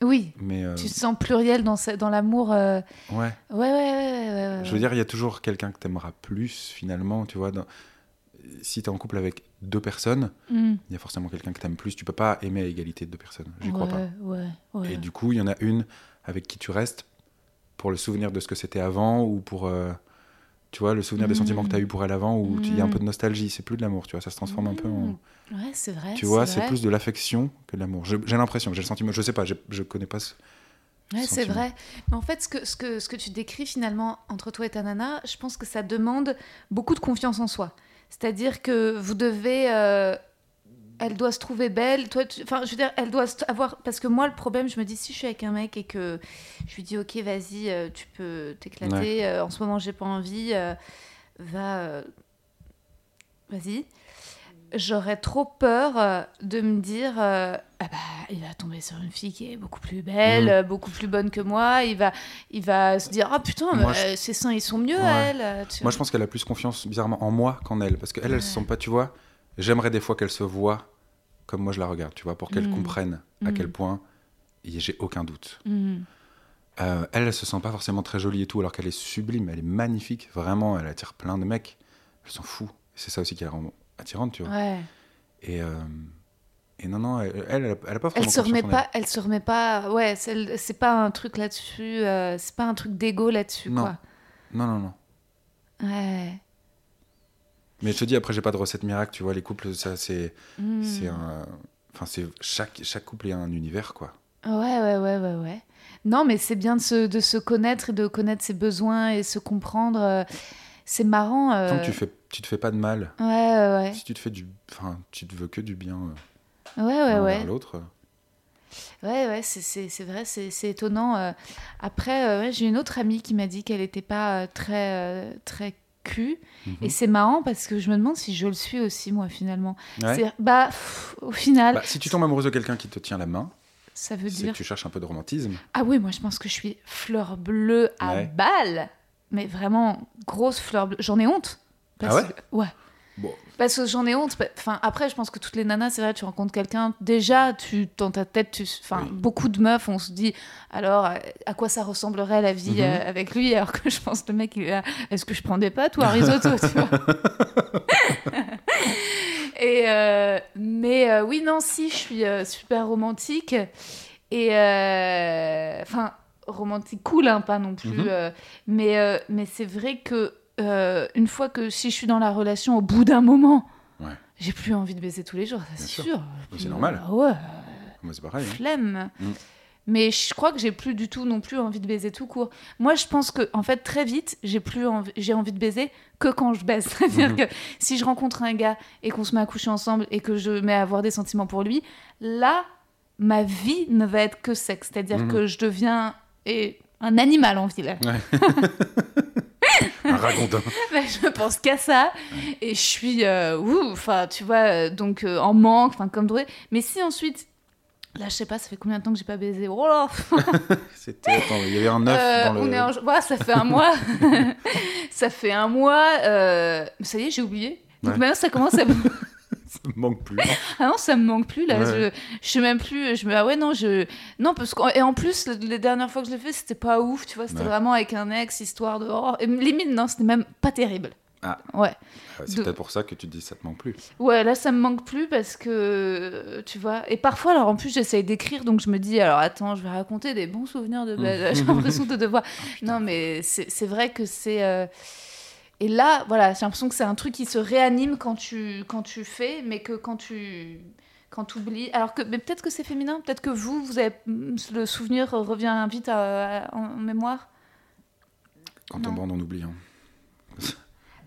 Oui. mais euh, Tu te sens pluriel dans, ce- dans l'amour. euh, ouais. Ouais, ouais, ouais, ouais. Je veux dire, il y a toujours quelqu'un que t'aimeras plus, finalement, tu vois. dans- Si t'es en couple avec deux personnes, Mm. il y a forcément quelqu'un que t'aimes plus. Tu peux pas aimer à égalité de deux personnes. J'y crois pas. Ouais. Et du coup, il y en a une avec qui tu restes pour le souvenir de ce que c'était avant ou pour, tu vois, le souvenir des sentiments que tu as eu pour elle avant où il y a un peu de nostalgie. C'est plus de l'amour, tu vois, ça se transforme un peu en. Ouais, c'est vrai. Tu vois, c'est plus de l'affection que de l'amour. J'ai l'impression, j'ai le sentiment, je sais pas, je connais pas ce. Ouais, c'est vrai. Mais en fait, ce que, ce, que, ce que tu décris finalement entre toi et ta nana, je pense que ça demande beaucoup de confiance en soi. C'est-à-dire que vous devez. euh, elle doit se trouver belle. Toi, tu- enfin, je veux dire, elle doit avoir. Parce que moi, le problème, je me dis, si je suis avec un mec et que je lui dis, ok, vas-y, euh, tu peux t'éclater. euh, en ce moment, j'ai pas envie. euh, va. vas-y. J'aurais trop peur de me dire ah bah il va tomber sur une fille qui est beaucoup plus belle, euh, beaucoup plus bonne que moi. Il va il va se dire ah putain euh, ses seins ils sont mieux Ouais. à elle. tu Moi, vois. je pense qu'elle a plus confiance, bizarrement, en moi qu'en elle. Parce qu'elle, elle se sent pas, tu vois. J'aimerais des fois qu'elle se voit comme moi je la regarde, tu vois, pour qu'elle Mhm. comprenne à quel point et j'ai aucun doute. Mhm. Euh, elle, elle se sent pas forcément très jolie et tout, alors qu'elle est sublime, elle est magnifique, vraiment, elle attire plein de mecs. Elle s'en fout. C'est ça aussi qui la rend attirante, tu vois. Ouais. Et, euh, et non, non, elle, elle, elle a, elle pas Elle vraiment se remet pas, elle se remet pas. Ouais, c'est pas un truc là-dessus. euh, c'est pas un truc d'ego là-dessus quoi. elle. Non, non, non. Ouais. Mais je te dis, après, j'ai pas de recette miracle, tu vois, les couples, ça, c'est. Mhm. c'est un. Enfin, c'est. Chaque, chaque couple est un univers, quoi. Ouais, ouais, ouais, ouais, ouais. Non, mais c'est bien de se, de se connaître et de connaître ses besoins et se comprendre. euh, C'est marrant. euh, Tant que tu, fais, tu te fais pas de mal, Ouais, ouais, ouais. si tu te fais du. Enfin, tu te veux que du bien euh, Ouais, ouais, ouais. l'autre. Ouais, ouais, c'est- c'est c'est vrai, c'est c'est étonnant. euh. Après, euh, j'ai une autre amie qui m'a dit qu'elle n'était pas euh, très, euh, très cul. Mhm. Et c'est marrant parce que je me demande si je le suis aussi, moi, finalement. Ouais. Bah, pff, au final, Bah, si tu tombes amoureuse de quelqu'un qui te tient la main, ça veut dire. que tu cherches un peu de romantisme. Ah oui, moi, je pense que je suis fleur bleue à Ouais. balle. Mais vraiment, grosse fleur bleue. J'en ai honte. Parce Ah ouais que- Ouais. Bon, Parce que j'en ai honte. Enfin, après, je pense que toutes les nanas, c'est vrai, tu rencontres quelqu'un, déjà, tu, dans ta tête, tu, enfin, Oui. beaucoup de meufs, on se dit, alors, à quoi ça ressemblerait la vie Mhm. euh, avec lui Alors que je pense que le mec, il est là, est-ce que je prends des pâtes ou un risotto, tu vois? Et, euh, mais euh, oui, non, si, je suis euh, super romantique. Et, enfin, romantique cool, hein, pas non plus. Mhm. mais mais c'est vrai que euh, une fois que si je suis dans la relation, au bout d'un moment, Ouais. j'ai plus envie de baiser tous les jours, c'est sûr. Puis, c'est normal. euh, ouais, moi c'est pareil. hein. flemme. Mm. Mais je crois que j'ai plus du tout non plus envie de baiser tout court. Moi, je pense que en fait très vite, j'ai plus envie, j'ai envie de baiser que quand je baise. C'est-à-dire Mhm. que si je rencontre un gars et qu'on se met à coucher ensemble et que je mets à avoir des sentiments pour lui, là, ma vie ne va être que sexe. C'est-à-dire Mhm. que je deviens et un animal en ville. Un ragondin. Bah, je pense qu'à ça et je suis euh, ouh, enfin tu vois euh, donc euh, en manque enfin comme Drouet mais si ensuite là je sais pas ça fait combien de temps que j'ai pas baisé? Oh là C'était. Attends, il y avait un œuf Euh, dans le. on est en... ouais, ça fait un mois ça fait un mois euh, ça y est j'ai oublié donc Ouais. maintenant ça commence à Ça me manque plus. ah non ça me manque plus là Ouais. je... je sais même plus je me ah ouais non je non parce que et en plus le- les dernières fois que je l'ai fait c'était pas ouf tu vois c'était Ouais. vraiment avec un ex histoire de oh, et limite non c'était même pas terrible Ah. ouais Ouais, c'est De- peut-être pour ça que tu te dis ça te manque plus. Ouais, là, ça me manque plus parce que, tu vois, et parfois, alors en plus, j'essaye d'écrire, donc je me dis, alors attends, je vais raconter des bons souvenirs de... J'ai l'impression de devoir... non, mais c'est c'est vrai que c'est... euh, Et là, voilà, j'ai l'impression que c'est un truc qui se réanime quand tu, quand tu fais, mais que quand tu... Quand tu oublies... Alors que, mais peut-être que c'est féminin, peut-être que vous, vous avez... Le souvenir revient vite à- à- en mémoire. Quand Non. on bande, on oublie. hein.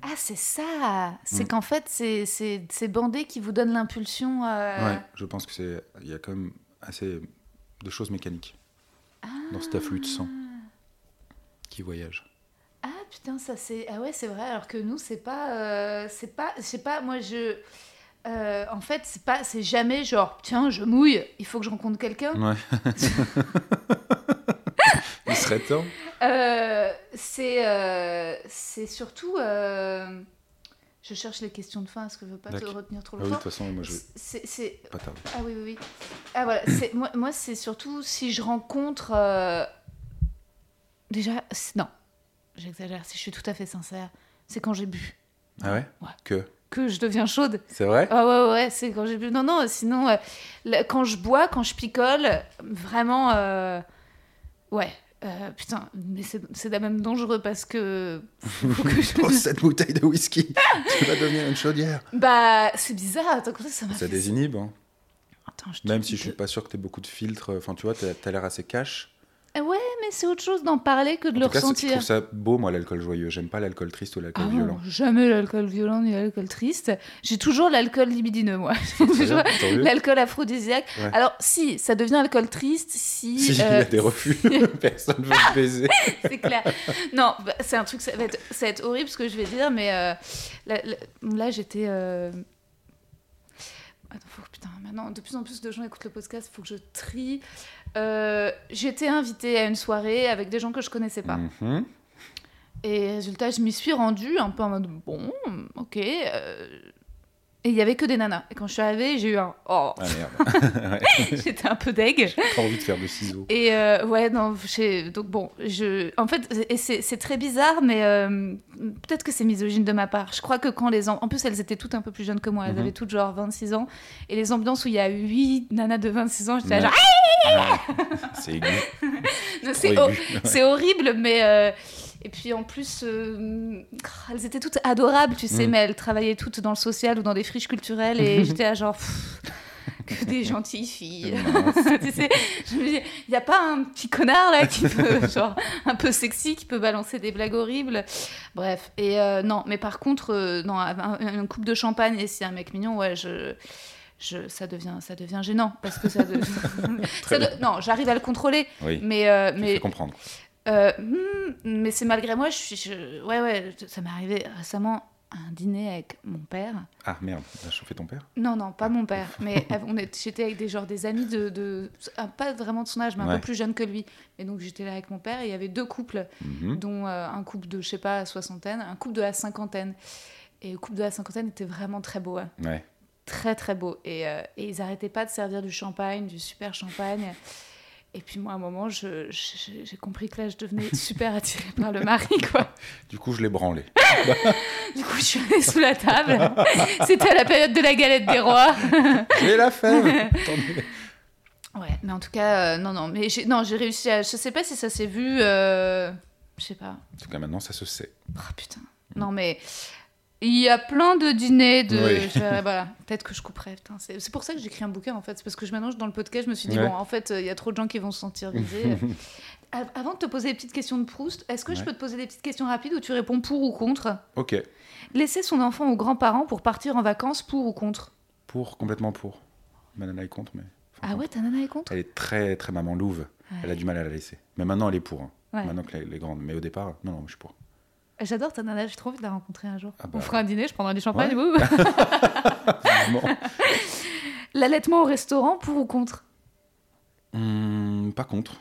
Ah, c'est ça C'est Mm. qu'en fait, c'est- bandé qui vous donne l'impulsion... euh, Ouais, je pense que c'est. Il y a quand même assez de choses mécaniques dans cet afflux de sang qui voyage. Ah putain, ça c'est. Ah ouais, c'est vrai. Alors que nous, c'est pas. euh, c'est pas. Je sais pas, moi je. euh, en fait, c'est pas. C'est jamais genre, tiens, je mouille, il faut que je rencontre quelqu'un. Ouais. Il serait temps. Euh, c'est. euh, c'est surtout. je cherche les questions de fin, est-ce que je veux pas te retenir trop Ah oui, de longtemps toute façon, moi je C'est. c'est- pas tarder. Ah oui, oui, oui. Ah voilà, c'est- moi, moi c'est surtout si je rencontre. Déjà, non, j'exagère, si je suis tout à fait sincère, c'est quand j'ai bu Ah ouais, Ouais. Que? Que je deviens chaude. C'est vrai? Ah ouais, ouais, ouais, c'est quand j'ai bu. Non, non, sinon, euh, quand je bois, quand je picole, vraiment. euh, Ouais. euh, putain, mais c'est même dangereux parce que. faut que je- Oh, cette bouteille de whisky Tu vas devenir une chaudière Bah, c'est bizarre. Attends, ça, m'a Ça fait- désinhibe. hein. Attends, je te- Même si je suis pas sûr que t'aies beaucoup de filtres. Enfin, tu vois, t'as as, l'air assez cash. Ah Ouais, mais c'est autre chose d'en parler que de En le tout cas, c'est- je ressentir. trouve ça beau, moi, l'alcool joyeux. J'aime pas l'alcool triste ou l'alcool Ah violent. non, jamais l'alcool violent ni l'alcool triste. J'ai toujours l'alcool libidineux, moi. L'alcool aphrodisiaque. Ouais. Alors, si, ça devient alcool triste si. Si, il y euh, a des refus, personne veut te baiser. c'est clair. Non, bah, c'est un truc, ça va, être, ça va être horrible ce que je vais dire, mais euh, là, j'étais. euh, Attends, faut que- putain, maintenant, de plus en plus de gens écoutent le podcast, il faut que je trie. Euh, j'étais invitée à une soirée avec des gens que je connaissais pas. Mhm. Et résultat, je m'y suis rendue un peu en mode bon, ok. euh, Et il y avait que des nanas. Et quand je suis arrivée, j'ai eu un oh, Ah merde. J'étais un peu deg. Pas envie de faire de ciseaux. Et euh, ouais, non, j'ai- donc bon, je, en fait, et c'est c'est très bizarre, mais euh, peut-être que c'est misogyne de ma part. Je crois que quand les. am- En plus, elles étaient toutes un peu plus jeunes que moi, elles Mhm. avaient toutes genre 26 ans. Et les ambiances où il y a 8 nanas de 26 ans, j'étais genre. Aigu. c'est horrible, mais. euh, Et puis en plus, euh, elles étaient toutes adorables, tu sais, Mm. mais elles travaillaient toutes dans le social ou dans des friches culturelles et j'étais là genre. pff, que des gentilles filles. tu sais, je me dis, il n'y a pas un petit connard là qui peut, genre, un peu sexy, qui peut balancer des blagues horribles. Bref, et euh, non, mais par contre, euh, non, un, un- une coupe de champagne et si un mec mignon, ouais, je. Je, ça, devient, ça devient gênant parce que ça, de- ça de- non j'arrive à le contrôler Oui. mais euh, mais comprendre. Euh, hmm, mais c'est malgré moi, je suis. je- Ouais, ouais, ça m'est arrivé récemment à un dîner avec mon père. Ah merde, t'as chauffé ton père? Non, non, pas mon père. Mais j'étais avec des, genre, des amis de, de- ah, Pas vraiment de son âge, mais un Ouais. peu plus jeune que lui. Et donc j'étais là avec mon père et il y avait deux couples, Mhm. dont euh, un couple de, je sais pas, soixantaine, un couple de la cinquantaine. Et le couple de la cinquantaine était vraiment très beau. hein. Ouais. Très, très beau. Et, euh, et ils arrêtaient pas de servir du champagne, du super champagne. Et puis moi, à un moment, je- je- j'ai compris que là, je devenais super attirée par le mari, quoi. Du coup, je l'ai branlé. Du coup, je suis allée sous la table. C'était à la période de la galette des rois. J'ai la fève. Ouais, mais en tout cas, euh, non, non, mais j'ai, non, j'ai réussi à. Je sais pas si ça s'est vu. euh, Je sais pas. En tout cas, maintenant, ça se sait. Oh putain. Non, mais il y a plein de dîners de. Oui. je verrai, voilà, peut-être que je couperai. C'est, pour ça que j'écris un bouquin en fait. C'est parce que je, maintenant, je- dans le podcast, je me suis dit, Ouais. bon, en fait, euh, il y a trop de gens qui vont se sentir visés. Av- Avant de te poser des petites questions de Proust, est-ce que je peux te poser des petites questions rapides où tu réponds pour ou contre? Ok. Laisser son enfant aux grands-parents pour partir en vacances, pour ou contre? Pour, complètement pour. Ma nana est contre, mais. Ah ouais, ta nana est contre? Elle est très, très maman louve. Elle a du mal à la laisser. Mais maintenant, elle est pour. hein. Maintenant que les, les grandes. Mais au départ, non, non, je suis pour. J'adore ta nana, j'ai trop envie de la rencontrer un jour. Ah bah. On fera un dîner, je prendrai du champagne. Ouais. L'allaitement au restaurant, pour ou contre? Hum, pas contre.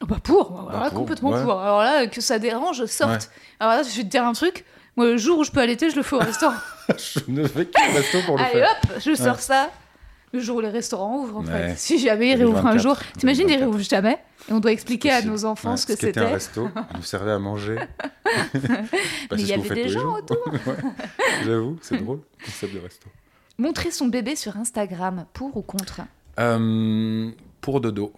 Oh bah pour, là, pour, complètement ouais. pour. Alors là, que ça dérange, sorte. Ouais. Alors là, je vais te dire un truc. Moi, le jour où je peux allaiter, je le fais au restaurant. je ne fais qu'un resto pour le Allez faire. hop, je sors ça. Le jour où les restaurants ouvrent, en Ouais. fait. Si jamais ils réouvrent un 2024, jour. T'imagines, ils 2024. réouvrent jamais. Et on doit expliquer à nos enfants Ouais, ce que qu'était un c'était. resto. Ils nous servaient à manger. Bah, Mais il y avait des gens autour. Ouais. J'avoue, c'est drôle, le concept de resto. Montrer son bébé sur Instagram, pour ou contre? Euh, pour de dos.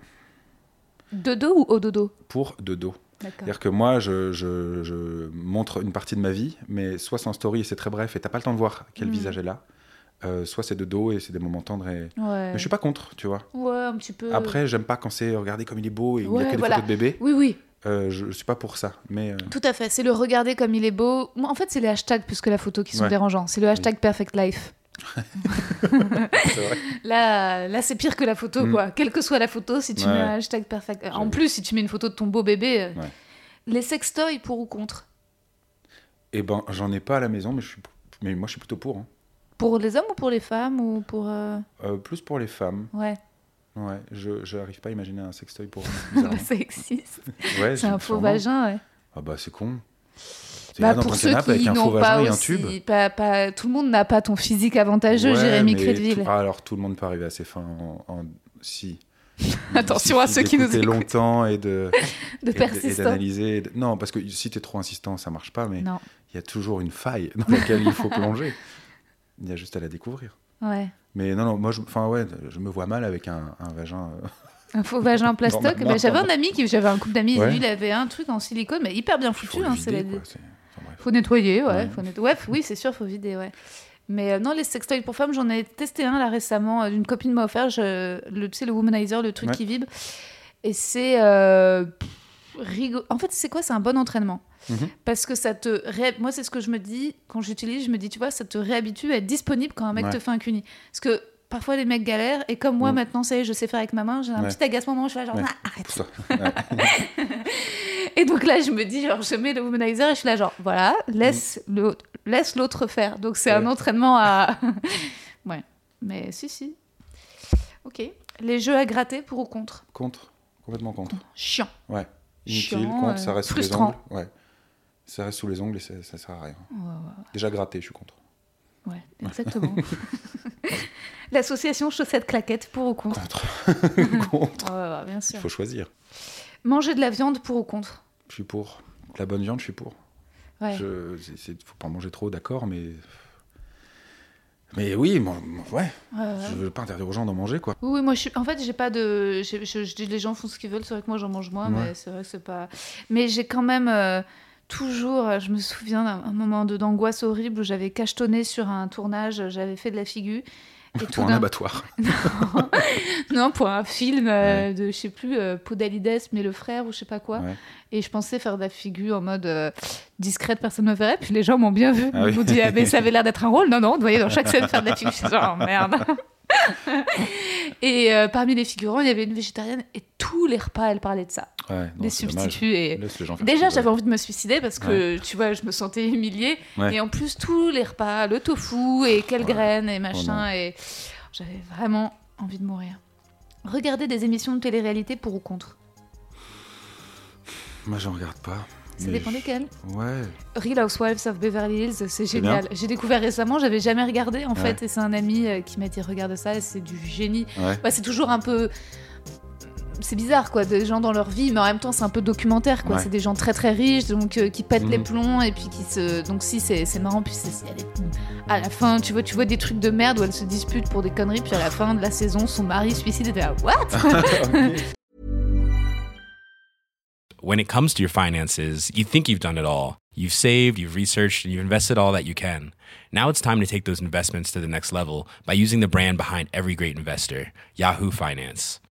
De dos ou au dodo? Pour de dos. D'accord. C'est-à-dire que moi, je, je- je montre une partie de ma vie, mais soit c'est en story et c'est très bref et t'as pas le temps de voir quel Mm. visage est là, euh, soit c'est de dos et c'est des moments tendres. Et... Ouais. Mais je suis pas contre, tu vois. Ouais, un petit peu. Après, j'aime pas quand c'est regarder comme il est beau et il y Ouais, a que des voilà. photos de bébé. Oui, oui. Euh, je, je suis pas pour ça. Mais euh, Tout à fait, c'est le regarder comme il est beau. En fait, c'est les hashtags plus que la photo qui sont Ouais. dérangeants. C'est le hashtag perfect life. vrai. Là, là c'est pire que la photo, Mm. quoi. Quelle que soit la photo, si tu mets un hashtag perfect. En plus, si tu mets une photo de ton beau bébé. Les sextoys pour ou contre? Eh ben, j'en ai pas à la maison, mais, je suis... mais moi, je suis plutôt pour. hein. Pour les hommes ou pour les femmes ou pour. euh, Euh, plus pour les femmes. Ouais, Ouais, je j'arrive pas à imaginer un sextoy pour. bah, ça existe. ouais, C'est un faux vagin, ouais. Ah bah c'est con. Bah, là dans pour ton ceux canapé avec qui un faux n'ont pas vagin et un tube. Pas, pas- tout le monde n'a pas ton physique avantageux, Ouais, Jérémy Crédville. tout- ah, alors tout le monde peut arriver à ses fins en, en- si. Attention à ceux qui nous écoutent. longtemps et de De et d'analyser. Non, parce que si t'es trop insistant, ça marche pas. Mais il y a toujours une faille dans laquelle il faut plonger. Il y a juste à la découvrir. ouais. Mais non, non, moi, je, ouais, je me vois mal avec un, un vagin. euh, Un faux vagin plastoc. Normalement, Bah, j'avais un ami qui, j'avais un couple d'amis, Ouais. lui, il avait un truc en silicone, mais hyper bien faut foutu. le Hein, vider, la- quoi, enfin. Faut nettoyer, ouais. Ouais. Faut net- ouais, oui, c'est sûr, faut vider, ouais. Mais euh, non, les sextoys pour femmes, j'en ai testé un là récemment. euh, Une copine m'a offert, je- le, tu sais, le womanizer, le truc qui vibre. Et c'est euh, En fait, c'est quoi? C'est un bon entraînement. Mhm. Parce que ça te. ré- Moi, c'est ce que je me dis quand j'utilise. Je me dis, tu vois, ça te réhabitue à être disponible quand un mec Ouais. te fait un cuni. Parce que parfois, les mecs galèrent. Et comme moi, Mhm. maintenant, ça y est, je sais faire avec ma main, j'ai un Ouais. petit agacement. Je suis là, genre, Ouais. Ah, arrête. Ouais. Et donc là, je me dis, genre, je mets le womanizer et je suis là, genre, voilà, laisse le- laisse l'autre faire. Donc c'est un entraînement à. ouais. Mais si, si. Ok. Les jeux à gratter pour ou contre? Contre, complètement contre. Chiant. Ouais. Inutile, Chiant, contre, ça reste sous les ongles. Ouais. Ça reste sous les ongles et ça, ça sert à rien. Ouais, Déjà gratté, je suis contre. ouais, ouais, exactement. L'association chaussettes claquettes pour ou contre? Contre. contre. Ouais, ouais, bien Il sûr. faut choisir. Manger de la viande pour ou contre? Je suis pour. La bonne viande, je suis pour. Ouais. Je, c'est, c'est- faut pas en manger trop, d'accord, mais. Mais oui, moi, ouais. Ouais, ouais. Je veux pas interdire aux gens d'en manger, quoi. Oui, oui, moi je suis. En fait, j'ai pas de. Je, je dis les gens font ce qu'ils veulent. C'est vrai que moi j'en mange moins, mais c'est vrai que c'est pas. Mais j'ai quand même euh, toujours. euh, Je me souviens d'un un moment d'angoisse horrible où j'avais cachetonné sur un tournage. J'avais fait de la figure. Et tout Pour un abattoir. non, pour un film euh, de je sais plus euh, Podalides, mais le frère ou je sais pas quoi. Ouais. Et je pensais faire de la figure en mode euh, discrète, personne ne me verrait. Puis les gens m'ont bien vu. Ah Ils oui. m'ont dit, ah, mais ça avait l'air d'être un rôle. Non, non, on te voyait dans chaque scène faire de la figure. Je suis genre, oh, merde. et euh, parmi les figurants, il y avait une végétarienne et tous les repas, elle parlait de ça. Ouais, non, des substituts. Et... Déjà, j'avais envie de me suicider parce que, tu vois, je me sentais humiliée. Ouais. Et en plus, tous les repas, le tofu et quelles graines et Oh machin. non. et j'avais vraiment envie de mourir. Regardez des émissions de télé-réalité pour ou contre? Moi, j'en regarde pas. Ça dépend je- desquelles. Ouais. Real Housewives of Beverly Hills, c'est génial. J'ai découvert récemment, j'avais jamais regardé en Ouais. fait, et c'est un ami euh, qui m'a dit regarde ça, et c'est du génie. Ouais. Bah, c'est toujours un peu. C'est bizarre quoi, des gens dans leur vie, mais en même temps c'est un peu documentaire quoi. Ouais. C'est des gens très très riches, donc euh, qui pètent les Mhm. plombs et puis qui se. Donc si c'est c'est marrant, puis c'est- c'est- elle est- à la fin tu vois tu vois des trucs de merde où elles se disputent pour des conneries, puis à la fin de la saison son mari se suicide et t'es là what? When it comes to your finances, you think you've done it all. You've saved, you've researched, and you've invested all that you can. Now it's time to take those investments to the next level by using the brand behind every great investor, Yahoo Finance.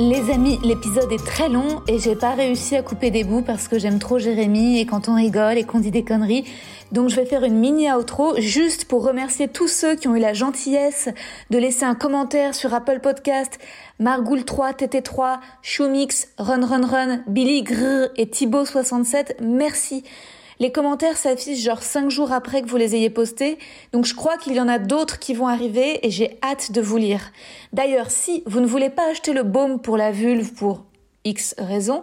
Les amis, l'épisode est très long et j'ai pas réussi à couper des bouts parce que j'aime trop Jérémy et quand on rigole et qu'on dit des conneries. Donc je vais faire une mini outro juste pour remercier tous ceux qui ont eu la gentillesse de laisser un commentaire sur Apple Podcast, Margoul 3, TT3, Shoumix, Run Run Run, Billy Grrr et Thibaut 67. Merci. Les commentaires s'affichent genre 5 jours après que vous les ayez postés, donc je crois qu'il y en a d'autres qui vont arriver et j'ai hâte de vous lire. D'ailleurs, si vous ne voulez pas acheter le baume pour la vulve pour X raisons,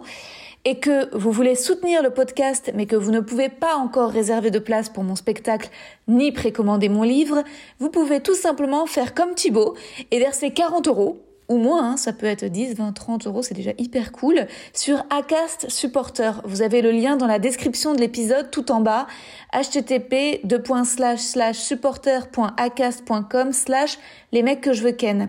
et que vous voulez soutenir le podcast mais que vous ne pouvez pas encore réserver de place pour mon spectacle ni précommander mon livre, vous pouvez tout simplement faire comme Thibaut et verser 40 euros ou moins, hein, ça peut être 10, 20, 30 euros, c'est déjà hyper cool, sur Acast Supporter. Vous avez le lien dans la description de l'épisode tout en bas, http supporter.acast.com slash les mecs que je veux ken.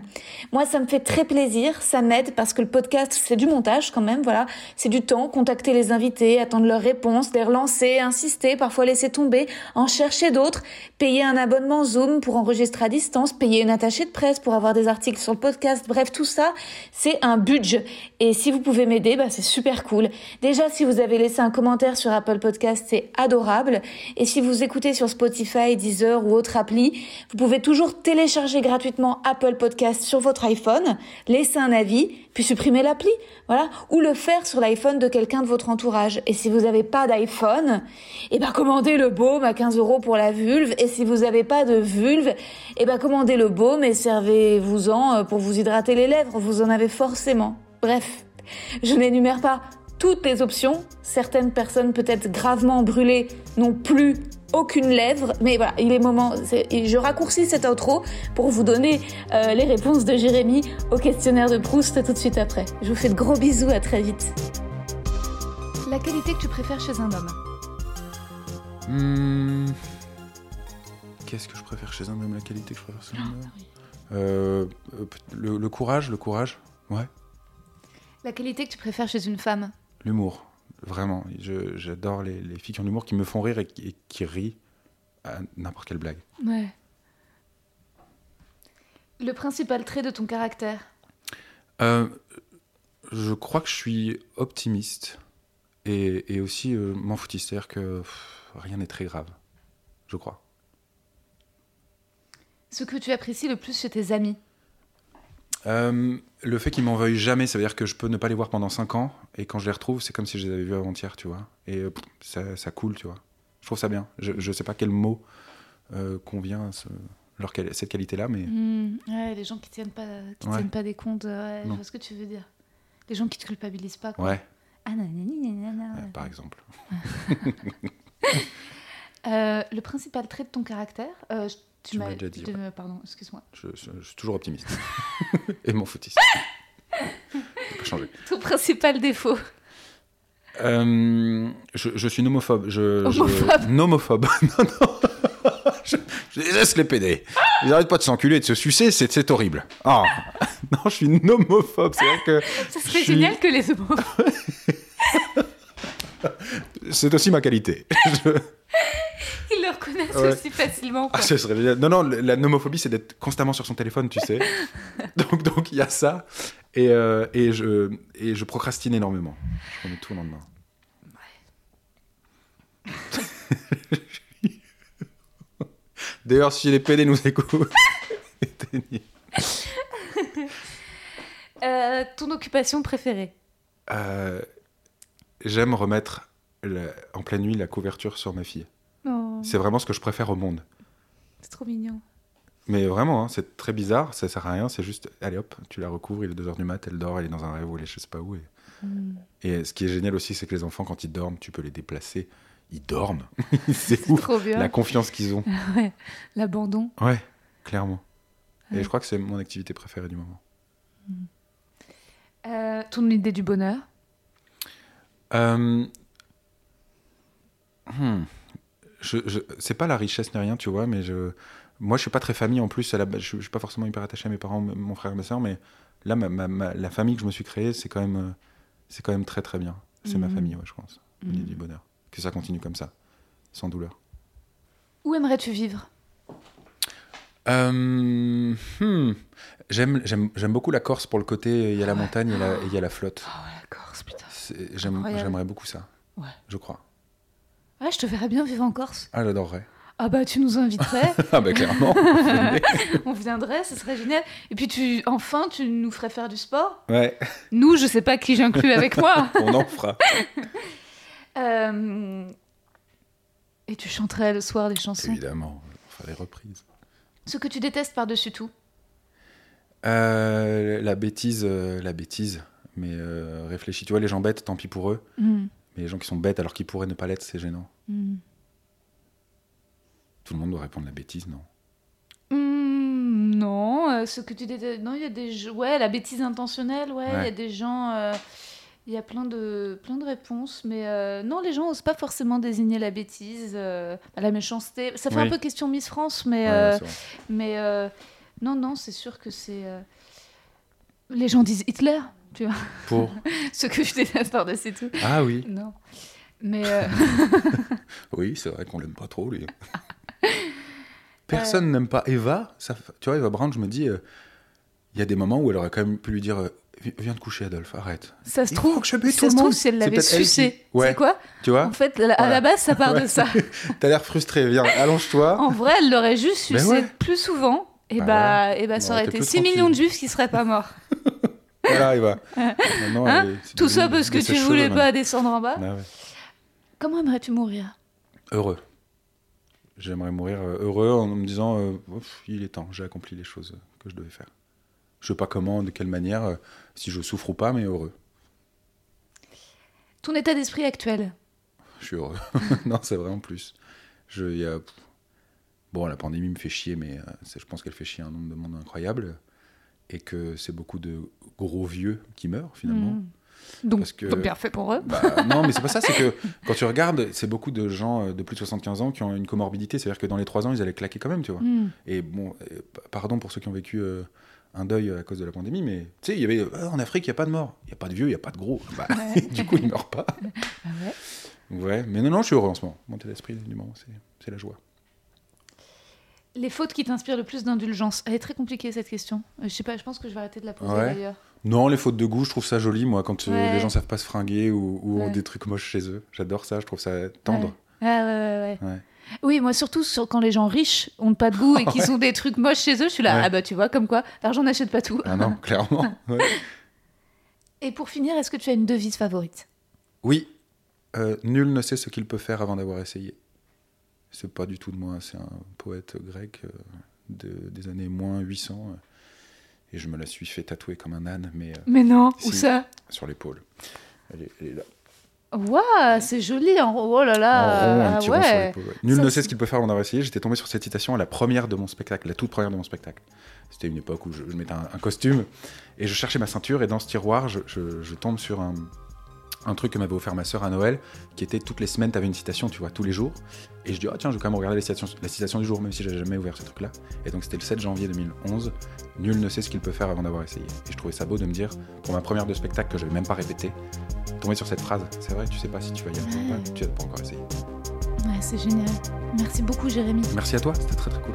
Moi, ça me fait très plaisir, ça m'aide parce que le podcast, c'est du montage quand même, voilà. C'est du temps, contacter les invités, attendre leurs réponses, les relancer, insister, parfois laisser tomber, en chercher d'autres, payer un abonnement Zoom pour enregistrer à distance, payer une attachée de presse pour avoir des articles sur le podcast, bref, tout ça, c'est un budget. Et si vous pouvez m'aider, bah, c'est super cool. Déjà, si vous avez laissé un commentaire sur Apple Podcast, c'est adorable. Et si vous écoutez sur Spotify, Deezer ou autre appli, vous pouvez toujours télécharger gratuitement Apple Podcast sur votre iPhone, laisser un avis, puis supprimer l'appli, voilà, ou le faire sur l'iPhone de quelqu'un de votre entourage. Et si vous n'avez pas d'iPhone, eh ben commandez le baume à 15 euros pour la vulve. Et si vous n'avez pas de vulve, eh ben commandez le baume et servez-vous-en euh, pour vous hydrater les lèvres. Vous en avez forcément. Bref, je n'énumère pas toutes les options. Certaines personnes peut-être gravement brûlées n'ont plus aucune lèvre, mais voilà, il est moment. je raccourcis cette outro pour vous donner euh, les réponses de Jérémy au questionnaire de Proust tout de suite après. Je vous fais de gros bisous, à très vite. La qualité que tu préfères chez un homme Hmm. Qu'est-ce que je préfère chez un homme La qualité que je préfère chez un homme? Euh, euh, le, le courage, le courage, ouais. La qualité que tu préfères chez une femme? L'humour, vraiment. Je- J'adore les, les filles qui ont de l'humour, qui me font rire et, qui- et qui rient à n'importe quelle blague. Ouais. Le principal trait de ton caractère Euh, je crois que je suis optimiste et, et aussi euh, m'en foutiste. C'est-à-dire que pff, rien n'est très grave, je crois. Ce que tu apprécies le plus chez tes amis Euh, le fait qu'ils m'en veuillent jamais, ça veut dire que je peux ne pas les voir pendant 5 ans et quand je les retrouve, c'est comme si je les avais vus avant-hier, tu vois. Et euh, ça, ça coule, tu vois. Je trouve ça bien. Je, je sais pas quel mot euh, convient à ce- leur quali- cette qualité-là, mais Hmm, Ouais, les gens qui tiennent pas, qui Ouais. tiennent pas des comptes, ouais, je vois ce que tu veux dire. Les gens qui te culpabilisent pas, quoi. ouais, Ah, nanani, nanana. euh, par exemple. Euh, le principal trait de ton caractère euh, je- tu m'as déjà dit, euh, Pardon, excuse-moi. Je, je- je suis toujours optimiste et m'en foutiste. Changer. Ton principal défaut Euh, je, je suis nomophobe. Je, Homophobe. Je, nomophobe. non, non. je, je déteste les PD. Ils arrêtent pas de s'enculer et de se sucer, c'est, horrible. Ah. non, je suis nomophobe. C'est vrai que Ça serait suis- génial que les homos c'est aussi ma qualité. Reconnaisse Ouais. aussi facilement. quoi. Ah, ce serait génial. Non, non, la nomophobie, c'est d'être constamment sur son téléphone, tu sais. donc, donc, il y a ça. Et, euh, et, je, et je procrastine énormément. Je remets tout au lendemain. D'ailleurs, si les PD nous écoutent. Euh, ton occupation préférée? Euh, j'aime remettre en pleine nuit la couverture sur ma fille. C'est vraiment ce que je préfère au monde. C'est trop mignon. Mais vraiment, hein, c'est très bizarre, ça sert à rien, c'est juste, allez hop, tu la recouvres, il est 2h du mat, elle dort, elle est dans un rêve ou elle est je sais pas où. Et, Mm. et ce qui est génial aussi, c'est que les enfants, quand ils dorment, tu peux les déplacer, ils dorment. c'est ouf, Trop bien. la confiance qu'ils ont. Ouais, l'abandon. Ouais, clairement. Et je crois que c'est mon activité préférée du moment. Euh, ton idée du bonheur? Euh, hmm. Je, je- c'est pas la richesse ni rien, tu vois, mais je, moi je suis pas très famille en plus. À la, base, je, je suis pas forcément hyper attaché à mes parents, mon frère et ma soeur, mais là, ma, ma- ma- la famille que je me suis créée, c'est quand même, euh, c'est quand même très très bien. C'est ma Mhm. famille, ouais, je pense. L'idée Mhm. du bonheur. Que ça continue comme ça, sans douleur. Où aimerais-tu vivre? Euh, hmm. J'aime, j'aime, j'aime beaucoup la Corse pour le côté, il y a la montagne et il y a la flotte. Oh, la Corse, putain. C'est- J'aime, Incroyable. j'aimerais beaucoup ça. Ouais. Je crois. Ouais, je te verrais bien vivre en Corse. Ah, j'adorerais. Ah bah, tu nous inviterais. ah, bah clairement. on viendrait, ce serait génial. Et puis, tu, enfin, tu nous ferais faire du sport? ouais, Nous, je sais pas qui j'inclus avec moi. on en fera. Euh, Et tu chanterais le soir des chansons? Évidemment, on fera les reprises. Ce que tu détestes par-dessus tout? Euh, la bêtise, euh, la bêtise. Mais euh, réfléchis, tu vois, les gens bêtes, tant pis pour eux. Mm, Mais les gens qui sont bêtes alors qu'ils pourraient ne pas l'être, c'est gênant. mm. Tout le monde doit répondre la bêtise, non? Hmm, non, euh, ce que tu détestes. Non, il y a des. Ouais, la bêtise intentionnelle, ouais, il y a des gens. euh, Il y a plein de, plein de réponses, mais euh, non, les gens osent pas forcément désigner la bêtise, euh, la méchanceté. Ça fait Oui. un peu question Miss France, mais, Ouais, euh, mais euh, non, non, c'est sûr que c'est. euh, Les gens disent Hitler, tu vois, Pour ce que je déteste par-dessus tout. Ah oui, Non. Mais euh, oui, c'est vrai qu'on l'aime pas trop, lui. Personne n'aime pas Eva. Ça, tu vois, Eva Brown, je me dis, euh, il y a des moments où elle aurait quand même pu lui dire euh, Vi- Viens te coucher, Adolphe, arrête. ça se trouve, que je bute tout ça le se trouve si elle C'est l'avait sucé. qui- Ouais. C'est quoi Tu vois En fait, à Voilà. la base, ça part de ça. T'as l'air frustré, viens, allonge-toi. En vrai, elle l'aurait juste Ben sucé ouais. plus souvent. Et Bah bah, et bah, ça aurait été été plus 6 millions de juifs qui seraient pas morts. Hein elle est- c'est Tout ça parce que tu sèches-cheveux, voulais même. pas descendre en bas. Ah ouais. Comment aimerais-tu mourir Heureux. J'aimerais mourir euh, heureux en me disant euh, Ouf, il est temps, j'ai accompli les choses que je devais faire. Je sais pas comment, de quelle manière, euh, si je souffre ou pas, mais heureux. Ton état d'esprit actuel Je suis heureux. non, c'est vrai en plus. Je, il y a- Bon, la pandémie me fait chier, mais euh, je pense qu'elle fait chier un nombre de monde incroyable. Et que c'est beaucoup de gros vieux qui meurent finalement. Hmm. Donc, Parce que- donc bien fait pour eux. Bah, non, mais c'est pas ça, c'est que quand tu regardes, c'est beaucoup de gens euh, de plus de 75 ans qui ont une comorbidité, c'est-à-dire que dans les 3 ans, ils allaient claquer quand même, tu vois. Hmm. Et bon, euh, pardon pour ceux qui ont vécu euh, un deuil à cause de la pandémie, mais tu sais, il y avait euh, en Afrique, il n'y a pas de mort, il n'y a pas de vieux, il n'y a pas de gros. Bah, du coup, ils meurent pas. Ah ouais. Ouais, mais non, non, je suis heureux en ce moment. Mon état d'esprit du moment, c'est la joie. Les fautes qui t'inspirent le plus d'indulgence. Elle est très compliquée cette question. Euh, Je sais pas, je pense que je vais arrêter de la poser Ouais. d'ailleurs. Non, les fautes de goût, je trouve ça joli, moi, quand euh, Ouais. les gens savent pas se fringuer ou, ou ont des trucs moches chez eux. J'adore ça, je trouve ça tendre. Ouais. Ah ouais, ouais. Oui, moi surtout sur- quand les gens riches ont pas de goût et qu'ils ont des trucs moches chez eux, je suis là, Ouais. ah bah tu vois, comme quoi, l'argent n'achète pas tout. Ah non, clairement. ouais. Et pour finir, est-ce que tu as une devise favorite? Oui, euh, nul ne sait ce qu'il peut faire avant d'avoir essayé. C'est pas du tout de moi, c'est un poète grec euh, de, des années moins 800. euh, et je me la suis fait tatouer comme un âne, mais euh, Mais non, où ça? sur l'épaule. Elle est, elle est là. Waouh, c'est joli. En... Oh là en là. un ah rond ouais. Nul Ça, ne sait ce qu'il peut faire avant d'avoir essayé. J'étais tombé sur cette citation à la première de mon spectacle, la toute première de mon spectacle. C'était une époque où je, je mettais un, un costume et je cherchais ma ceinture et dans ce tiroir, je, je- je tombe sur un, un truc que m'avait offert ma sœur à Noël, qui était toutes les semaines, tu avais une citation, tu vois, tous les jours. Et je dis, ah tiens, je vais quand même regarder les citations, la citation du jour, même si j'avais jamais ouvert ce truc-là. Et donc c'était le 7 janvier 2011. Nul ne sait ce qu'il peut faire avant d'avoir essayé. Et je trouvais ça beau de me dire, pour ma première de spectacle que je vais même pas répéter, tomber sur cette phrase. C'est vrai, tu sais pas si tu vas y arriver ou pas, tu n'as pas encore essayé. Ouais. Ouais, c'est génial. Merci beaucoup, Jérémy. Merci à toi, c'était très très cool.